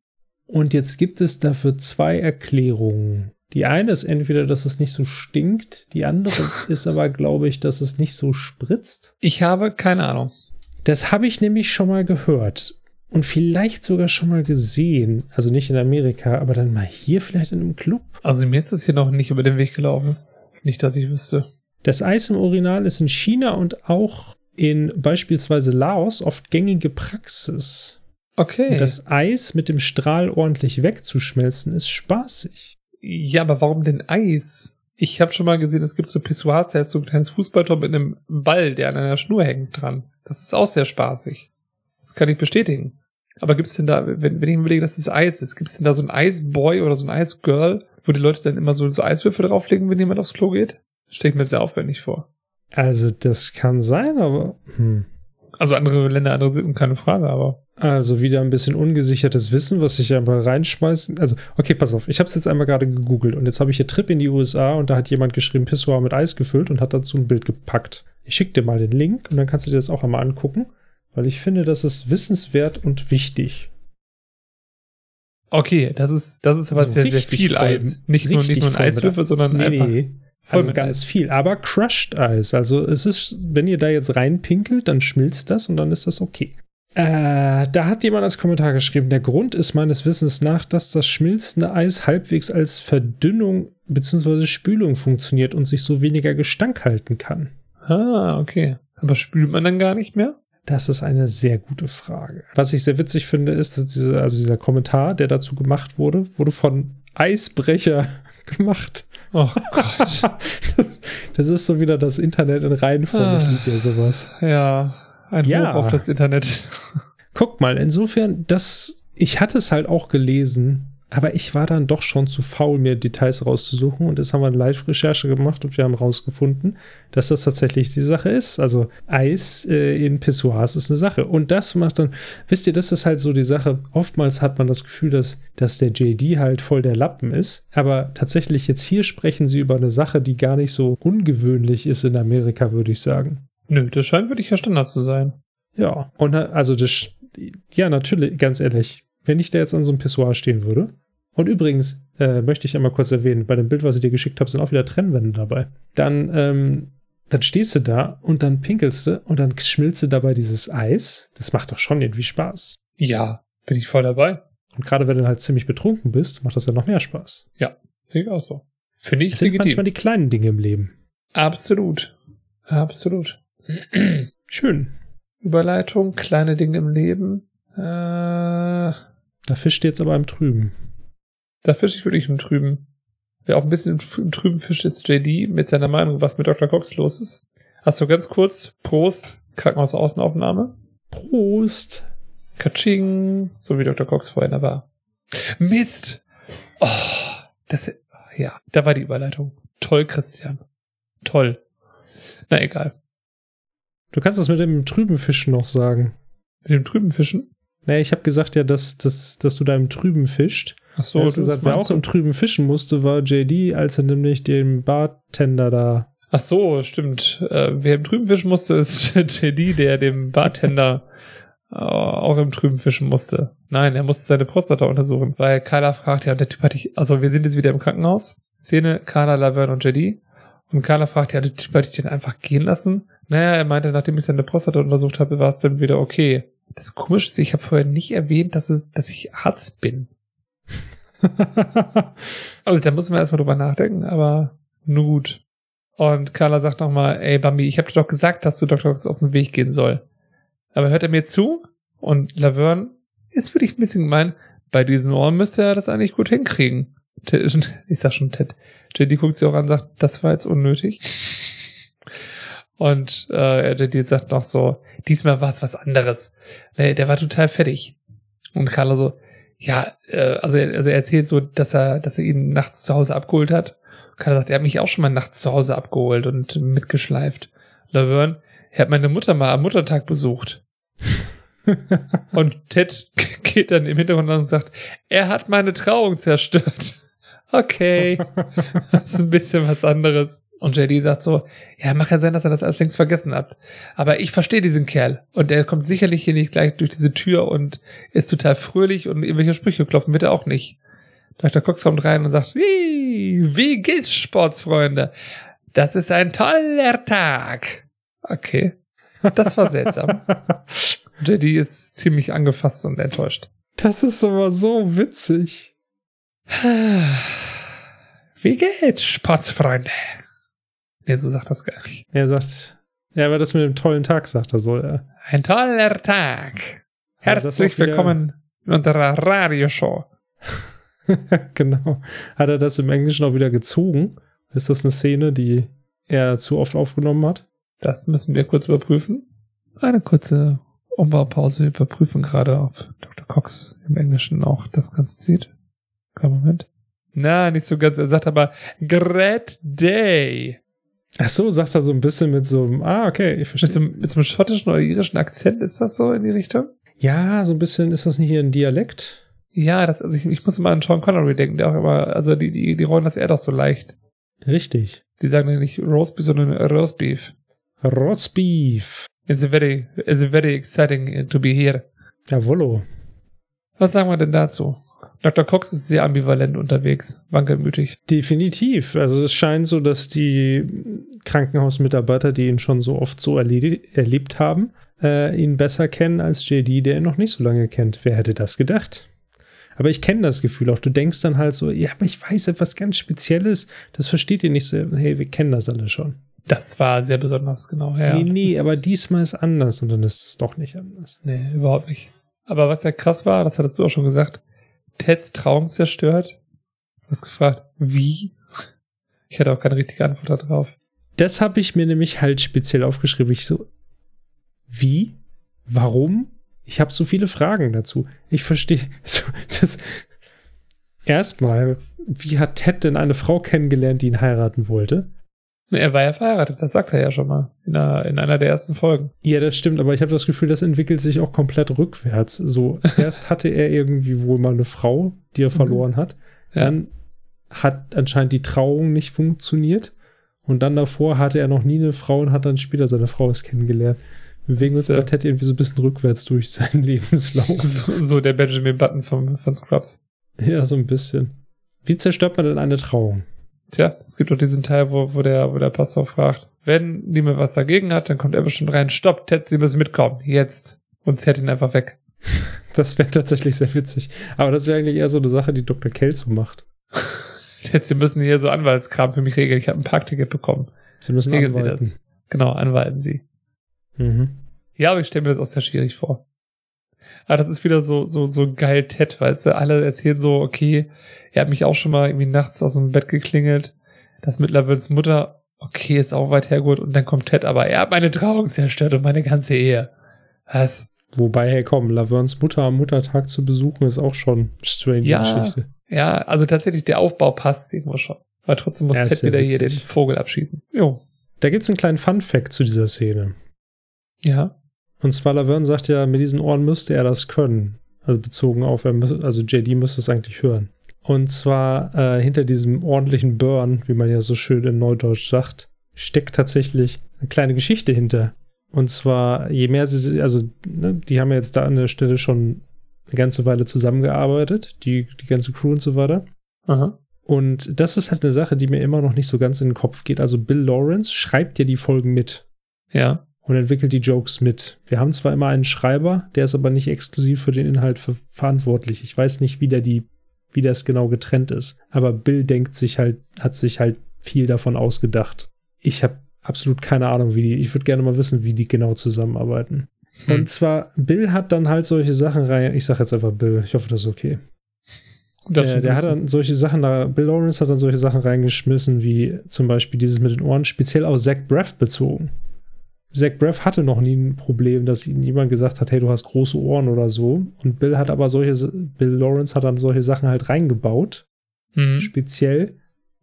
Und jetzt gibt es dafür zwei Erklärungen. Die eine ist entweder, dass es nicht so stinkt, die andere ist aber, glaube ich, dass es nicht so spritzt. Ich habe keine Ahnung. Das habe ich nämlich schon mal gehört und vielleicht sogar schon mal gesehen. Also nicht in Amerika, aber dann mal hier vielleicht in einem Club. Also mir ist das hier noch nicht über den Weg gelaufen. Nicht, dass ich wüsste. Das Eis im Original ist in China und auch in beispielsweise Laos oft gängige Praxis. Okay. Und das Eis mit dem Strahl ordentlich wegzuschmelzen ist spaßig. Ja, aber warum denn Eis? Ich habe schon mal gesehen, es gibt so Pissoirs, da ist so ein kleines Fußballtor mit einem Ball, der an einer Schnur hängt dran. Das ist auch sehr spaßig. Das kann ich bestätigen. Aber gibt's denn da, wenn, wenn ich mir überlege, dass es Eis ist, gibt's denn da so ein Eisboy oder so ein Eisgirl, wo die Leute dann immer so, so Eiswürfel drauflegen, wenn jemand aufs Klo geht? Stell ich mir sehr aufwendig vor. Also, das kann sein, aber. Hm. Also andere Länder, andere Sitten, keine Frage, aber. Also wieder ein bisschen ungesichertes Wissen, was ich aber reinschmeißen. Also, okay, pass auf. Ich habe es jetzt einmal gerade gegoogelt und jetzt habe ich hier Trip in die USA und da hat jemand geschrieben, Pissoir mit Eis gefüllt und hat dazu ein Bild gepackt. Ich schicke dir mal den Link und dann kannst du dir das auch einmal angucken, weil ich finde, das ist wissenswert und wichtig. Okay, das ist, das ist aber Also sehr, sehr viel Eis. Nicht nur, nicht nur ein Eiswürfel, sondern Nee, einfach nee. voll Also ganz Eis. viel, aber Crushed Eis. Also es ist, wenn ihr da jetzt reinpinkelt, dann schmilzt das und dann ist das okay. Äh, da hat jemand als Kommentar geschrieben, der Grund ist meines Wissens nach, dass das schmilzende Eis halbwegs als Verdünnung bzw. Spülung funktioniert und sich so weniger Gestank halten kann. Ah, okay. Aber spült man dann gar nicht mehr? Das ist eine sehr gute Frage. Was ich sehr witzig finde, ist, dass diese, also dieser Kommentar, der dazu gemacht wurde, wurde von Eisbrecher gemacht. Oh Gott. Das, das ist so wieder das Internet in Reihenform. Ich Ah. liebe ja sowas. ja, ein Ja. Hoch auf das Internet. Guck mal, insofern, das, ich hatte es halt auch gelesen, aber ich war dann doch schon zu faul, mir Details rauszusuchen. Und jetzt haben wir eine Live-Recherche gemacht und wir haben rausgefunden, dass das tatsächlich die Sache ist. Also Eis äh, in Pissoirs ist eine Sache. Und das macht dann, wisst ihr, das ist halt so die Sache. Oftmals hat man das Gefühl, dass, dass der JD halt voll der Lappen ist. Aber tatsächlich jetzt hier sprechen sie über eine Sache, die gar nicht so ungewöhnlich ist in Amerika, würde ich sagen. Nö, das scheint wirklich ja Standard zu sein. Ja, und na- also das, ja, natürlich, ganz ehrlich, wenn ich da jetzt an so einem Pissoir stehen würde. Und übrigens, äh, möchte ich einmal kurz erwähnen, bei dem Bild, was ich dir geschickt habe, sind auch wieder Trennwände dabei. Dann, ähm, dann stehst du da und dann pinkelst du und dann schmilzt du dabei dieses Eis. Das macht doch schon irgendwie Spaß. Ja, bin ich voll dabei. Und gerade wenn du halt ziemlich betrunken bist, macht das ja noch mehr Spaß. Sehe ich auch so. Finde ich Es sind legitim. manchmal die kleinen Dinge im Leben. Absolut. Absolut. Schön. Überleitung, kleine Dinge im Leben. Äh, da Da fischt jetzt aber im Trüben. fische ich wirklich im Trüben. Wer auch ein bisschen im, Trüben fischt, ist JD mit seiner Meinung, was mit Dr. Cox los ist. Hast du ganz kurz, Prost, Krankenhausaußenaufnahme. Prost. Katsching, so wie Dr. Cox vorhin da war. Mist! Oh, das, ja, da war die Überleitung. Toll, Christian. Toll. Na egal. Du kannst das mit dem trüben Fischen noch sagen. Mit dem trüben Fischen. Naja, ich habe gesagt ja, dass, dass, dass du da im Trüben fischt. Ach so, hast du gesagt, wer auch im Trüben fischen musste, war JD, als er nämlich den Bartender da. Ach so, stimmt. Äh, wer im Trüben fischen musste, ist JD, der dem Bartender äh, auch im Trüben fischen musste. Nein, er musste seine Prostata untersuchen, weil Carla fragt, ja, und der Typ hatte ich, also wir sind jetzt wieder im Krankenhaus. Szene, Carla, Laverne und JD. Und Carla fragt, ja, der Typ hatte ich den einfach gehen lassen? Naja, er meinte, nachdem ich seine Prostata untersucht habe, war es dann wieder okay. Das Komische ist, ich habe vorher nicht erwähnt, dass, es, dass ich Arzt bin. Also da muss man erstmal drüber nachdenken, aber nur gut. Und Carla sagt nochmal, ey Bambi, ich habe dir doch gesagt, dass du Dr. Cox auf den Weg gehen soll. Aber hört er mir zu? Und Laverne ist für dich ein bisschen gemein. Bei diesen Ohren müsste er das eigentlich gut hinkriegen. Ich sag schon Ted. JD guckt sie auch an und sagt, das war jetzt unnötig. Und äh, JD sagt noch so, diesmal war es was anderes. Nee, der war total fertig. Und Carla so, ja, äh, also, er, also er erzählt so, dass er, dass er ihn nachts zu Hause abgeholt hat. Carla sagt, er hat mich auch schon mal nachts zu Hause abgeholt und mitgeschleift. Laverne, er hat meine Mutter mal am Muttertag besucht. Und Ted geht dann im Hintergrund an und sagt, er hat meine Trauung zerstört. Okay. Das ist ein bisschen was anderes. Und JD sagt so, ja, mag ja sein, dass er das alles längst vergessen hat. Aber ich verstehe diesen Kerl. Und er kommt sicherlich hier nicht gleich durch diese Tür und ist total fröhlich und irgendwelche Sprüche klopfen wird er auch nicht. Dr. Cox kommt rein und sagt, wie, wie geht's, Sportsfreunde? Das ist ein toller Tag. Okay. Das war seltsam. JD ist ziemlich angefasst und enttäuscht. das ist aber so witzig. Wie geht's, Sportsfreunde? Nee, so sagt das gar nicht. Er sagt, ja, aber das mit dem tollen Tag, sagt er so. Ja. Ein toller Tag. Herzlich wieder- willkommen in unserer Radioshow. genau. Hat er das im Englischen auch wieder gezogen Ist das eine Szene, die er zu oft aufgenommen hat? Das müssen wir kurz überprüfen. Eine kurze Umbaupause. Wir überprüfen gerade, ob Dr. Cox im Englischen auch das Ganze zieht. Moment. Na, nicht so ganz. Er sagt aber Great Day. Ach so, sagst du so ein bisschen mit so einem, ah, okay, ich Mit verstehe. so, einem- mit so einem schottischen oder irischen Akzent ist das so in die Richtung? Ja, so ein bisschen, ist das nicht hier ein Dialekt? Ja, das, also ich, ich muss immer an Sean Connery denken, der auch immer, also die, die, die rollen das eher doch so leicht. Richtig. Die sagen ja nicht Roastbeef, sondern Roastbeef. Roastbeef. It's a very, it's a very exciting to be here. Jawollo. Was sagen wir denn dazu? Dr. Cox ist sehr ambivalent unterwegs, wankelmütig. Definitiv. Also es scheint so, dass die Krankenhausmitarbeiter, die ihn schon so oft so erlebt haben, äh, ihn besser kennen als JD, der ihn noch nicht so lange kennt. Wer hätte das gedacht? Aber ich kenne das Gefühl auch. Du denkst dann halt so, ja, aber ich weiß etwas ganz Spezielles. Das versteht ihr nicht so. Hey, wir kennen das alle schon. Das war sehr besonders, genau. Ja, nee, nee, aber diesmal ist anders und dann ist es doch nicht anders. Nee, überhaupt nicht. Aber was ja krass war, das hattest du auch schon gesagt, Teds Trauung zerstört. Du hast gefragt, wie? Ich hatte auch keine richtige Antwort darauf. Das habe ich mir nämlich halt speziell aufgeschrieben. Ich so, wie? Warum? Ich habe so viele Fragen dazu. Ich verstehe so, das. Erstmal, wie hat Ted denn eine Frau kennengelernt, die ihn heiraten wollte? Er war ja verheiratet, das sagt er ja schon mal in einer, in einer der ersten Folgen. Ja, das stimmt, aber ich habe das Gefühl, das entwickelt sich auch komplett rückwärts. So, erst hatte er irgendwie wohl mal eine Frau, die er verloren hat. Ja. Dann hat anscheinend die Trauung nicht funktioniert. Und dann davor hatte er noch nie eine Frau und hat dann später seine Frau erst kennengelernt. Wir bewegen uns So. bei Ted irgendwie so ein bisschen rückwärts durch seinen Lebenslauf. So, so der Benjamin Button vom, von Scrubs. ja, so ein bisschen. Wie zerstört man denn eine Trauung? Tja, es gibt doch diesen Teil, wo, wo, der, wo der Pastor fragt, wenn niemand was dagegen hat, dann kommt er bestimmt rein, stopp, Ted, Sie müssen mitkommen, jetzt. Und zerrt ihn einfach weg. Das wäre tatsächlich sehr witzig. Aber das wäre eigentlich eher so eine Sache, die Dr. Kelso macht. Ted, Sie müssen hier so Anwaltskram für mich regeln, ich habe ein Parkticket bekommen. Sie müssen Regeln Sie anwalten. das. Genau, anwalten Sie. Mhm. Ja, aber ich stelle mir das auch sehr schwierig vor. Aber das ist wieder so, so, so geil Ted, weißt du? Alle erzählen so, okay, er hat mich auch schon mal irgendwie nachts aus dem Bett geklingelt. Das mit Laverns Mutter, okay, ist auch weit hergeholt. Und dann kommt Ted, aber er hat meine Trauung zerstört und meine ganze Ehe. Was? Wobei, hey, komm, Laverns Mutter am Muttertag zu besuchen ist auch schon strange Ja. Geschichte. Ja, also tatsächlich, der Aufbau passt irgendwo schon. Aber trotzdem muss Ja, Ted wieder hier den witzig. Vogel abschießen. Jo. Da gibt's einen kleinen Fun-Fact zu dieser Szene. Ja. Und zwar Laverne sagt ja, mit diesen Ohren müsste er das können. Also bezogen auf, er mü- also JD müsste es eigentlich hören. Und zwar äh, hinter diesem ordentlichen Burn, wie man ja so schön in Neudeutsch sagt, steckt tatsächlich eine kleine Geschichte hinter. Und zwar, je mehr sie, also ne, die haben ja jetzt da an der Stelle schon eine ganze Weile zusammengearbeitet, die, die ganze Crew und so weiter. Aha. Und das ist halt eine Sache, die mir immer noch nicht so ganz in den Kopf geht. Also Bill Lawrence schreibt ja die Folgen mit Ja. Und entwickelt die Jokes mit. Wir haben zwar immer einen Schreiber, der ist aber nicht exklusiv für den Inhalt ver verantwortlich. Ich weiß nicht, wie der die, wie das genau getrennt ist. Aber Bill denkt sich halt, hat sich halt viel davon ausgedacht. Ich habe absolut keine Ahnung, wie die, ich würde gerne mal wissen, wie die genau zusammenarbeiten. Hm. Und zwar, Bill hat dann halt solche Sachen rein, ich sage jetzt einfach Bill, ich hoffe, das ist okay. Der, der hat dann solche Sachen da, Bill Lawrence hat dann solche Sachen reingeschmissen, wie zum Beispiel dieses mit den Ohren, speziell auf Zach Braff bezogen. Zach Braff hatte noch nie ein Problem, dass ihm jemand gesagt hat, hey, du hast große Ohren oder so. Und Bill hat aber solche, Bill Lawrence hat dann solche Sachen halt reingebaut, Mhm. speziell,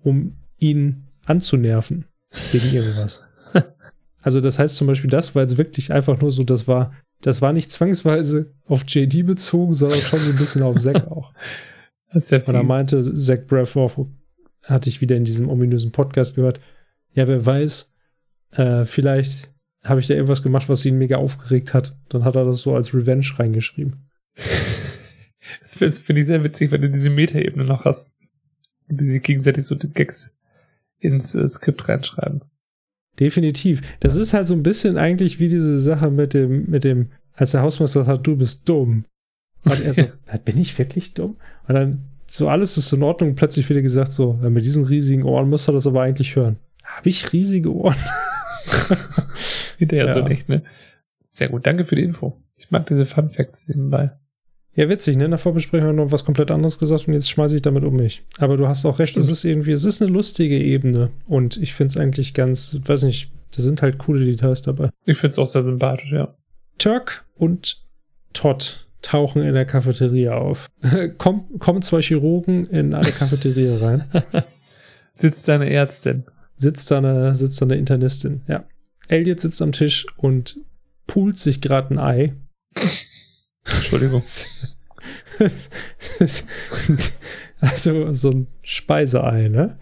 um ihn anzunerven wegen irgendwas. also das heißt zum Beispiel, das war jetzt wirklich einfach nur so, das war, das war nicht zwangsweise auf JD bezogen, sondern schon so ein bisschen auf Zach auch. Das ist ja Und da fies. meinte Zach Braff auch, hatte ich wieder in diesem ominösen Podcast gehört, ja, wer weiß, äh, vielleicht habe ich da irgendwas gemacht, was ihn mega aufgeregt hat. Dann hat er das so als Revenge reingeschrieben. Das finde find ich sehr witzig, wenn du diese Metaebene noch hast. Und die sich gegenseitig so die Gags ins äh, Skript reinschreiben. Definitiv. Das ist halt so ein bisschen eigentlich wie diese Sache mit dem, mit dem, als der Hausmeister sagt, du bist dumm. Und er so, bin ich wirklich dumm? Und dann so alles ist in Ordnung. Plötzlich wird gesagt so, mit diesen riesigen Ohren muss er das aber eigentlich hören. Habe ich riesige Ohren? Hinterher so Ja. echt, ne? Sehr gut, danke für die Info. Ich mag diese Fun Facts nebenbei. Ja, witzig, ne? In der Vorbesprechung haben wir noch was komplett anderes gesagt und jetzt schmeiße ich damit um mich. Aber du hast auch recht, es ist irgendwie, es ist eine lustige Ebene und ich finde es eigentlich ganz, weiß nicht, da sind halt coole Details dabei. Ich finde es auch sehr sympathisch, ja. Turk und Todd tauchen in der Cafeteria auf. Komm, kommen zwei Chirurgen in eine Cafeteria rein. Sitzt da eine Ärztin. Sitzt da eine, sitzt da eine Internistin, ja. Elliot sitzt am Tisch und poolt sich gerade ein Ei. Entschuldigung. also so ein Speiseei, ne?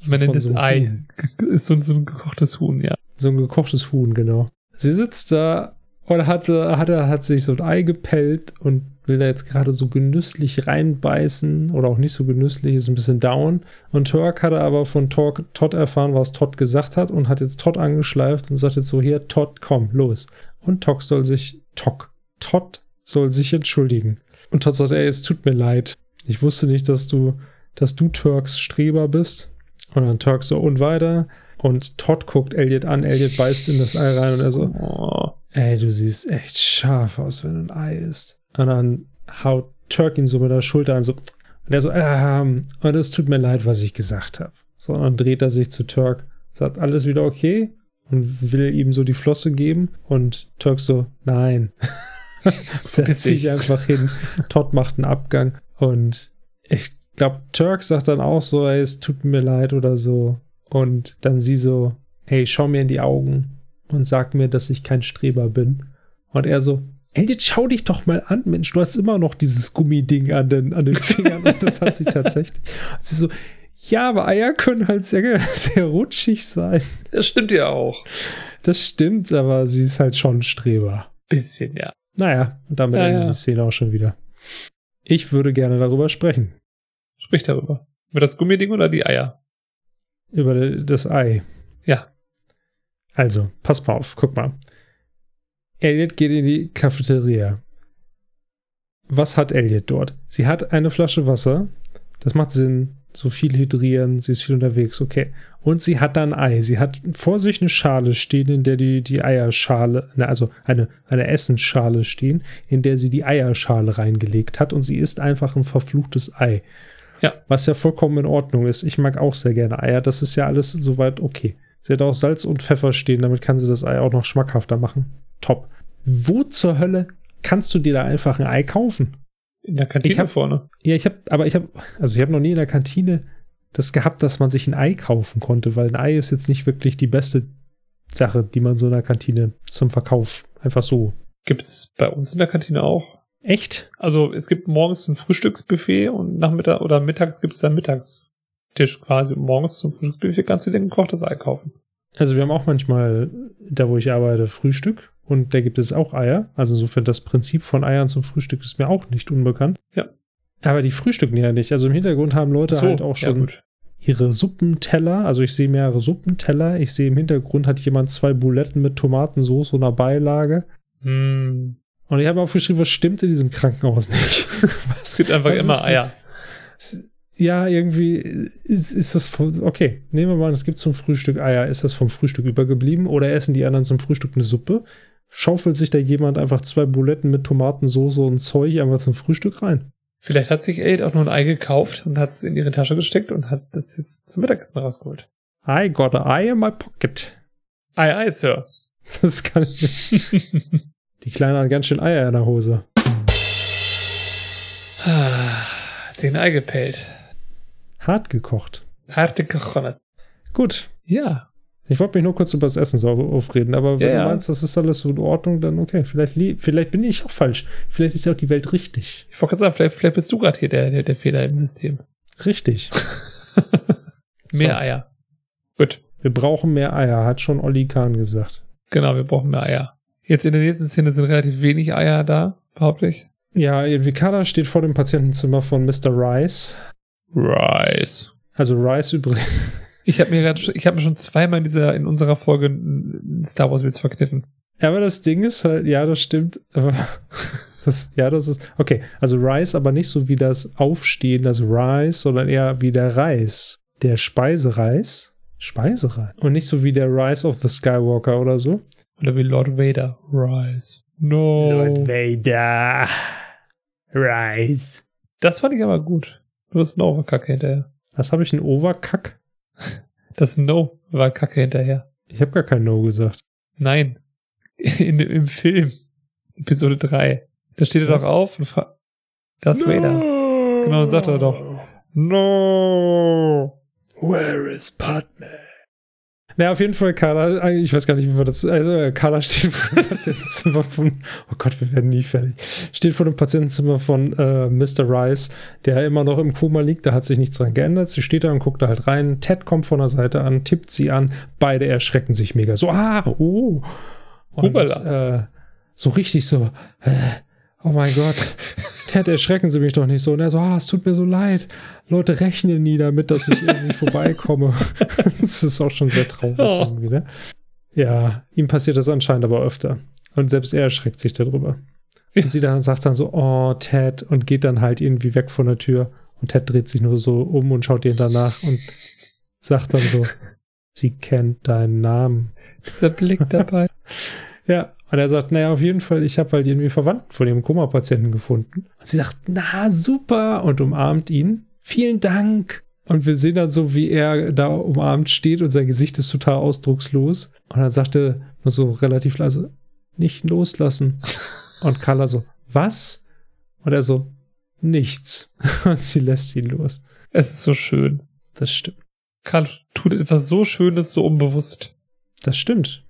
So Man nennt es so Ei. Huhn. Ist so, so ein gekochtes Huhn, ja. So ein gekochtes Huhn, genau. Sie sitzt da und hat, hat, hat sich so ein Ei gepellt und will da jetzt gerade so genüsslich reinbeißen oder auch nicht so genüsslich, ist ein bisschen down. Und Turk hatte aber von Tor- Todd erfahren, was Todd gesagt hat und hat jetzt Todd angeschleift und sagt jetzt so, hier, Todd, komm, los. Und Todd soll sich, Todd, Todd soll sich entschuldigen. Und Todd sagt, ey, es tut mir leid. Ich wusste nicht, dass du, dass du Turks Streber bist. Und dann Turk so, und weiter. Und Todd guckt Elliot an, Elliot beißt in das Ei rein und er so, Oh. ey, du siehst echt scharf aus, wenn du ein Ei isst. Und dann haut Turk ihn so mit der Schulter an, so, und er so, ähm, und es tut mir leid, was ich gesagt habe. So, und dann dreht er sich zu Turk, sagt, alles wieder okay? Und will ihm so die Flosse geben. Und Turk so, nein. Setzt sich einfach hin. Todd macht einen Abgang. Und ich glaube, Turk sagt dann auch so, ey, es tut mir leid oder so. Und dann sie so, hey, schau mir in die Augen und sag mir, dass ich kein Streber bin. Und er so, ey, jetzt schau dich doch mal an, Mensch, du hast immer noch dieses Gummiding an den, an den Fingern und das hat sie tatsächlich. Sie so, ja, aber Eier können halt sehr, sehr rutschig sein. Das stimmt ja auch. Das stimmt, aber sie ist halt schon ein Streber. Bisschen, ja. Naja, und damit Ja, endet ja. die Szene auch schon wieder. Ich würde gerne darüber sprechen. Sprich darüber. Über das Gummiding oder die Eier? Über das Ei. Ja. Also, pass mal auf, guck mal. Elliot geht in die Cafeteria. Was hat Elliot dort? Sie hat eine Flasche Wasser. Das macht Sinn. So viel hydrieren, sie ist viel unterwegs, okay. Und sie hat dann Ei. Sie hat vor sich eine Schale stehen, in der die, die Eierschale, na, also eine, eine Essensschale stehen, in der sie die Eierschale reingelegt hat und sie isst einfach ein verfluchtes Ei. Ja. Was ja vollkommen in Ordnung ist. Ich mag auch sehr gerne Eier. Das ist ja alles soweit okay. Sie hat auch Salz und Pfeffer stehen, damit kann sie das Ei auch noch schmackhafter machen. Top. Wo zur Hölle kannst du dir da einfach ein Ei kaufen? In der Kantine Ich hab- vorne. Ja, ich habe, aber ich habe, also ich habe noch nie in der Kantine das gehabt, dass man sich ein Ei kaufen konnte, weil ein Ei ist jetzt nicht wirklich die beste Sache, die man so in der Kantine zum Verkauf einfach so. Gibt es bei uns in der Kantine auch. Echt? Also es gibt morgens ein Frühstücksbuffet und nachmittag oder mittags gibt es dann Mittagstisch quasi. Morgens zum Frühstücksbuffet kannst du dir ein gekochtes Ei kaufen. Also wir haben auch manchmal, da wo ich arbeite, Frühstück und da gibt es auch Eier. Also insofern das Prinzip von Eiern zum Frühstück ist mir auch nicht unbekannt. Ja. Aber die frühstücken ja nicht. Also im Hintergrund haben Leute halt auch ja schon gut. ihre Suppenteller. Also ich sehe mehrere Suppenteller. Ich sehe im Hintergrund hat jemand zwei Buletten mit Tomatensauce und einer Beilage. Hm. Und ich habe aufgeschrieben, was stimmt in diesem Krankenhaus nicht. Es gibt einfach was immer Eier. Ja, irgendwie ist, ist das okay. Nehmen wir mal an, es gibt zum Frühstück Eier. Ist das vom Frühstück übergeblieben oder essen die anderen zum Frühstück eine Suppe? Schaufelt sich da jemand einfach zwei Buletten mit Tomatensauce und Zeug einfach zum Frühstück rein? Vielleicht hat sich Aid auch nur ein Ei gekauft und hat es in ihre Tasche gesteckt und hat das jetzt zum Mittagessen rausgeholt. I got an eye in my pocket. Ei, Ei, Sir. Das kann ich nicht. Die Kleine hat ganz schön Eier in der Hose. Den Ei gepellt. Hart gekocht. Harte Cojones. Gut. Ja. Ich wollte mich nur kurz über das Essen so aufreden, aber wenn Ja, du meinst, das ist alles so in Ordnung, dann okay. Vielleicht, vielleicht bin ich auch falsch. Vielleicht ist ja auch die Welt richtig. Ich wollte gerade sagen, vielleicht, vielleicht bist du gerade hier der, der, der Fehler im System. Richtig. Mehr So. Eier. Gut. Wir brauchen mehr Eier, hat schon Olli Kahn gesagt. Genau, wir brauchen mehr Eier. Jetzt in der nächsten Szene sind relativ wenig Eier da, behaupte ich. Ja, Vikada steht vor dem Patientenzimmer von Mr. Rice. Rice. Also Rice übrigens. Ich habe mir gerade, ich habe mir schon zweimal in dieser, in unserer Folge einen Star Wars Witz verkniffen. Aber das Ding ist halt, ja, das stimmt. Aber das, ja, das ist. Okay, also Rice, aber nicht so wie das Aufstehen, das Rice, sondern eher wie der Reis. Der Speisereis. Speisereis. Und nicht so wie der Rise of the Skywalker oder so. Oder wie Lord Vader. Rice. No. Vader. Rice. Das fand ich aber gut. Du hast einen Overkacke hinterher. Was habe ich, ein Overkack? Das No war Kacke hinterher. Ich habe gar kein No gesagt. Nein. In, Im Film. Episode 3. Da steht er Was? doch auf und fragt. Das Vader. Genau, und sagt er doch. No. Where is Padme? Na, auf jeden Fall, Carla, ich weiß gar nicht, wie wir das, also äh, Carla steht vor dem Patientenzimmer von, oh Gott, wir werden nie fertig, steht vor dem Patientenzimmer von äh, Mr. Rice, der immer noch im Koma liegt, da hat sich nichts dran geändert, sie steht da und guckt da halt rein, Ted kommt von der Seite an, tippt sie an, beide erschrecken sich mega, so, ah, oh, und, äh, so richtig so, äh, oh mein Gott, Ted, erschrecken Sie mich doch nicht so. Und er so, ah, es tut mir so leid. Leute rechnen nie damit, dass ich irgendwie vorbeikomme. das ist auch schon sehr traurig Oh. irgendwie, ne? Ja, ihm passiert das anscheinend aber öfter. Und selbst er erschreckt sich darüber. Ja. Und sie dann sagt dann so, oh, Ted, und geht dann halt irgendwie weg von der Tür. Und Ted dreht sich nur so um und schaut ihr danach und sagt dann so, sie kennt deinen Namen. Dieser Blick dabei. Ja, und er sagt, naja, auf jeden Fall, ich habe halt irgendwie Verwandten von dem Koma-Patienten gefunden. Und sie sagt, na, super, und umarmt ihn. Vielen Dank. Und wir sehen dann so, wie er da umarmt steht und sein Gesicht ist total ausdruckslos. Und dann sagt er nur so relativ leise, nicht loslassen. Und Carla so, was? Und er so, nichts. Und sie lässt ihn los. Es ist so schön. Das stimmt. Karl tut etwas so Schönes, so unbewusst. Das stimmt.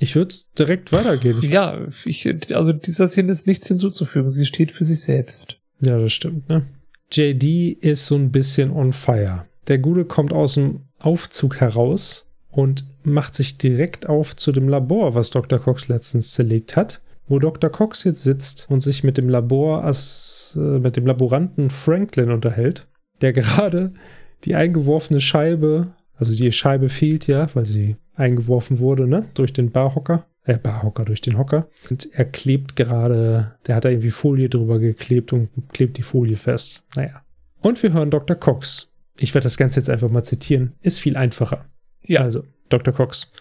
Ich würde direkt weitergehen. Ich, Ja, ich, also dieser Szene ist nichts hinzuzufügen. Sie steht für sich selbst. Ja, das stimmt, ne? JD ist so ein bisschen on fire. Der Gute kommt aus dem Aufzug heraus und macht sich direkt auf zu dem Labor, was Dr. Cox letztens zerlegt hat, wo Dr. Cox jetzt sitzt und sich mit dem Labor, äh, mit dem Laboranten Franklin unterhält, der gerade die eingeworfene Scheibe, also die Scheibe fehlt ja, weil sie eingeworfen wurde, ne, durch den Barhocker, äh, Barhocker, durch den Hocker. Und er klebt gerade, der hat da irgendwie Folie drüber geklebt und klebt die Folie fest. Naja. Und wir hören Dr. Cox. Ich werde das Ganze jetzt einfach mal zitieren. Ist viel einfacher. Ja. Also, Dr. Cox.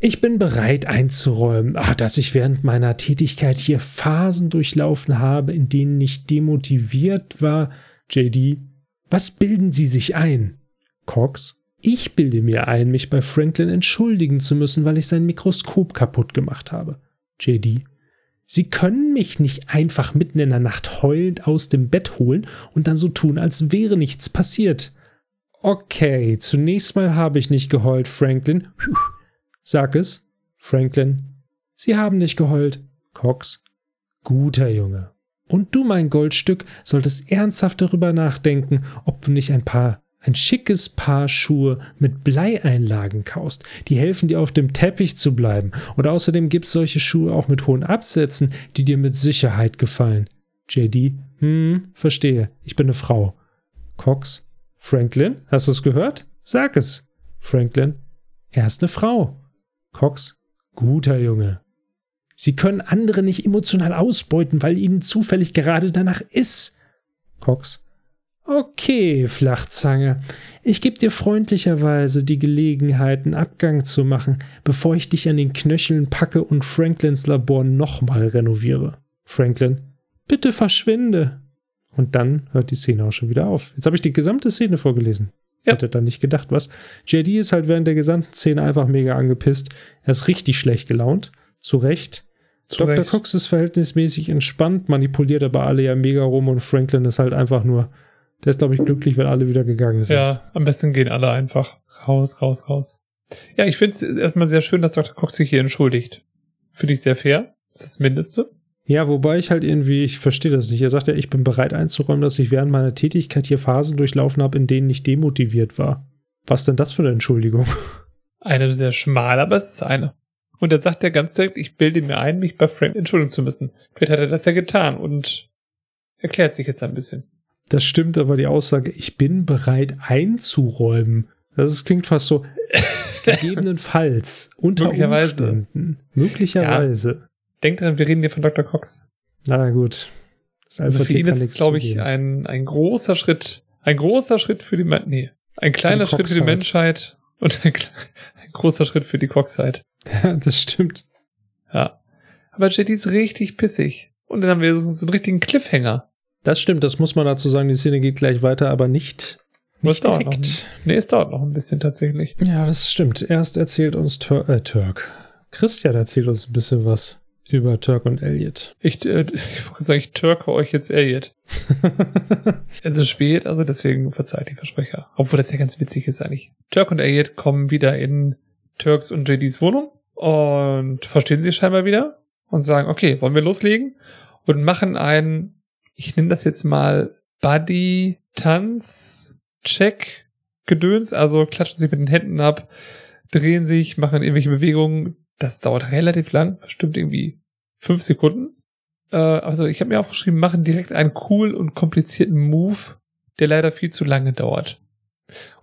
Ich bin bereit einzuräumen, ah, dass ich während meiner Tätigkeit hier Phasen durchlaufen habe, in denen ich demotiviert war. JD, was bilden Sie sich ein? Cox, ich bilde mir ein, mich bei Franklin entschuldigen zu müssen, weil ich sein Mikroskop kaputt gemacht habe. JD, Sie können mich nicht einfach mitten in der Nacht heulend aus dem Bett holen und dann so tun, als wäre nichts passiert. Okay, zunächst mal habe ich nicht geheult, Franklin. Sag es. Franklin. Sie haben nicht geheult. Cox. Guter Junge. Und du, mein Goldstück, solltest ernsthaft darüber nachdenken, ob du nicht ein paar, ein schickes Paar Schuhe mit Bleieinlagen kaufst. Die helfen dir auf dem Teppich zu bleiben. Und außerdem gibt's solche Schuhe auch mit hohen Absätzen, die dir mit Sicherheit gefallen. JD. Hm, verstehe. Ich bin eine Frau. Cox. Franklin, hast du es gehört? Sag es. Franklin. Er ist eine Frau. Cox. Guter Junge. Sie können andere nicht emotional ausbeuten, weil ihnen zufällig gerade danach ist. Cox. Okay, Flachzange. Ich gebe dir freundlicherweise die Gelegenheit, einen Abgang zu machen, bevor ich dich an den Knöcheln packe und Franklins Labor nochmal renoviere. Franklin. Bitte verschwinde. Und dann hört die Szene auch schon wieder auf. Jetzt habe ich die gesamte Szene vorgelesen. Ja. Hätte da nicht gedacht, was. JD ist halt während der gesamten Szene einfach mega angepisst. Er ist richtig schlecht gelaunt. Zu Recht. Zu Dr. Recht. Cox ist verhältnismäßig entspannt, manipuliert aber alle ja mega rum und Franklin ist halt einfach nur, der ist glaube ich glücklich, wenn alle wieder gegangen sind. Ja, am besten gehen alle einfach raus, raus, raus. Ja, ich finde es erstmal sehr schön, dass Dr. Cox sich hier entschuldigt. Finde ich sehr fair. Das ist das Mindeste. Ja, wobei ich halt irgendwie, ich verstehe das nicht. Er sagt ja, ich bin bereit einzuräumen, dass ich während meiner Tätigkeit hier Phasen durchlaufen habe, in denen ich demotiviert war. Was denn das für eine Entschuldigung? Eine sehr schmal, aber es ist eine. Und dann sagt er ganz direkt, ich bilde mir ein, mich bei Frank entschuldigen zu müssen. Vielleicht hat er das ja getan und erklärt sich jetzt ein bisschen. Das stimmt, aber die Aussage, ich bin bereit einzuräumen, das ist, klingt fast so gegebenenfalls, unter Möglicherweise. Umständen, möglicherweise. Denkt dran, wir reden hier von Dr. Cox. Na gut. Das Also für ihn ist es, glaube ich, ein, ein großer Schritt. Ein großer Schritt für die, nee, ein kleiner Schritt für die. Menschheit und ein, ein großer Schritt für die Coxheit. Ja, das stimmt. Ja. Aber JD ist richtig pissig. und dann haben wir so einen richtigen Cliffhanger. Das stimmt, das muss man dazu sagen. Die Szene geht gleich weiter, aber nicht, nicht es dauert noch, direkt. nee, es dauert noch ein bisschen tatsächlich. Ja, das stimmt. Erst erzählt uns Tur äh, Turk. Christian erzählt uns ein bisschen was über Turk und Elliot. Ich, äh, ich wollte sagen, ich türke euch jetzt Elliot. Es ist spät, also deswegen verzeiht die Versprecher. Obwohl das ja ganz witzig ist eigentlich. Turk und Elliot kommen wieder in Turks und JDs Wohnung und verstehen sich scheinbar wieder und sagen, okay, wollen wir loslegen? Und machen einen, ich nenne das jetzt mal Buddy-Tanz-Check Gedöns, also klatschen sich mit den Händen ab, drehen sich, machen irgendwelche Bewegungen. Das dauert relativ lang, bestimmt irgendwie fünf Sekunden. Äh, also ich habe mir aufgeschrieben, machen direkt einen cool und komplizierten Move, der leider viel zu lange dauert.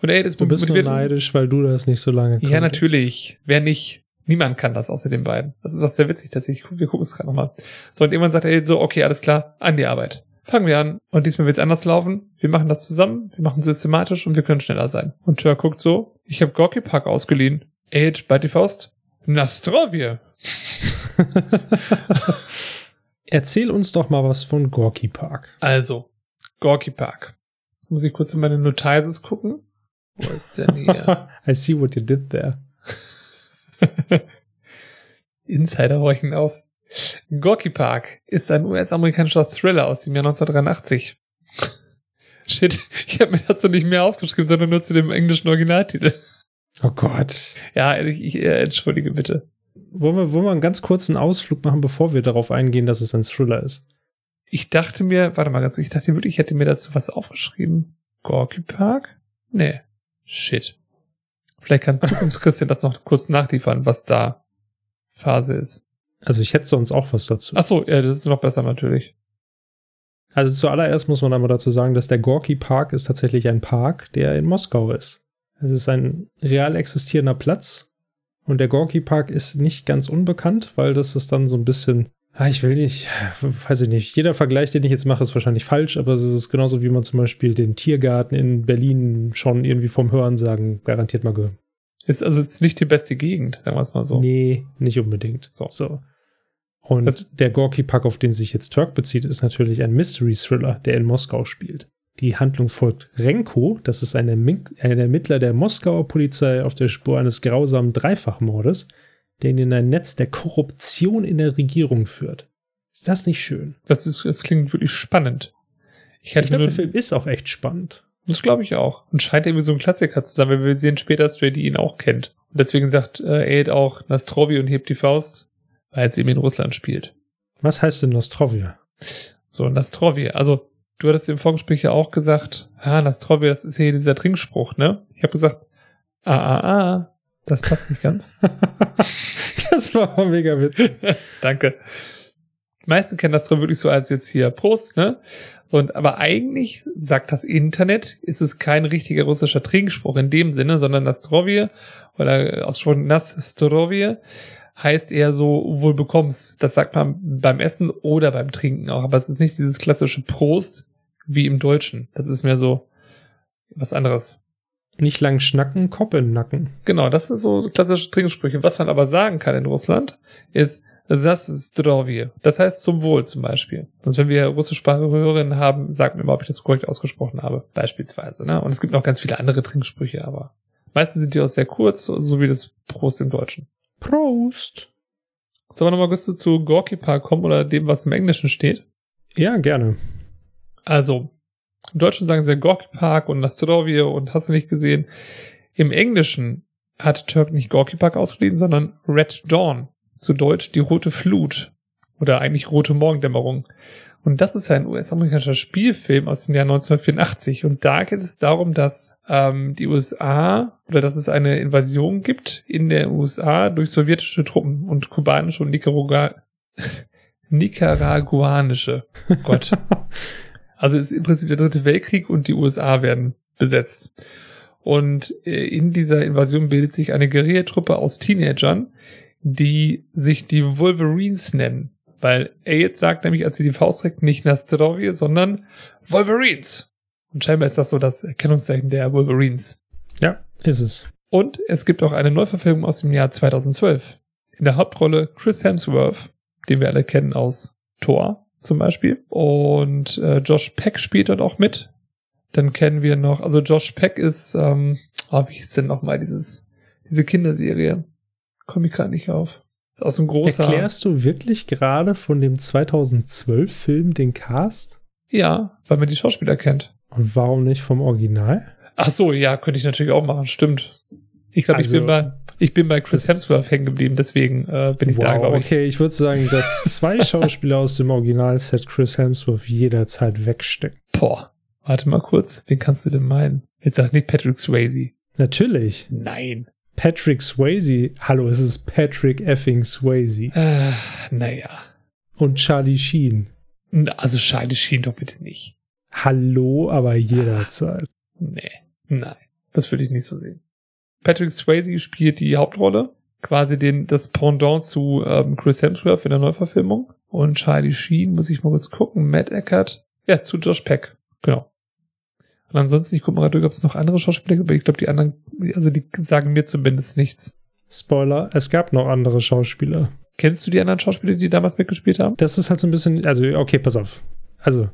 Und ey, das Du bist nur motiviert- neidisch, weil du das nicht so lange Ja, konntest. natürlich. Wer nicht? Niemand kann das außer den beiden. Das ist auch sehr witzig tatsächlich. Wir gucken es gerade nochmal. So, und irgendwann sagt er so, okay, alles klar, an die Arbeit. Fangen wir an. Und diesmal wird es anders laufen. Wir machen das zusammen, wir machen systematisch und wir können schneller sein. Und Tör guckt so, ich habe Gorky Park ausgeliehen. Ed, bei die Faust. Nastrovie. Erzähl uns doch mal was von Gorky Park. Also, Gorky Park. Jetzt muss ich kurz in meine Notices gucken. Wo ist denn hier? I see what you did there. Insider horchen auf. Gorky Park ist ein US-amerikanischer Thriller aus dem Jahr 1983. Shit, ich habe mir dazu nicht mehr aufgeschrieben, sondern nur zu dem englischen Originaltitel. Oh Gott. Ja, ehrlich, ich äh, entschuldige bitte. Wollen wir, wollen wir einen ganz kurzen Ausflug machen, bevor wir darauf eingehen, dass es ein Thriller ist? Ich dachte mir, warte mal ganz, kurz, ich dachte wirklich, ich hätte mir dazu was aufgeschrieben. Gorky Park? Nee. Shit. Vielleicht kann Zukunftschristian das noch kurz nachliefern, was da Phase ist. Also ich hätte sonst auch was dazu. Ach so, ja, das ist noch besser natürlich. Also zuallererst muss man einmal dazu sagen, dass der Gorky Park ist tatsächlich ein Park, der in Moskau ist. Es ist ein real existierender Platz. Und der Gorky Park ist nicht ganz unbekannt, weil das ist dann so ein bisschen, ich will nicht, weiß ich nicht, jeder Vergleich, den ich jetzt mache, ist wahrscheinlich falsch, aber es ist genauso wie man zum Beispiel den Tiergarten in Berlin schon irgendwie vom Hören sagen garantiert mal gehört. Ist also ist nicht die beste Gegend, sagen wir es mal so. Nee, nicht unbedingt. So. so. Und Das- der Gorky Park, auf den sich jetzt Turk bezieht, ist natürlich ein Mystery-Thriller, der in Moskau spielt. Die Handlung folgt Renko, das ist ein Ermittler der Moskauer Polizei auf der Spur eines grausamen Dreifachmordes, der ihn in ein Netz der Korruption in der Regierung führt. Ist das nicht schön? Das, ist, das klingt wirklich spannend. Ich Ich glaube, der Film ist auch echt spannend. das glaube ich auch. Und scheint irgendwie so ein Klassiker zu sein, weil wir sehen später, dass JD ihn auch kennt. Und deswegen sagt äh, Aid auch Nastrovi und hebt die Faust, weil es eben in Russland spielt. Was heißt denn Nostrovia? So, Nastrovi. Also, du hattest im Vorgespräch ja auch gesagt, ah, Nastrovi, das ist hier dieser Trinkspruch, ne? Ich habe gesagt, ah, ah, ah, das passt nicht ganz. das war aber mega witzig. Danke. Die meisten kennen das doch wirklich so als jetzt hier Prost, ne? Und aber eigentlich sagt das Internet, ist es kein richtiger russischer Trinkspruch in dem Sinne, sondern Nastrovie oder ausgesprochen Nastrovie heißt eher so wohl bekommst. Das sagt man beim Essen oder beim Trinken auch, aber es ist nicht dieses klassische Prost wie im Deutschen. Das ist mehr so was anderes. Nicht lang schnacken, den Nacken. Genau, das sind so klassische Trinksprüche. Was man aber sagen kann in Russland, ist Zdrovie. Das heißt zum Wohl zum Beispiel. Sonst wenn wir russischsprachige Hörerinnen haben, sagt mir mal, ob ich das korrekt ausgesprochen habe. Beispielsweise. Ne? Und es gibt noch ganz viele andere Trinksprüche, aber meistens sind die auch sehr kurz, so wie das Prost im Deutschen. Prost! Sollen wir nochmal kurz zu Gorky Park kommen oder dem, was im Englischen steht? Ja, gerne. Also, im Deutschen sagen sie ja Gorky Park und Nastrovie und hast du nicht gesehen. Im Englischen hat Turk nicht Gorky Park ausgeliehen, sondern Red Dawn. Zu Deutsch die rote Flut. Oder eigentlich rote Morgendämmerung. Und das ist ein US-amerikanischer Spielfilm aus dem Jahr 1984. Und da geht es darum, dass ähm, die USA oder dass es eine Invasion gibt in der USA durch sowjetische Truppen und kubanische und Nicaragua nicaraguanische. Gott. Also es ist im Prinzip der dritte Weltkrieg und die USA werden besetzt. Und äh, in dieser Invasion bildet sich eine Guerillatruppe aus Teenagern, die sich die Wolverines nennen. Weil jetzt sagt nämlich, als sie die Faust trägt, nicht Nastrovie, sondern Wolverines. Und scheinbar ist das so das Erkennungszeichen der Wolverines. Ja, ist es. Und es gibt auch eine Neuverfilmung aus dem Jahr 2012. In der Hauptrolle Chris Hemsworth, den wir alle kennen aus Thor, zum Beispiel. Und äh, Josh Peck spielt dort auch mit. Dann kennen wir noch, also Josh Peck ist, ähm, oh, wie hieß denn nochmal dieses, diese Kinderserie? Komme ich gerade nicht auf. Ist aus dem großen. Erklärst du wirklich gerade von dem 2012-Film den Cast? Ja, weil man die Schauspieler kennt. Und warum nicht vom Original? Ach so, ja, könnte ich natürlich auch machen, stimmt. Ich glaube, Also, ich bin bei, ich bin bei Chris Hemsworth hängen geblieben, deswegen äh, bin ich da, Wow, glaube ich. Okay, ich würde sagen, dass zwei Schauspieler aus dem Originalset Chris Hemsworth jederzeit wegstecken. Boah, warte mal kurz, wen kannst du denn meinen? Jetzt sag nicht Patrick Swayze. Natürlich. Nein. Patrick Swayze. Hallo, es ist Patrick effing Swayze. Äh, naja. Und Charlie Sheen. Also Charlie Sheen doch bitte nicht. Hallo, aber jederzeit. Nee, nein. Das würde ich nicht so sehen. Patrick Swayze spielt die Hauptrolle, quasi den, das Pendant zu ähm, Chris Hemsworth in der Neuverfilmung. Und Charlie Sheen, muss ich mal kurz gucken, Matt Eckert, ja, zu Josh Peck, genau. Und ansonsten, ich gucke mal gerade durch, ob es noch andere Schauspieler gibt, aber ich glaube, die anderen, also die sagen mir zumindest nichts. Spoiler, es gab noch andere Schauspieler. Kennst du die anderen Schauspieler, die damals mitgespielt haben? Das ist halt so ein bisschen, also, okay, pass auf. Also,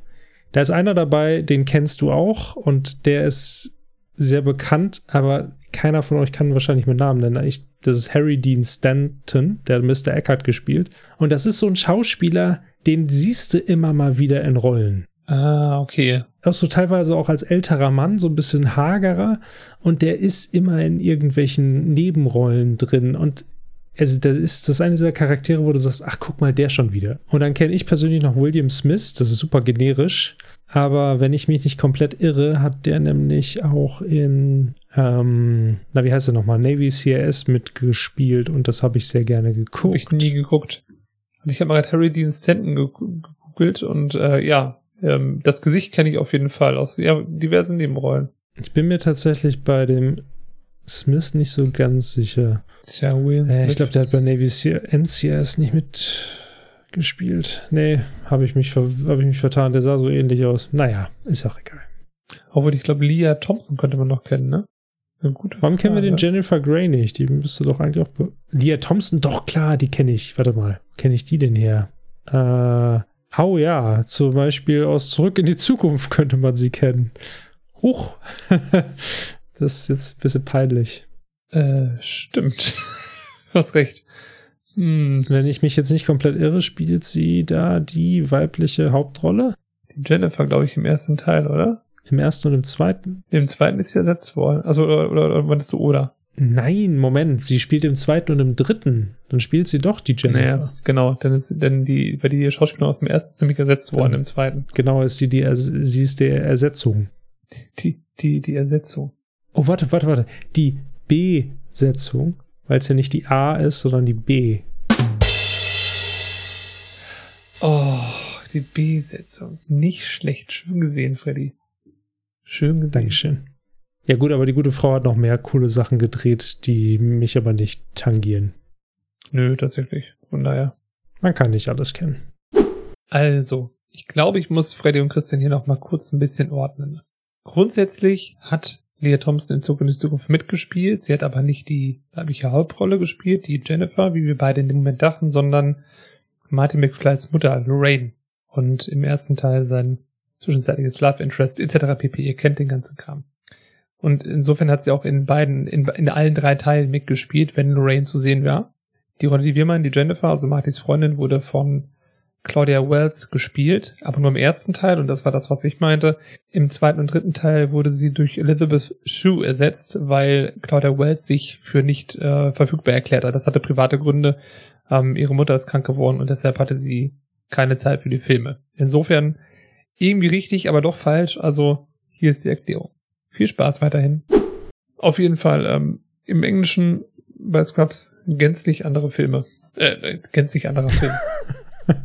da ist einer dabei, den kennst du auch und der ist sehr bekannt, aber keiner von euch kann wahrscheinlich mit Namen nennen. Ich, das ist Harry Dean Stanton, der Mr. Eckhart gespielt. Und das ist so ein Schauspieler, den siehst du immer mal wieder in Rollen. Ah, okay. auch so teilweise auch als älterer Mann, so ein bisschen hagerer und der ist immer in irgendwelchen Nebenrollen drin und also das ist das ist eine dieser Charaktere, wo du sagst, ach guck mal, der schon wieder. Und dann kenne ich persönlich noch William Smith, das ist super generisch, aber wenn ich mich nicht komplett irre, hat der nämlich auch in, ähm, na wie heißt er nochmal, Navy CRS mitgespielt und das habe ich sehr gerne geguckt. ich nie geguckt. Und ich habe mal gerade Harry Dean Stanton ge- gegoogelt und äh, ja, ähm, das Gesicht kenne ich auf jeden Fall aus ja, diversen Nebenrollen. Ich bin mir tatsächlich bei dem Smith nicht so ganz sicher. Tja, Will Äh, Smith. ich glaube, der hat bei Navy C NCIS nicht mitgespielt. Nee, habe ich, mich hab ich mich vertan. Der sah so ähnlich aus. Naja, ist auch egal. Obwohl, ich glaube, Leah Thompson könnte man noch kennen, ne? Eine gute Warum kennen wir den Frage. Jennifer Grey nicht? Die müsste doch eigentlich auch. Leah Thompson, doch klar, die kenne ich. Warte mal, kenne ich die denn her? Äh, oh ja, zum Beispiel aus Zurück in die Zukunft könnte man sie kennen. Huch. das ist jetzt ein bisschen peinlich. Äh, stimmt. du hast recht. Hm, Wenn ich mich jetzt nicht komplett irre, spielt sie da die weibliche Hauptrolle? die Jennifer, glaube ich, im ersten Teil, oder? Im ersten und im zweiten? Im zweiten ist sie ersetzt worden. Also, oder, oder, oder meinst du oder? Nein, Moment, sie spielt im zweiten und im dritten. Dann spielt sie doch die Jennifer. Naja, genau. Dann ist, denn die, weil die Schauspielerin aus dem ersten ist nämlich ersetzt worden im zweiten. Genau, ist sie die, sie ist der Ersetzung. Die, die, die Ersetzung. Oh, warte, warte, warte. Die B-Setzung, weil es ja nicht die A ist, sondern die B. Oh, die B-Setzung. Nicht schlecht. Schön gesehen, Freddy. Schön gesehen. Dankeschön. Ja gut, aber die gute Frau hat noch mehr coole Sachen gedreht, die mich aber nicht tangieren. Nö, tatsächlich. Von daher. Man kann nicht alles kennen. Also, ich glaube, ich muss Freddy und Christian hier noch mal kurz ein bisschen ordnen. Grundsätzlich hat Leah Thompson in Zug in die Zukunft mitgespielt. Sie hat aber nicht die weibliche Hauptrolle gespielt, die Jennifer, wie wir beide in dem Moment dachten, sondern Martin McFlys Mutter, Lorraine. Und im ersten Teil sein zwischenzeitliches Love Interest etc. pp. Ihr kennt den ganzen Kram. Und insofern hat sie auch in beiden, in, in allen drei Teilen mitgespielt, wenn Lorraine zu sehen war. Die Rolle, die wir meinen, die Jennifer, also Martys Freundin, wurde von Claudia Wells gespielt, aber nur im ersten Teil, und das war das, was ich meinte. Im zweiten und dritten Teil wurde sie durch Elizabeth Shue ersetzt, weil Claudia Wells sich für nicht äh, verfügbar erklärt hat. Das hatte private Gründe. Ähm, ihre Mutter ist krank geworden und deshalb hatte sie keine Zeit für die Filme. Insofern irgendwie richtig, aber doch falsch. Also hier ist die Erklärung. Viel Spaß weiterhin. Auf jeden Fall ähm, im Englischen bei Scrubs gänzlich andere Filme. Äh, gänzlich anderer Film.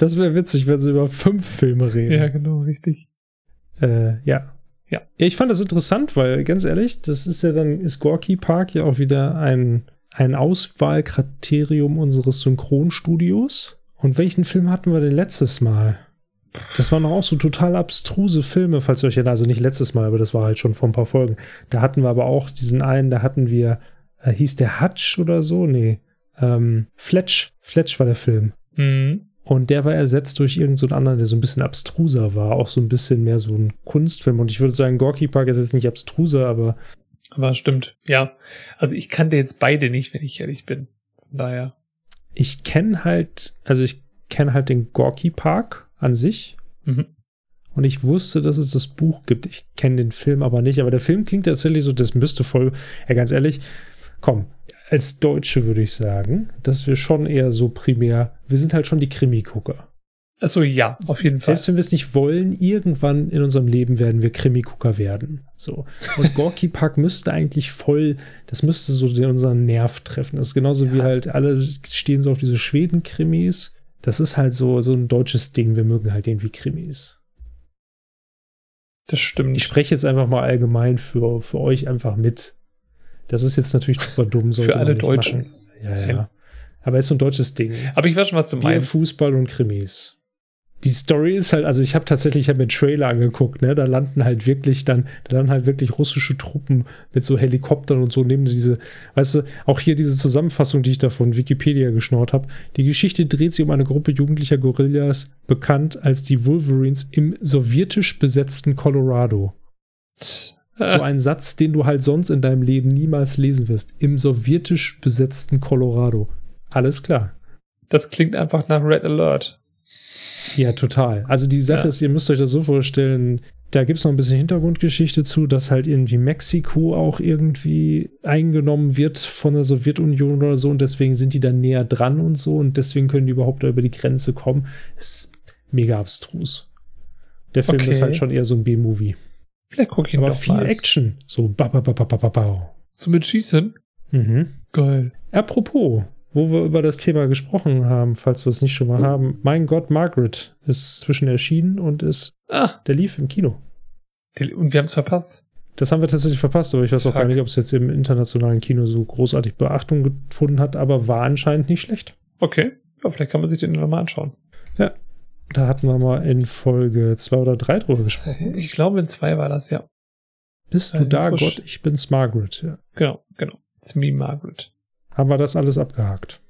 Das wäre witzig, wenn sie über fünf Filme reden. ja, genau, richtig. Äh, ja. Ja. Ich fand das interessant, weil ganz ehrlich, das ist ja dann, ist Gorky Park ja auch wieder ein, ein Auswahlkriterium unseres Synchronstudios. Und welchen Film hatten wir denn letztes Mal? Das waren auch so total abstruse Filme, falls ihr euch erinnert. Also nicht letztes Mal, aber das war halt schon vor ein paar Folgen. Da hatten wir aber auch diesen einen, da hatten wir, äh, hieß der Hutch oder so? Nee. Ähm, Fletch. Fletch war der Film. Mhm. Und der war ersetzt durch irgendeinen so anderen, der so ein bisschen abstruser war, auch so ein bisschen mehr so ein Kunstfilm. Und ich würde sagen, Gorky Park ist jetzt nicht abstruser, aber. Aber stimmt, ja. Also ich kannte jetzt beide nicht, wenn ich ehrlich bin. Von daher. Ich kenne halt, also ich kenne halt den Gorky Park an sich. Mhm. Und ich wusste, dass es das Buch gibt. Ich kenne den Film aber nicht. Aber der Film klingt tatsächlich so, das müsste voll, ja ganz ehrlich, komm, als Deutsche würde ich sagen, dass wir schon eher so primär, wir sind halt schon die Krimi-Gucker. Achso, ja, auf jeden Selbst Fall. Selbst wenn wir es nicht wollen, irgendwann in unserem Leben werden wir Krimi-Gucker werden. So. Und Gorky Park müsste eigentlich voll, das müsste so unseren Nerv treffen. Das ist genauso ja. wie halt alle stehen so auf diese Schweden-Krimis. Das ist halt so, so ein deutsches Ding. Wir mögen halt irgendwie Krimis. Das stimmt. Ich spreche jetzt einfach mal allgemein für, für euch einfach mit. Das ist jetzt natürlich super dumm. Für alle Deutschen. Machen. Ja, ja. Aber es ist so ein deutsches Ding. Aber ich weiß schon, was du meinst. Fußball und Krimis. Die Story ist halt, also ich habe tatsächlich, ich habe mir einen Trailer angeguckt, ne, da landen halt wirklich dann, da landen halt wirklich russische Truppen mit so Helikoptern und so, nehmen diese, weißt du, auch hier diese Zusammenfassung, die ich da von Wikipedia geschnort habe. Die Geschichte dreht sich um eine Gruppe jugendlicher Gorillas, bekannt als die Wolverines im sowjetisch besetzten Colorado. So ein Satz, den du halt sonst in deinem Leben niemals lesen wirst. Im sowjetisch besetzten Colorado. Alles klar. Das klingt einfach nach Red Alert. Ja, total. Also die Sache ja. ist, ihr müsst euch das so vorstellen, da gibt es noch ein bisschen Hintergrundgeschichte zu, dass halt irgendwie Mexiko auch irgendwie eingenommen wird von der Sowjetunion oder so und deswegen sind die dann näher dran und so und deswegen können die überhaupt da über die Grenze kommen. ist mega abstrus. Der Film okay. ist halt schon eher so ein B-Movie. Vielleicht gucke ich Aber viel mal. Action. So ba ba ba ba ba ba So mit Schießen? Mhm. Geil. Apropos, wo wir über das Thema gesprochen haben, falls wir es nicht schon mal haben. Mein Gott, Margaret ist zwischen erschienen und ist. Ah. Der lief im Kino. Und wir haben es verpasst. Das haben wir tatsächlich verpasst, aber ich weiß Fuck. auch gar nicht, ob es jetzt im internationalen Kino so großartig Beachtung gefunden hat, aber war anscheinend nicht schlecht. Okay. Ja, vielleicht kann man sich den nochmal anschauen. Da hatten wir mal in Folge 2 oder 3 drüber gesprochen. Ich glaube, in 2 war das, ja. Bist du äh, da, frisch. Gott? Ich bin's, Margaret. Ja. Genau, genau. It's me, Margaret. Haben wir das alles abgehakt.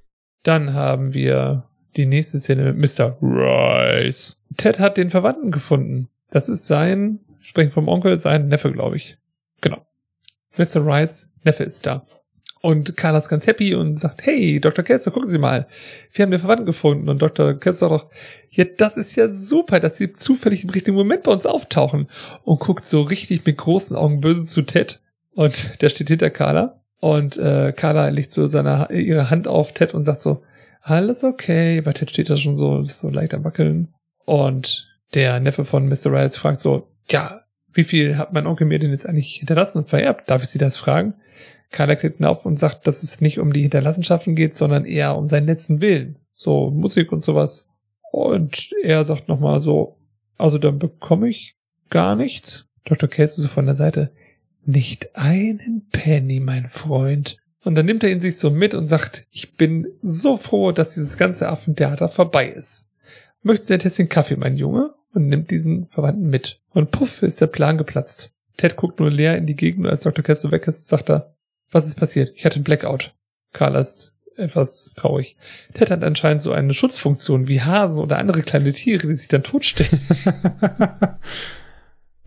Dann haben wir die nächste Szene mit Mr. Rice. Ted hat den Verwandten gefunden. Das ist sein, sprechen vom Onkel, sein Neffe, glaube ich. Genau. Mr. Rice, Neffe ist da. Und Carla ist ganz happy und sagt, hey, Dr. Kessler, gucken Sie mal. Wir haben den Verwandten gefunden. Und Dr. Kessler sagt ja, das ist ja super, dass Sie zufällig im richtigen Moment bei uns auftauchen. Und guckt so richtig mit großen Augen böse zu Ted. Und der steht hinter Carla. Und äh, Carla legt so seine, ihre Hand auf Ted und sagt so, alles okay. Bei Ted steht da schon so, so leicht am Wackeln. Und der Neffe von Mr. Rice fragt so, ja, wie viel hat mein Onkel mir denn jetzt eigentlich hinterlassen und vererbt? Darf ich Sie das fragen? Carla klickt auf und sagt, dass es nicht um die Hinterlassenschaften geht, sondern eher um seinen letzten Willen. So Musik und sowas. Und er sagt nochmal so, also dann bekomme ich gar nichts. Dr. Case so von der Seite, nicht einen Penny, mein Freund. Und dann nimmt er ihn sich so mit und sagt, ich bin so froh, dass dieses ganze Affentheater vorbei ist. Möchten Sie ein Tässchen Kaffee, mein Junge? Und nimmt diesen Verwandten mit. Und puff, ist der Plan geplatzt. Ted guckt nur leer in die Gegend als Dr. Kessel weg ist, sagt er, was ist passiert? Ich hatte einen Blackout. Carla ist etwas traurig. Ted hat anscheinend so eine Schutzfunktion wie Hasen oder andere kleine Tiere, die sich dann totstellen.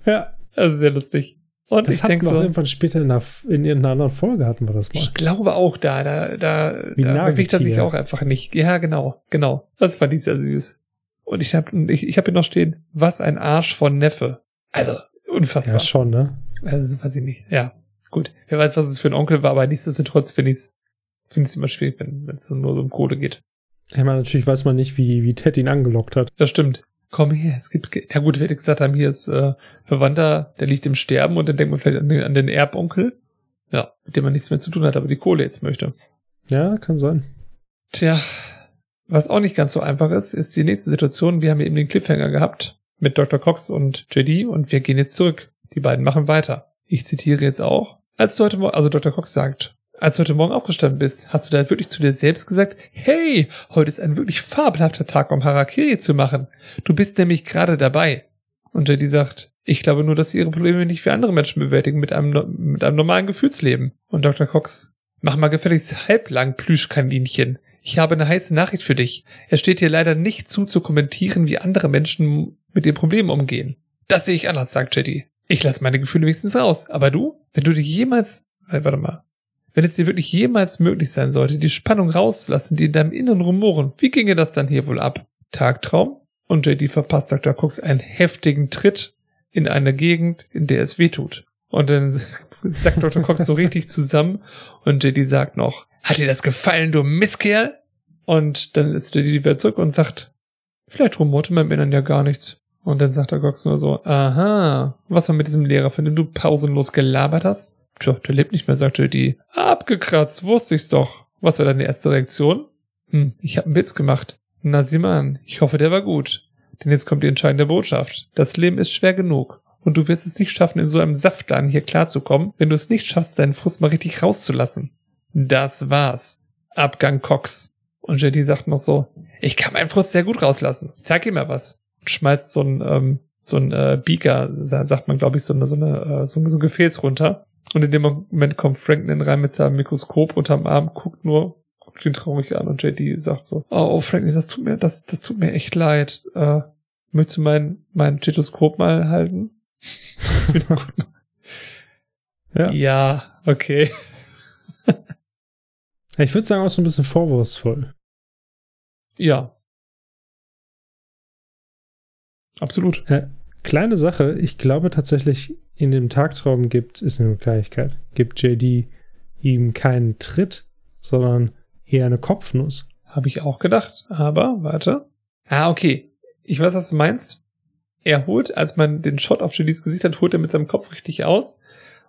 ja. Also sehr lustig. Und das ich denke so, irgendwann später in, einer, in irgendeiner anderen Folge hatten wir das mal. Ich glaube auch da, da, da, da bewegt er sich auch einfach nicht. Ja, genau, genau. Das fand ich sehr süß. Und ich habe ich, ich hab hier noch stehen, was ein Arsch von Neffe. Also, unfassbar. Ja, schon, ne? Also, weiß ich nicht. Ja, gut. Wer weiß, was es für ein Onkel war, aber nichtsdestotrotz finde ich es finde ich immer schwierig, wenn es nur so um Kohle geht. Ich meine, natürlich weiß man nicht, wie, wie Ted ihn angelockt hat. Das stimmt komm her, es gibt, ja gut, wir gesagt haben, hier ist äh, Verwandter, der liegt im Sterben und dann denkt man vielleicht an den, an den Erbonkel, ja, mit dem man nichts mehr zu tun hat, aber die Kohle jetzt möchte. Ja, kann sein. Tja, was auch nicht ganz so einfach ist, ist die nächste Situation. Wir haben eben den Cliffhanger gehabt mit Dr. Cox und JD und wir gehen jetzt zurück. Die beiden machen weiter. Ich zitiere jetzt auch. Als du heute Morgen, also Dr. Cox sagt, als du heute Morgen aufgestanden bist, hast du da wirklich zu dir selbst gesagt, hey, heute ist ein wirklich fabelhafter Tag, um Harakiri zu machen. Du bist nämlich gerade dabei. Und JD sagt, ich glaube nur, dass sie ihre Probleme nicht wie andere Menschen bewältigen mit einem, mit einem normalen Gefühlsleben. Und Dr. Cox, mach mal gefälligst halblang Plüschkaninchen. ich habe eine heiße Nachricht für dich. Es steht dir leider nicht zu, zu kommentieren, wie andere Menschen mit den Problemen umgehen. Das sehe ich anders, sagt JD. Ich lasse meine Gefühle wenigstens raus. Aber du, wenn du dich jemals, äh, warte mal, wenn es dir wirklich jemals möglich sein sollte, die Spannung rauszulassen, die in deinem Inneren rumoren, wie ginge das dann hier wohl ab? Tagtraum? Und JD verpasst Dr. Cooks einen heftigen Tritt in eine Gegend, in der es weh tut. Und dann sagt Dr. Cox so richtig zusammen und JD sagt noch, hat dir das gefallen, du Misskerl? Und dann ist JD wieder zurück und sagt, vielleicht rumorte mein Männern ja gar nichts. Und dann sagt der Cox nur so, aha, was war mit diesem Lehrer, von dem du pausenlos gelabert hast? Tja, der lebt nicht mehr, sagt JD. Abgekratzt, wusste ich's doch. Was war deine erste Reaktion? Hm, ich hab einen Witz gemacht. Na sieh mal an, ich hoffe, der war gut. Denn jetzt kommt die entscheidende Botschaft. Das Leben ist schwer genug. Und du wirst es nicht schaffen, in so einem Saftladen hier klarzukommen, wenn du es nicht schaffst, deinen Frust mal richtig rauszulassen. Das war's. Abgang Cox. Und JD sagt noch so, ich kann meinen Frust sehr gut rauslassen. Zeig ihm mal was. Schmeißt so ein, ähm, so ein äh, Beaker, sagt man, glaube ich, so eine, so eine, äh, so, ein, so ein Gefäß runter. Und in dem Moment kommt Franklin rein mit seinem Mikroskop unterm Arm, guckt nur, guckt ihn traurig an und JD sagt so, oh, oh Franklin, das tut mir, das, das tut mir echt leid. Äh, möchtest du mein, mein Stethoskop mal halten? ja. ja, okay. ich würde sagen, auch so ein bisschen vorwurfsvoll. Ja. Absolut. Äh, kleine Sache, ich glaube tatsächlich, in dem Tagtraum gibt, ist eine Kleinigkeit, gibt JD ihm keinen Tritt, sondern eher eine Kopfnuss. Habe ich auch gedacht, aber warte. Ah, okay. Ich weiß, was du meinst. Er holt, als man den Shot auf JDs Gesicht hat, holt er mit seinem Kopf richtig aus.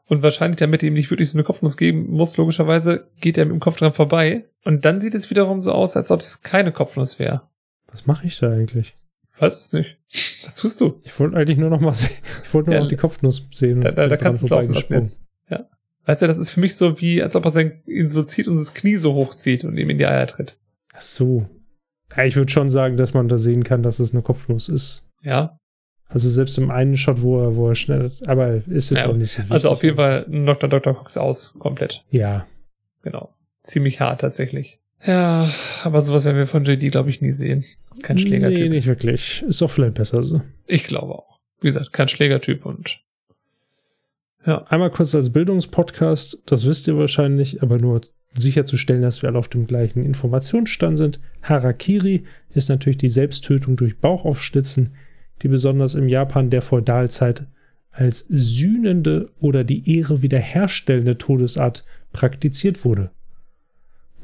Und wahrscheinlich, damit er ihm nicht wirklich so eine Kopfnuss geben muss, logischerweise geht er mit dem Kopf dran vorbei. Und dann sieht es wiederum so aus, als ob es keine Kopfnuss wäre. Was mache ich da eigentlich? Weiß es nicht. Was tust du? Ich wollte eigentlich nur noch mal sehen. Ich wollte nur ja, noch die Kopfnuss sehen. Da, da, da kannst du es laufen lassen jetzt. Ja. Weißt du, das ist für mich so wie, als ob er sein, ihn so zieht und das Knie so hochzieht und ihm in die Eier tritt. Ach so. Ja, ich würde schon sagen, dass man da sehen kann, dass es eine Kopfnuss ist. Ja. Also selbst im einen Shot, wo er, wo er schnell, aber ist jetzt ja, auch nicht so wichtig. Also auf jeden Fall knockt der Dr. Cox aus, komplett. Ja. Genau. Ziemlich hart tatsächlich. Ja, aber sowas werden wir von JD, glaube ich, nie sehen. Ist kein Schlägertyp. Nee, nicht wirklich. Ist auch vielleicht besser so. Ich glaube auch. Wie gesagt, kein Schlägertyp und ja. Einmal kurz als Bildungspodcast, das wisst ihr wahrscheinlich, aber nur sicherzustellen, dass wir alle auf dem gleichen Informationsstand sind. Harakiri ist natürlich die Selbsttötung durch Bauchaufschlitzen, die besonders im Japan der Feudalzeit als sühnende oder die Ehre wiederherstellende Todesart praktiziert wurde.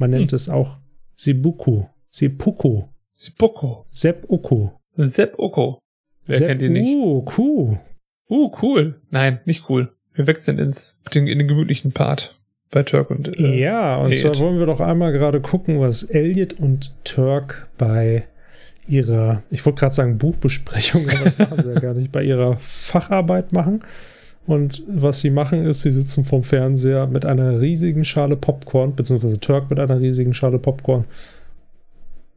Man nennt hm. es auch Sebuku, Seppuku, Seppuku, Seppuku. Seppuku. Wer Sepp kennt ihn nicht? Uh, cool. Uh, cool. Nein, nicht cool. Wir wechseln ins, in den gemütlichen Part bei Turk und äh, Ja, und Elliot. zwar wollen wir doch einmal gerade gucken, was Elliot und Turk bei ihrer, ich wollte gerade sagen Buchbesprechung, aber das machen sie ja gar nicht, bei ihrer Facharbeit machen. Und was sie machen ist, sie sitzen vorm Fernseher mit einer riesigen Schale Popcorn, beziehungsweise Turk mit einer riesigen Schale Popcorn.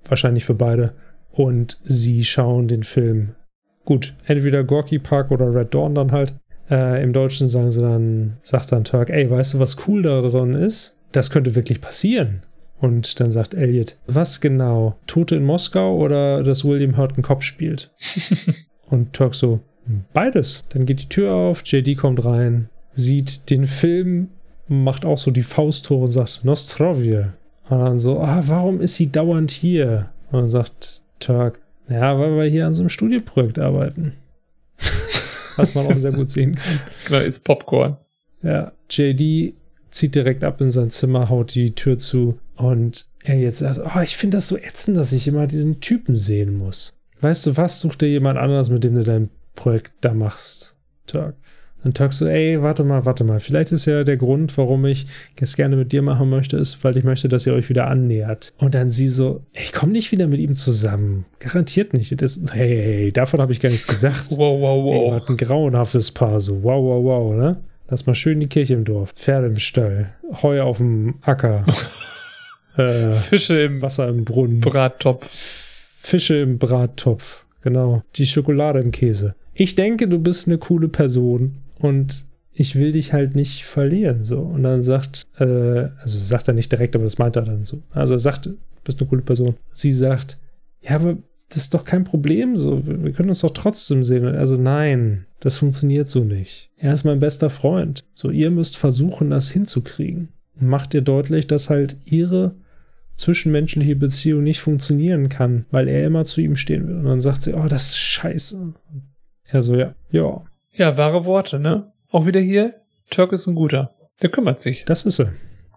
Wahrscheinlich für beide. Und sie schauen den Film. Gut, entweder Gorky Park oder Red Dawn dann halt. Äh, Im Deutschen sagen sie dann, sagt dann Turk, ey, weißt du, was cool daran ist? Das könnte wirklich passieren. Und dann sagt Elliot, was genau? Tote in Moskau oder dass William Hurt einen Kopf spielt? und Turk so, beides. Dann geht die Tür auf, JD kommt rein, sieht den Film, macht auch so die Fausttore und sagt, Nostrovje. Und dann so, ah, warum ist sie dauernd hier? Und dann sagt Turk, ja, weil wir hier an so einem Studienprojekt arbeiten. Was man auch sehr gut sehen kann. Genau, ist Popcorn. Ja, JD zieht direkt ab in sein Zimmer, haut die Tür zu und er jetzt sagt, oh, ich finde das so ätzend, dass ich immer diesen Typen sehen muss. Weißt du was, such dir jemand anderes, mit dem du dein Projekt da machst, Turk. Dann Turk so, ey, warte mal, warte mal. Vielleicht ist ja der Grund, warum ich es gerne mit dir machen möchte, ist, weil ich möchte, dass ihr euch wieder annähert. Und dann sie so, ich komme nicht wieder mit ihm zusammen. Garantiert nicht. Das, hey, hey, davon habe ich gar nichts gesagt. wow, wow, wow. Ey, ein grauenhaftes Paar, so wow, wow, wow, ne? Lass mal schön die Kirche im Dorf, Pferde im Stall, Heu auf dem Acker, äh, Fische im Wasser im Brunnen, Brattopf. Fische im Brattopf, genau. Die Schokolade im Käse. Ich denke, du bist eine coole Person und ich will dich halt nicht verlieren. So. Und dann sagt, äh, also sagt er nicht direkt, aber das meint er dann so. Also er sagt bist eine coole Person. Sie sagt, ja, aber das ist doch kein Problem so. Wir können uns doch trotzdem sehen. Also nein, das funktioniert so nicht. Er ist mein bester Freund. So, ihr müsst versuchen, das hinzukriegen. Macht ihr deutlich, dass halt ihre zwischenmenschliche Beziehung nicht funktionieren kann, weil er immer zu ihm stehen will. Und dann sagt sie, oh, das ist scheiße. Er so, ja, ja. Ja, wahre Worte, ne? Auch wieder hier, Turk ist ein guter. Der kümmert sich. Das ist er.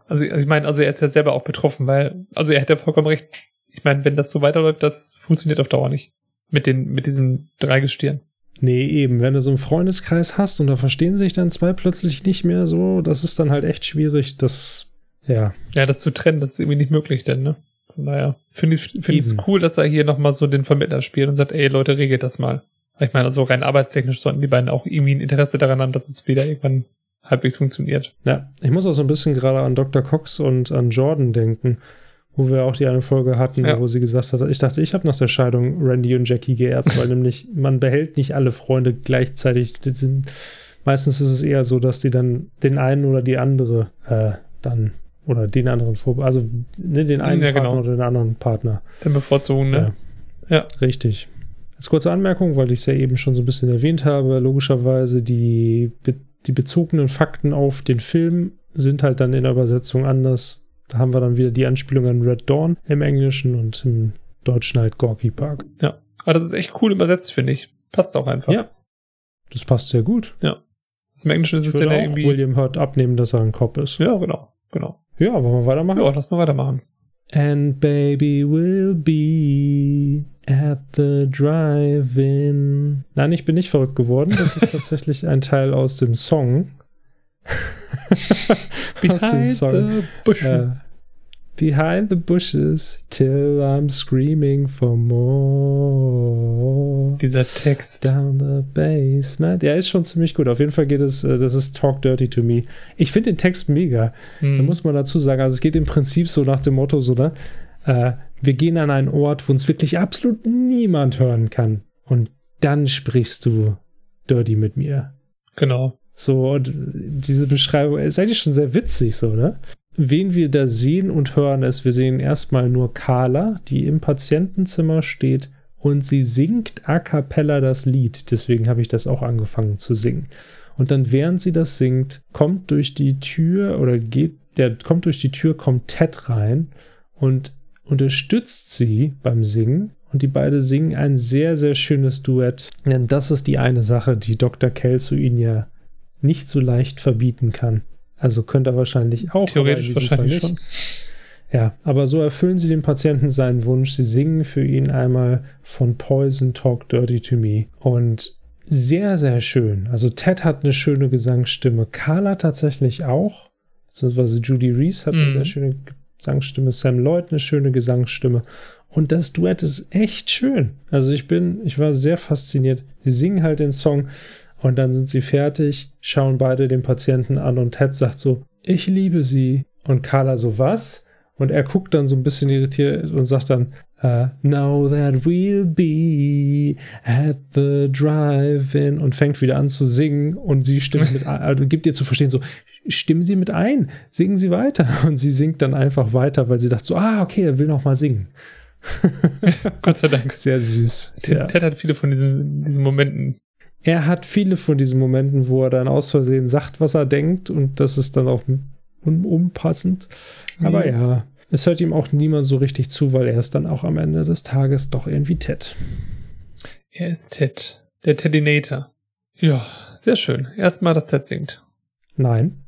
Also, also ich meine, also er ist ja selber auch betroffen, weil, also er hat ja vollkommen recht. Ich meine, wenn das so weiterläuft, das funktioniert auf Dauer nicht. Mit den, mit diesem Dreigestirn. Nee, eben, wenn du so einen Freundeskreis hast und da verstehen sich dann zwei plötzlich nicht mehr so, das ist dann halt echt schwierig, das, ja. Ja, das zu trennen, das ist irgendwie nicht möglich, denn, ne? Von daher finde ich finde es cool, dass er hier nochmal so den Vermittler spielt und sagt, ey Leute, regelt das mal. Ich meine, also rein arbeitstechnisch sollten die beiden auch irgendwie ein Interesse daran haben, dass es wieder irgendwann halbwegs funktioniert. Ja, ich muss auch so ein bisschen gerade an Dr. Cox und an Jordan denken, wo wir auch die eine Folge hatten, ja. wo sie gesagt hat, ich dachte, ich habe nach der Scheidung Randy und Jackie geerbt, weil nämlich man behält nicht alle Freunde gleichzeitig. Sind, meistens ist es eher so, dass die dann den einen oder die andere äh, dann oder den anderen vor, also ne, den einen ja, Partner genau. oder den anderen Partner. Den bevorzugen, ne? Ja. ja. Richtig. Als kurze Anmerkung, weil ich es ja eben schon so ein bisschen erwähnt habe, logischerweise die die bezogenen Fakten auf den Film sind halt dann in der Übersetzung anders. Da haben wir dann wieder die Anspielung an Red Dawn im Englischen und im Deutschen halt Gorky Park. Ja, aber das ist echt cool übersetzt, finde ich. Passt auch einfach. Ja, das passt sehr gut. Ja. Das Im Englischen ist es ja irgendwie. William Hurt abnehmen, dass er ein Cop ist. Ja, genau, genau. Ja, wollen wir weitermachen? Ja, lass mal weitermachen. And baby will be at the drive-in. Nein, ich bin nicht verrückt geworden. Das ist tatsächlich ein Teil aus dem Song. aus dem Song. Uh, behind the bushes till I'm screaming for more. Dieser Text. Down the basement. Ja, ist schon ziemlich gut. Auf jeden Fall geht es, äh, das ist Talk Dirty to Me. Ich finde den Text mega. Hm. Da muss man dazu sagen, also es geht im Prinzip so nach dem Motto, so, ne? Äh, wir gehen an einen Ort, wo uns wirklich absolut niemand hören kann. Und dann sprichst du Dirty mit mir. Genau. So, und diese Beschreibung ist eigentlich schon sehr witzig, so, ne? Wen wir da sehen und hören, ist, wir sehen erstmal nur Carla, die im Patientenzimmer steht und sie singt a cappella das Lied. Deswegen habe ich das auch angefangen zu singen. Und dann, während sie das singt, kommt durch die Tür oder geht, der kommt durch die Tür, kommt Ted rein und unterstützt sie beim Singen. Und die beiden singen ein sehr, sehr schönes Duett. Denn das ist die eine Sache, die Dr. Kelso ihnen ja nicht so leicht verbieten kann. Also könnte er wahrscheinlich auch. Theoretisch wahrscheinlich schon. Ja, aber so erfüllen sie dem Patienten seinen Wunsch. Sie singen für ihn einmal von Poison Talk Dirty to Me. Und sehr, sehr schön. Also Ted hat eine schöne Gesangsstimme. Carla tatsächlich auch. Beziehungsweise Judy Reese hat eine mhm. sehr schöne Gesangsstimme. Sam Lloyd eine schöne Gesangsstimme. Und das Duett ist echt schön. Also ich bin, ich war sehr fasziniert. Die singen halt den Song und dann sind sie fertig, schauen beide den Patienten an und Ted sagt so, ich liebe sie. Und Carla so, was? Und er guckt dann so ein bisschen irritiert und sagt dann, uh, Now that we'll be at the drive-in und fängt wieder an zu singen und sie stimmt mit, also gibt ihr zu verstehen so, stimmen Sie mit ein, singen Sie weiter. Und sie singt dann einfach weiter, weil sie dachte so, ah, okay, er will noch mal singen. Gott sei Dank. Sehr süß. Ted, ja. Ted hat viele von diesen, diesen Momenten er hat viele von diesen Momenten, wo er dann aus Versehen sagt, was er denkt und das ist dann auch un unpassend. Aber mhm. ja, es hört ihm auch niemand so richtig zu, weil er ist dann auch am Ende des Tages doch irgendwie Ted. Er ist Ted, der Teddinator. Ja, sehr schön. Erstmal, dass Ted singt. Nein.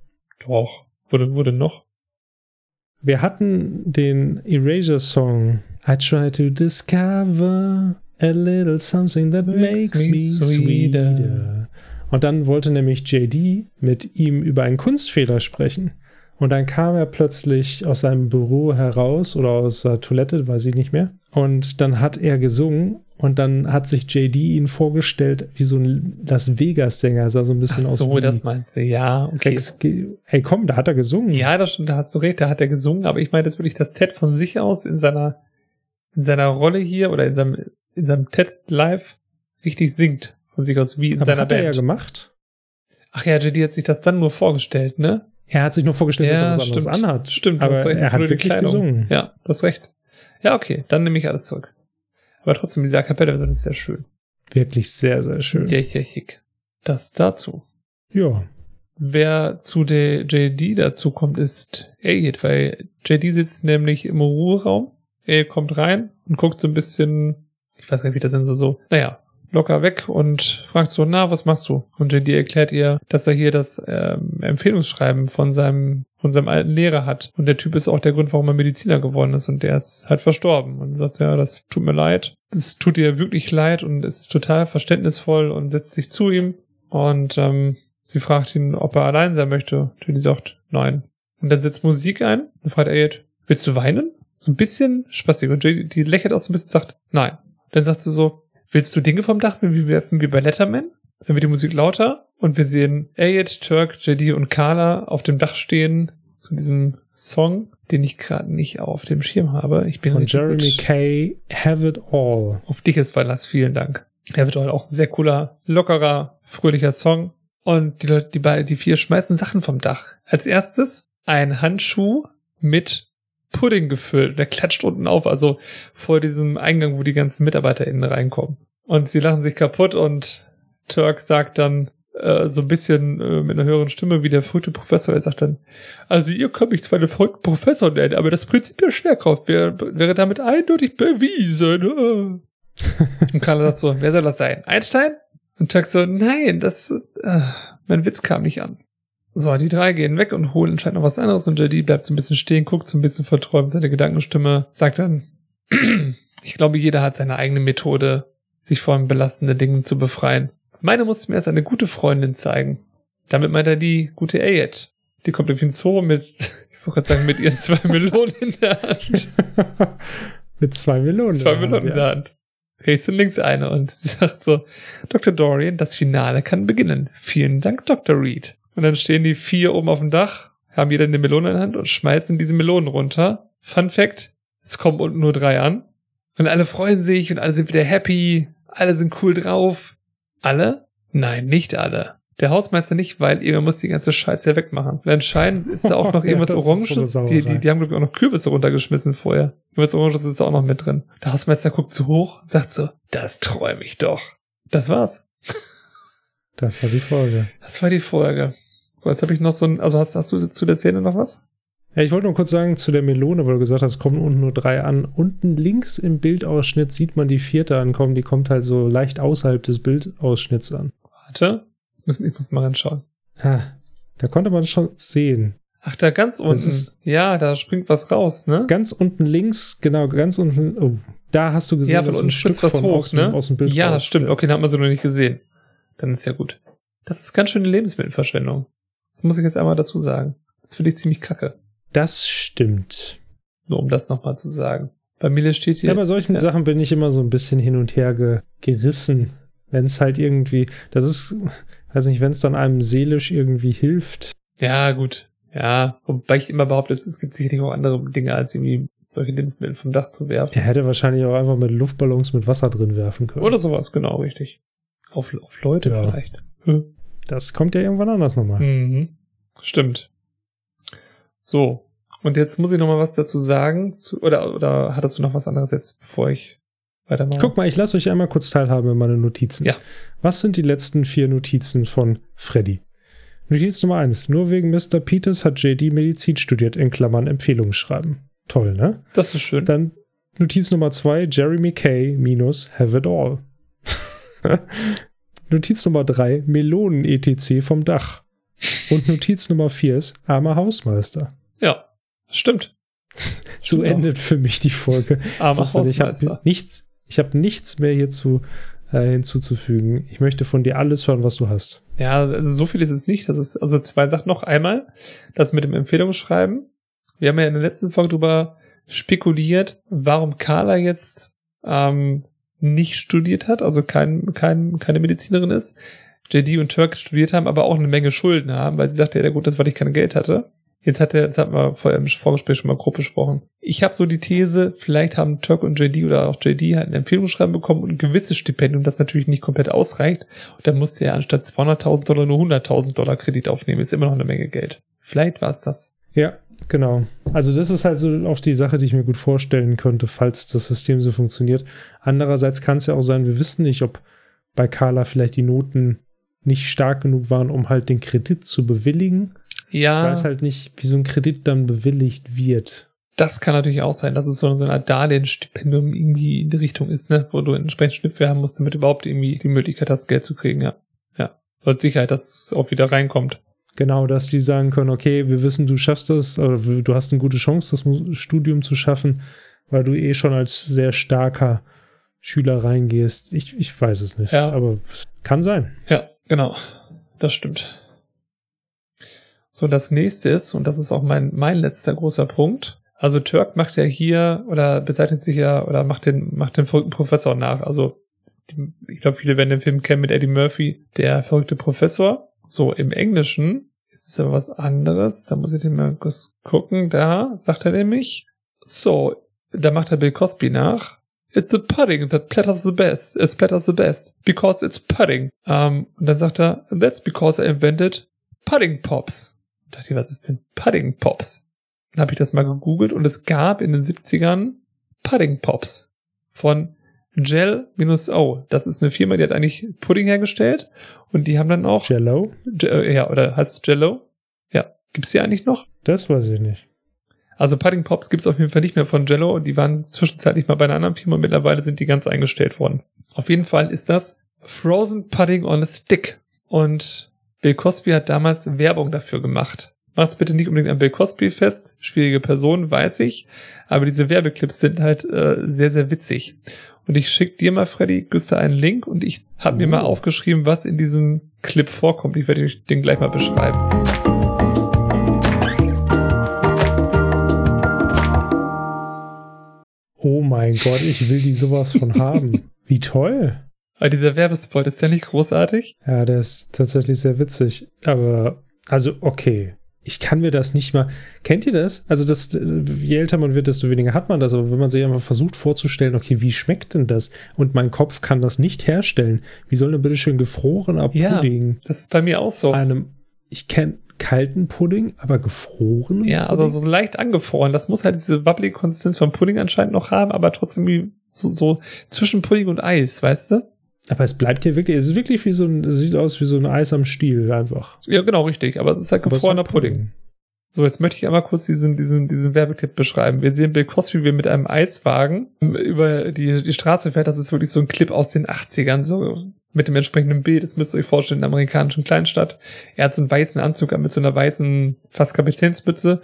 Doch. Wurde, wurde noch? Wir hatten den Erasure Song. I try to discover A little something that makes, makes me sweeter. sweeter. Und dann wollte nämlich JD mit ihm über einen Kunstfehler sprechen. Und dann kam er plötzlich aus seinem Büro heraus oder aus der Toilette, weiß ich nicht mehr. Und dann hat er gesungen und dann hat sich JD ihn vorgestellt wie so ein Las Vegas-Sänger, sah so ein bisschen Ach so, aus. So, das meinst du, ja. Okay. Rex, hey, komm, da hat er gesungen. Ja, das, da hast du recht, da hat er gesungen, aber ich meine das wirklich, dass Ted von sich aus in seiner, in seiner Rolle hier oder in seinem in seinem TED Live richtig singt von sich aus, wie in Aber seiner hat Band. Er ja gemacht. Ach ja, JD hat sich das dann nur vorgestellt, ne? Er hat sich nur vorgestellt, ja, dass er was stimmt. anderes anhat. Stimmt, aber er hat wirklich Kleidung. gesungen. Ja, du hast recht. Ja, okay, dann nehme ich alles zurück. Aber trotzdem, diese A Cappella-Version ist sehr schön. Wirklich sehr, sehr schön. Ja. Das dazu. Ja. Wer zu der JD dazu kommt, ist Elliot, weil JD sitzt nämlich im Ruheraum. Er kommt rein und guckt so ein bisschen, ich weiß gar nicht, wie das denn so, so, naja, locker weg und fragt so, na, was machst du? Und JD erklärt ihr, dass er hier das ähm, Empfehlungsschreiben von seinem von seinem alten Lehrer hat. Und der Typ ist auch der Grund, warum er Mediziner geworden ist. Und der ist halt verstorben. Und sagt, ja, das tut mir leid. Das tut ihr wirklich leid und ist total verständnisvoll und setzt sich zu ihm. Und ähm, sie fragt ihn, ob er allein sein möchte. Jenny sagt, nein. Und dann setzt Musik ein und fragt Elliot, willst du weinen? So ein bisschen spaßig. Und Jenny, die lächelt auch so ein bisschen und sagt, nein. Dann sagt sie so, willst du Dinge vom Dach werfen wie bei Letterman? Dann wird die Musik lauter und wir sehen Elliot, Turk, JD und Carla auf dem Dach stehen zu diesem Song, den ich gerade nicht auf dem Schirm habe. Ich bin Von Jeremy Kay, Have It All. Auf dich ist Verlass, vielen Dank. Have It All, auch ein sehr cooler, lockerer, fröhlicher Song. Und die Leute, die, die vier schmeißen Sachen vom Dach. Als erstes ein Handschuh mit Pudding gefüllt. Der klatscht unten auf, also vor diesem Eingang, wo die ganzen MitarbeiterInnen reinkommen. Und sie lachen sich kaputt und Turk sagt dann äh, so ein bisschen äh, mit einer höheren Stimme wie der verrückte Professor. Er sagt dann, also ihr könnt mich zwar den verrückten Professor nennen, aber das Prinzip der Schwerkraft wäre, wäre damit eindeutig bewiesen. und Carla sagt so, wer soll das sein? Einstein? Und Turk so, nein, das, äh, mein Witz kam nicht an. So, die drei gehen weg und holen anscheinend noch was anderes und JD bleibt so ein bisschen stehen, guckt so ein bisschen verträumt, seine Gedankenstimme sagt dann, ich glaube, jeder hat seine eigene Methode, sich von belastenden Dingen zu befreien. Meine musste mir erst eine gute Freundin zeigen. Damit meint er die gute Ayet. Die kommt auf ihn zu mit, ich wollte gerade sagen, mit ihren zwei Melonen in der Hand. mit zwei Melonen. Zwei Melonen in der Hand. Rechts und links eine und sie sagt so, Dr. Dorian, das Finale kann beginnen. Vielen Dank, Dr. Reed. Und dann stehen die vier oben auf dem Dach, haben jeder eine Melone in der Hand und schmeißen diese Melonen runter. Fun Fact, es kommen unten nur drei an. Und alle freuen sich und alle sind wieder happy. Alle sind cool drauf. Alle? Nein, nicht alle. Der Hausmeister nicht, weil er muss die ganze Scheiße ja wegmachen. Und anscheinend ist da auch noch irgendwas ja, Oranges. So die, die, die haben, glaube ich, auch noch Kürbisse runtergeschmissen vorher. Irgendwas Oranges ist da auch noch mit drin. Der Hausmeister guckt zu hoch, sagt so, das träume ich doch. Das war's. Das war die Folge. Das war die Folge. So, jetzt habe ich noch so ein, also hast, hast du zu der Szene noch was? Ja, ich wollte nur kurz sagen zu der Melone, weil du gesagt hast, es kommen unten nur drei an. Unten links im Bildausschnitt sieht man die vierte ankommen. Die kommt halt so leicht außerhalb des Bildausschnitts an. Warte, muss, ich muss mal reinschauen. Ha, da konnte man schon sehen. Ach, da ganz unten. Ist, ja, da springt was raus, ne? Ganz unten links, genau, ganz unten. Oh, da hast du gesehen, ja, von unten ein Stück was von hoch, aus, ne? aus dem Bild Ja, raus. stimmt. Okay, dann hat man sie noch nicht gesehen. Dann ist ja gut. Das ist ganz schöne Lebensmittelverschwendung. Das muss ich jetzt einmal dazu sagen. Das finde ich ziemlich kacke. Das stimmt. Nur um das nochmal zu sagen. Bei mir steht hier. Ja, bei solchen ja. Sachen bin ich immer so ein bisschen hin und her ge gerissen. Wenn es halt irgendwie, das ist, weiß nicht, wenn es dann einem seelisch irgendwie hilft. Ja, gut. Ja, wobei ich immer behaupte, es gibt sicherlich auch andere Dinge, als irgendwie solche Lebensmittel vom Dach zu werfen. Er hätte wahrscheinlich auch einfach mit Luftballons mit Wasser drin werfen können. Oder sowas, genau, richtig. Auf, auf Leute ja. vielleicht. Hm. Das kommt ja irgendwann anders nochmal. Mhm. Stimmt. So. Und jetzt muss ich noch mal was dazu sagen. Zu, oder, oder hattest du noch was anderes jetzt, bevor ich weitermache? Guck mal, ich lasse euch einmal kurz teilhaben in meine Notizen. Ja. Was sind die letzten vier Notizen von Freddy? Notiz Nummer eins. Nur wegen Mr. Peters hat JD Medizin studiert, in Klammern Empfehlungen schreiben. Toll, ne? Das ist schön. Dann Notiz Nummer zwei. Jeremy Kay minus have it all. Notiz Nummer drei. Melonen etc. vom Dach. Und Notiz Nummer vier ist armer Hausmeister. Ja, stimmt. so endet für mich die Folge. Armer so, Hausmeister. Ich habe nichts, ich hab nichts mehr hierzu äh, hinzuzufügen. Ich möchte von dir alles hören, was du hast. Ja, also so viel ist es nicht. Das ist also zwei Sachen noch. Einmal das mit dem Empfehlungsschreiben. Wir haben ja in der letzten Folge darüber spekuliert, warum Carla jetzt ähm, nicht studiert hat, also kein, kein, keine Medizinerin ist. JD und Turk studiert haben, aber auch eine Menge Schulden haben, weil sie sagte, ja gut, das, weil ich kein Geld hatte. Jetzt hat er, das hatten wir vorher im Vorgespräch schon mal grob besprochen. Ich habe so die These, vielleicht haben Turk und JD oder auch JD halt ein Empfehlungsschreiben bekommen und ein gewisses Stipendium, das natürlich nicht komplett ausreicht. Und dann musste er anstatt 200.000 Dollar nur 100.000 Dollar Kredit aufnehmen. Ist immer noch eine Menge Geld. Vielleicht war es das. Ja, Genau. Also das ist halt so auch die Sache, die ich mir gut vorstellen könnte, falls das System so funktioniert. Andererseits kann es ja auch sein, wir wissen nicht, ob bei Carla vielleicht die Noten nicht stark genug waren, um halt den Kredit zu bewilligen. Ja. Ich weiß halt nicht, wie so ein Kredit dann bewilligt wird. Das kann natürlich auch sein, dass es so eine Art Darlehensstipendium irgendwie in die Richtung ist, ne? Wo du entsprechend Schnittwehr haben musst, damit du überhaupt irgendwie die Möglichkeit hast, Geld zu kriegen, ja. Ja. So als Sicherheit, dass es auch wieder reinkommt. Genau, dass die sagen können, okay, wir wissen, du schaffst das, oder du hast eine gute Chance, das Studium zu schaffen, weil du eh schon als sehr starker Schüler reingehst. Ich, ich weiß es nicht, Ja. aber kann sein. Ja, genau. Das stimmt. So, das nächste ist, und das ist auch mein, mein letzter großer Punkt. Also Turk macht ja hier oder bezeichnet sich ja oder macht den, macht den verrückten Professor nach. Also ich glaube, viele werden den Film kennen mit Eddie Murphy, der verrückte Professor. So, im Englischen ist es aber was anderes. Da muss ich den mal kurz gucken. Da sagt er nämlich, so, da macht er Bill Cosby nach. It's the pudding that splatters the best. It splatters the best. Because it's pudding. Um, und dann sagt er, that's because I invented pudding pops. Ich dachte, was ist denn pudding pops? Dann habe ich das mal gegoogelt und es gab in den 70ern Pudding Pops von Gel-O. Das ist eine Firma, die hat eigentlich Pudding hergestellt und die haben dann auch, Jello? Äh, ja, oder heißt es Jello? Ja, gibt's die eigentlich noch? Das weiß ich nicht. Also Pudding Pops gibt's auf jeden Fall nicht mehr von Jello und die waren zwischenzeitlich mal bei einer anderen Firma. Mittlerweile sind die ganz eingestellt worden. Auf jeden Fall ist das Frozen Pudding on a Stick. Und Bill Cosby hat damals Werbung dafür gemacht. Macht's bitte nicht unbedingt an Bill Cosby fest. Schwierige Person, weiß ich. Aber diese Werbeclips sind halt äh, sehr, sehr witzig. Und ich schick dir mal, Freddy, Güster einen Link und ich habe mir mal Oh. aufgeschrieben, was in diesem Clip vorkommt. Ich werde den gleich mal beschreiben. Oh mein Gott, ich will die sowas von haben. Wie toll. Aber dieser Werbespot ist ja nicht großartig. Ja, der ist tatsächlich sehr witzig. Aber, also, okay. Ich kann mir das nicht mal. Kennt ihr das? Also, das, je älter man wird, desto weniger hat man das. Aber wenn man sich einfach versucht vorzustellen, okay, wie schmeckt denn das? Und mein Kopf kann das nicht herstellen. Wie soll denn bitte schön gefrorener Ja. Pudding Das ist bei mir auch so. einem, ich kenne kalten Pudding, aber gefroren? Ja, also so leicht angefroren. Das muss halt diese wabbelige Konsistenz vom Pudding anscheinend noch haben, aber trotzdem wie so, so zwischen Pudding und Eis, weißt du? Aber es bleibt ja wirklich, es ist wirklich wie so ein, es sieht aus wie so ein Eis am Stiel einfach. Ja, genau, richtig. Aber es ist halt Aber es ist gefrorener halt Pudding. So, jetzt möchte ich einmal kurz diesen, diesen, diesen Werbeclip beschreiben. Wir sehen Bill Cosby, wie er mit einem Eiswagen über die, die Straße fährt. Das ist wirklich so ein Clip aus den 80ern, so mit dem entsprechenden Bild. Das müsst ihr euch vorstellen, in einer amerikanischen Kleinstadt. Er hat so einen weißen Anzug an mit so einer weißen, fast Kapitänsmütze,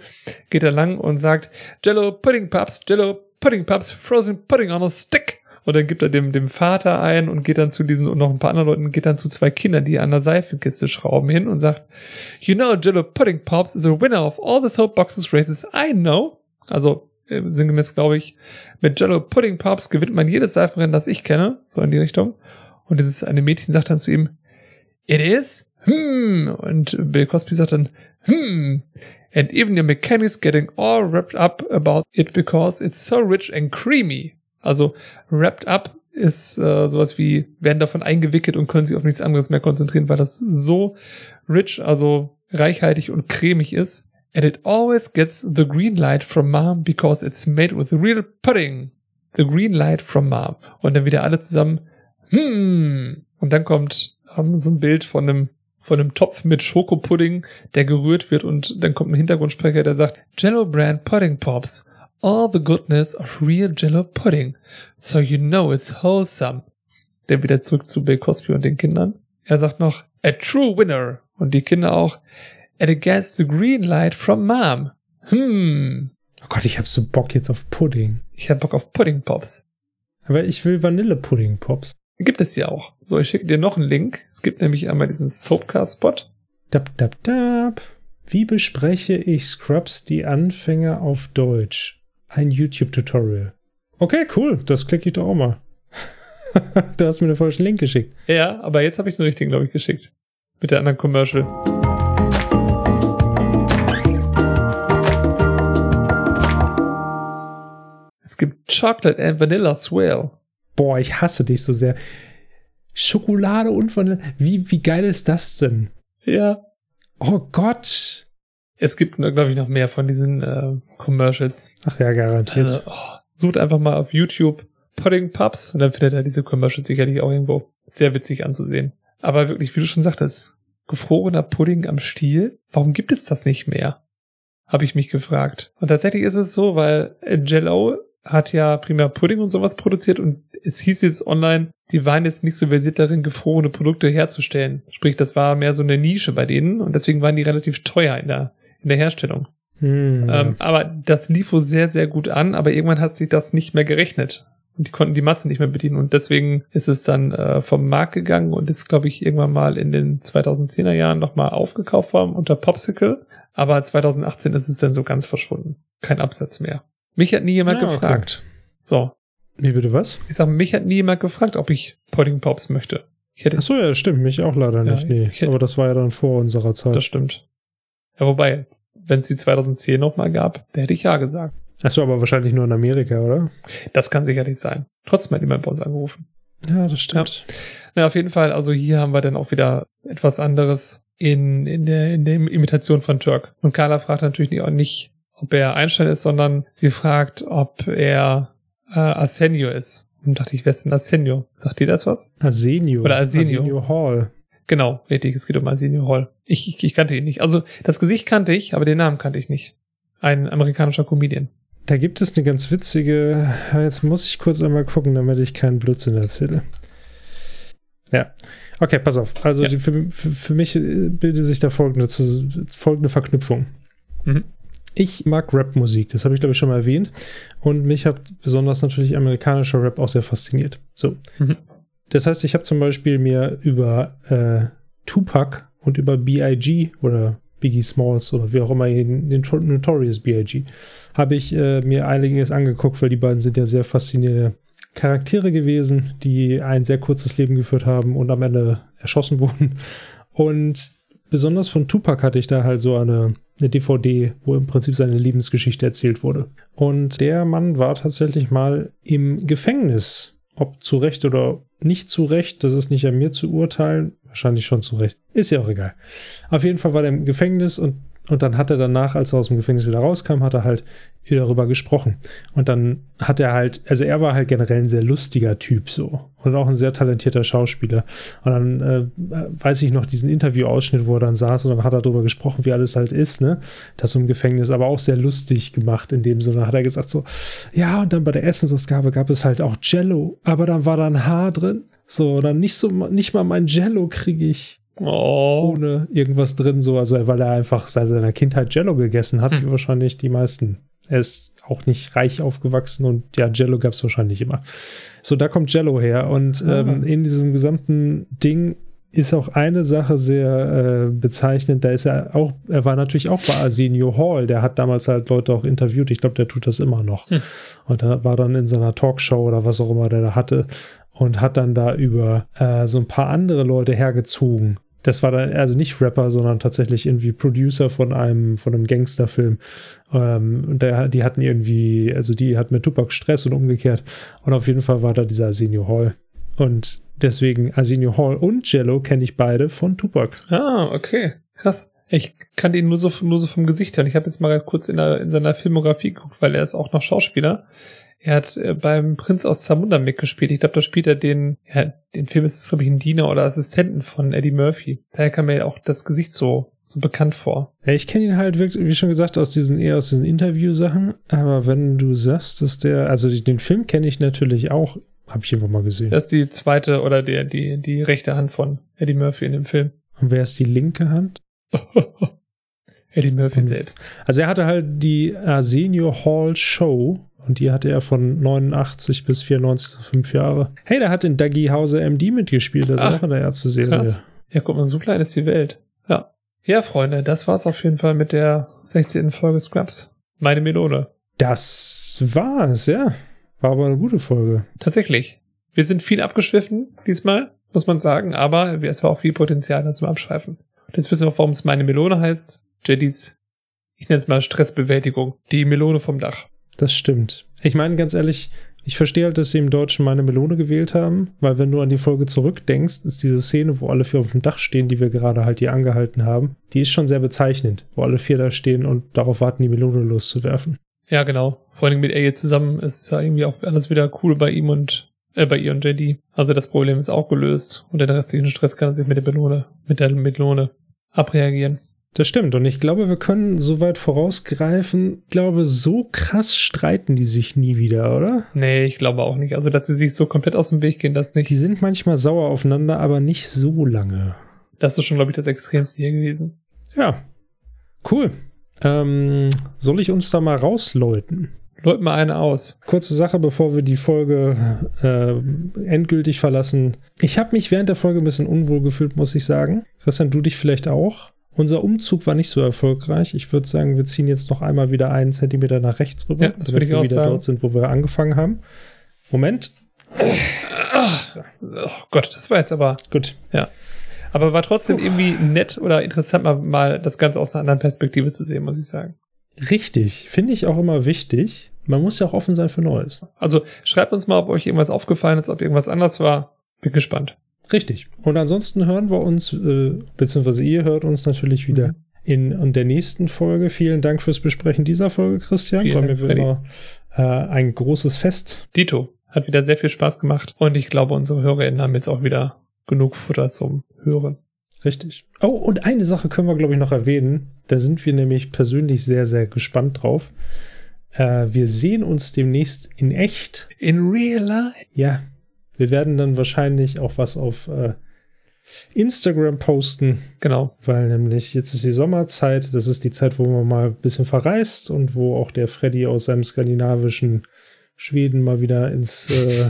geht er lang und sagt, Jello Pudding Pups, Jello Pudding Pups, Frozen Pudding on a Stick. Und dann gibt er dem, dem Vater ein und geht dann zu diesen und noch ein paar anderen Leuten, geht dann zu zwei Kindern, die an der Seifenkiste schrauben hin und sagt, You know, Jello Pudding Pops is the winner of all the soap boxes races I know. Also, äh, sinngemäß glaube ich, mit Jello Pudding Pops gewinnt man jedes Seifenrennen, das ich kenne. So in die Richtung. Und dieses eine Mädchen sagt dann zu ihm, It is? Hmm. Und Bill Cosby sagt dann, Hmm. And even your mechanics getting all wrapped up about it because it's so rich and creamy. Also, wrapped up ist äh, sowas wie, werden davon eingewickelt und können sich auf nichts anderes mehr konzentrieren, weil das so rich, also reichhaltig und cremig ist. And it always gets the green light from mom because it's made with real pudding. The green light from mom. Und dann wieder alle zusammen, hmm. Und dann kommt ähm, so ein Bild von einem von einem Topf mit Schokopudding, der gerührt wird und dann kommt ein Hintergrundsprecher, der sagt, Jello Brand Pudding Pops. All the goodness of real Jello Pudding. So you know it's wholesome. Dann wieder zurück zu Bill Cosby und den Kindern. Er sagt noch, a true winner. Und die Kinder auch, and gets the green light from mom. Hm, Oh Gott, ich hab so Bock jetzt auf Pudding. ich hab Bock auf Pudding Pops. Aber ich will Vanille-Pudding-Pops. Gibt es ja auch. So, ich schicke dir noch einen Link. Es gibt nämlich einmal diesen Soapcast-Spot. Dab, dab, dab. Wie bespreche ich Scrubs die Anfänger auf Deutsch? Ein YouTube-Tutorial. Okay, cool. Das klicke ich doch auch mal. du hast mir den falschen Link geschickt. Ja, aber jetzt habe ich den richtigen, glaube ich, geschickt. Mit der anderen Commercial. Es gibt Chocolate and Vanilla Swirl. Boah, ich hasse dich so sehr. Schokolade und Vanille. Wie, wie geil ist das denn? Ja. Oh Gott. Es gibt, glaube ich, noch mehr von diesen äh, Commercials. Ach ja, garantiert. Also, oh, sucht einfach mal auf YouTube Pudding Pups und dann findet er diese Commercials sicherlich auch irgendwo sehr witzig anzusehen. Aber wirklich, wie du schon sagtest, gefrorener Pudding am Stiel, warum gibt es das nicht mehr? Habe ich mich gefragt. Und tatsächlich ist es so, weil Jello hat ja primär Pudding und sowas produziert und es hieß jetzt online, die waren jetzt nicht so versiert darin, gefrorene Produkte herzustellen. Sprich, das war mehr so eine Nische bei denen und deswegen waren die relativ teuer in der, in der Herstellung. Hm, ja. Ähm, aber das lief wohl sehr, sehr gut an, aber irgendwann hat sich das nicht mehr gerechnet. Und die konnten die Masse nicht mehr bedienen. Und deswegen ist es dann äh, vom Markt gegangen und ist, glaube ich, irgendwann mal in den 2010er Jahren nochmal aufgekauft worden unter Popsicle. Aber 2018 ist es dann so ganz verschwunden. Kein Absatz mehr. Mich hat nie jemand Ah, okay. gefragt. So. Wie bitte was? Ich sag, mich hat nie jemand gefragt, ob ich Pudding Pops möchte. Ich hätte, Ach so, ja, stimmt. Mich auch leider Ja, nicht. Nee. hätte- Aber das war ja dann vor unserer Zeit. das stimmt. Ja, wobei, wenn es die 2010 nochmal gab, da hätte ich ja gesagt. Ach so, aber wahrscheinlich nur in Amerika, oder? Das kann sicherlich sein. Trotzdem hat jemand bei uns angerufen. Ja, das stimmt. Na, auf jeden Fall, also hier haben wir dann auch wieder etwas anderes in, in der, in der Imitation von Turk. Und Carla fragt natürlich nicht- auch nicht, ob er Einstein ist, sondern sie fragt, ob er äh, Arsenio ist. Und dachte ich, wer ist denn Arsenio? Sagt dir das was? Arsenio. Oder Arsenio. Arsenio Hall. Genau, richtig, es geht um Arsenio Hall. Ich, ich, ich kannte ihn nicht. Also das Gesicht kannte ich, aber den Namen kannte ich nicht. Ein amerikanischer Comedian. Da gibt es eine ganz witzige. Jetzt muss ich kurz einmal gucken, damit ich keinen Blödsinn erzähle. Ja. Okay, pass auf. Also Ja. die, für, für, für mich äh, bildet sich da folgende, folgende Verknüpfung. Mhm. Ich mag Rap-Musik, das habe ich glaube ich schon mal erwähnt. Und mich hat besonders natürlich amerikanischer Rap auch sehr fasziniert. So. Mhm. Das heißt, ich habe zum Beispiel mir über äh, Tupac und über B.I.G. oder Biggie Smalls oder wie auch immer, den, Notorious B.I.G. habe ich äh, mir einiges angeguckt, weil die beiden sind ja sehr faszinierende Charaktere gewesen, die ein sehr kurzes Leben geführt haben und am Ende erschossen wurden. Und besonders von Tupac hatte ich da halt so eine, eine DVD, wo im Prinzip seine Lebensgeschichte erzählt wurde. Und der Mann war tatsächlich mal im Gefängnis. Ob zu Recht oder nicht zu Recht, das ist nicht an mir zu urteilen. Wahrscheinlich schon zu Recht. Ist ja auch egal. Auf jeden Fall war er im Gefängnis und, und dann hat er danach, als er aus dem Gefängnis wieder rauskam, hat er halt darüber gesprochen. Und dann hat er halt, also er war halt generell ein sehr lustiger Typ so und auch ein sehr talentierter Schauspieler. Und dann äh, weiß ich noch diesen Interviewausschnitt, wo er dann saß und dann hat er darüber gesprochen, wie alles halt ist, ne? Das im Gefängnis, aber auch sehr lustig gemacht in dem Sinne. Hat er gesagt so, ja, und dann bei der Essensausgabe gab es halt auch Jello, aber dann war da ein Haar drin. So, dann nicht so, nicht mal mein Jello kriege ich Oh. ohne irgendwas drin, so, also weil er einfach seit seiner Kindheit Jello gegessen hat, Hm. wie wahrscheinlich die meisten. Er ist auch nicht reich aufgewachsen und ja, Jello gab es wahrscheinlich immer. So, da kommt Jello her und ähm, in diesem gesamten Ding ist auch eine Sache sehr äh, bezeichnend. Da ist er auch, er war natürlich auch bei Arsenio Hall. Der hat damals halt Leute auch interviewt. Ich glaube, der tut das immer noch. Hm. Und da war dann in seiner Talkshow oder was auch immer der da hatte und hat dann da über äh, so ein paar andere Leute hergezogen. Das war dann also nicht Rapper, sondern tatsächlich irgendwie Producer von einem von einem Gangsterfilm. Ähm, und der, die hatten irgendwie, also die hatten mit Tupac Stress und umgekehrt. Und auf jeden Fall war da dieser Arsenio Hall. Und deswegen Arsenio Hall und Jello kenne ich beide von Tupac. Ah, okay. Krass. Ich kannte ihn nur so, nur so vom Gesicht her. Ich habe jetzt mal kurz in, der, in seiner Filmografie geguckt, weil er ist auch noch Schauspieler. Er hat äh, beim Prinz aus Zamunda mitgespielt. Ich glaube, da spielt er den, ja, den Film ist es, glaube ich, ein Diener oder Assistenten von Eddie Murphy. Daher kam mir auch das Gesicht so, so bekannt vor. Ja, ich kenne ihn halt wirklich, wie schon gesagt, aus diesen eher aus diesen Interviewsachen. Aber wenn du sagst, dass der, also den Film kenne ich natürlich auch, habe ich irgendwo mal gesehen. Das ist die zweite oder der, die, die rechte Hand von Eddie Murphy in dem Film. Und wer ist die linke Hand? Eddie Murphy Und- selbst. Also er hatte halt die Arsenio Hall Show und die hatte er von 89 bis 94, so fünf Jahre. Hey, da hat in Dougie Hauser MD mitgespielt, das ist Ach, auch in der Ärzte-Serie. Ja, guck mal, so klein ist die Welt. Ja. Ja, Freunde, das war's auf jeden Fall mit der 16. Folge Scrubs. Meine Melone. Das war's, ja. War aber eine gute Folge. Tatsächlich. Wir sind viel abgeschwiffen diesmal, muss man sagen, aber es war auch viel Potenzial da zum Abschweifen. Und jetzt wissen wir auch, warum es meine Melone heißt. JDs, ich nenne es mal Stressbewältigung. Die Melone vom Dach. Das stimmt. Ich meine, ganz ehrlich, Ich verstehe halt, dass sie im Deutschen meine Melone gewählt haben, weil wenn du an die Folge zurückdenkst, ist diese Szene, wo alle vier auf dem Dach stehen, die wir gerade halt hier angehalten haben, die ist schon sehr bezeichnend, wo alle vier da stehen und darauf warten, die Melone loszuwerfen. Ja, genau. Vor allem mit Ellie zusammen ist ja irgendwie auch alles wieder cool bei ihm und äh, bei ihr und JD. Also das Problem ist auch gelöst und den restlichen Stress kann sich mit der Melone, mit der Melone abreagieren. Das stimmt. Und ich glaube, wir können so weit vorausgreifen. Ich glaube, so krass streiten die sich nie wieder, oder? Nee, ich glaube auch nicht. Also, dass sie sich so komplett aus dem Weg gehen, das nicht. Die sind manchmal sauer aufeinander, aber nicht so lange. Das ist schon, glaube ich, das Extremste hier gewesen. Ja. Cool. Ähm, soll ich uns da mal rausläuten? Läut mal eine aus. Kurze Sache, bevor wir die Folge äh, endgültig verlassen. Ich habe mich während der Folge ein bisschen unwohl gefühlt, muss ich sagen. Christian, du dich vielleicht auch? Unser Umzug war nicht so erfolgreich. Ich würde sagen, wir ziehen jetzt noch einmal wieder einen Zentimeter nach rechts rüber, Ja, das ich wir wieder sagen. dort sind, wo wir angefangen haben. Moment. So, Oh Gott, das war jetzt aber, gut. ja. Aber war trotzdem irgendwie nett oder interessant, mal, mal das Ganze aus einer anderen Perspektive zu sehen, muss ich sagen. Richtig. Finde ich auch immer wichtig. Man muss ja auch offen sein für Neues. Also schreibt uns mal, ob euch irgendwas aufgefallen ist, ob irgendwas anders war. Bin gespannt. Richtig. Und ansonsten hören wir uns, äh, beziehungsweise ihr hört uns natürlich wieder Mhm. in, in der nächsten Folge. Vielen Dank fürs Besprechen dieser Folge, Christian. Vielen Dank, mir Freddy. immer äh, ein großes Fest. Dito hat wieder sehr viel Spaß gemacht und ich glaube, unsere HörerInnen haben jetzt auch wieder genug Futter zum Hören. Richtig. Oh, und eine Sache können wir, glaube ich, noch erwähnen. Da sind wir nämlich persönlich sehr, sehr gespannt drauf. Äh, wir sehen uns demnächst in echt. In real life? Ja, wir werden dann wahrscheinlich auch was auf äh, Instagram posten, Genau. weil nämlich jetzt ist die Sommerzeit. Das ist die Zeit, wo man mal ein bisschen verreist und wo auch der Freddy aus seinem skandinavischen Schweden mal wieder ins äh,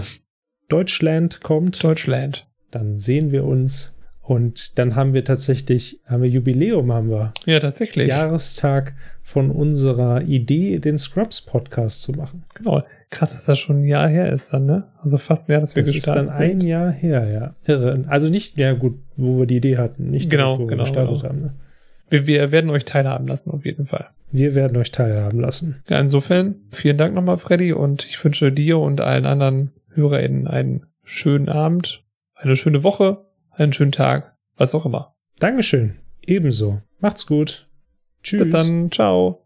Deutschland kommt. Deutschland. Dann sehen wir uns. Und dann haben wir tatsächlich, haben wir Jubiläum, haben wir. Ja, tatsächlich. Jahrestag von unserer Idee, den Scrubs-Podcast zu machen. Genau. Krass, dass das schon ein Jahr her ist dann, ne? Also fast ein Jahr, dass wir Das ist gestartet dann ein sind. Jahr her, ja. Irre. Also nicht, ja gut, wo wir die Idee hatten, nicht Genau, wo genau, wir gestartet genau. haben. Ne? Wir, wir werden euch teilhaben lassen, auf jeden Fall. Wir werden euch teilhaben lassen. Ja, insofern, vielen Dank nochmal, Freddy, und ich wünsche dir und allen anderen HörerInnen einen schönen Abend, eine schöne Woche, einen schönen Tag, was auch immer. Dankeschön. Ebenso. Macht's gut. Tschüss. Bis dann, ciao.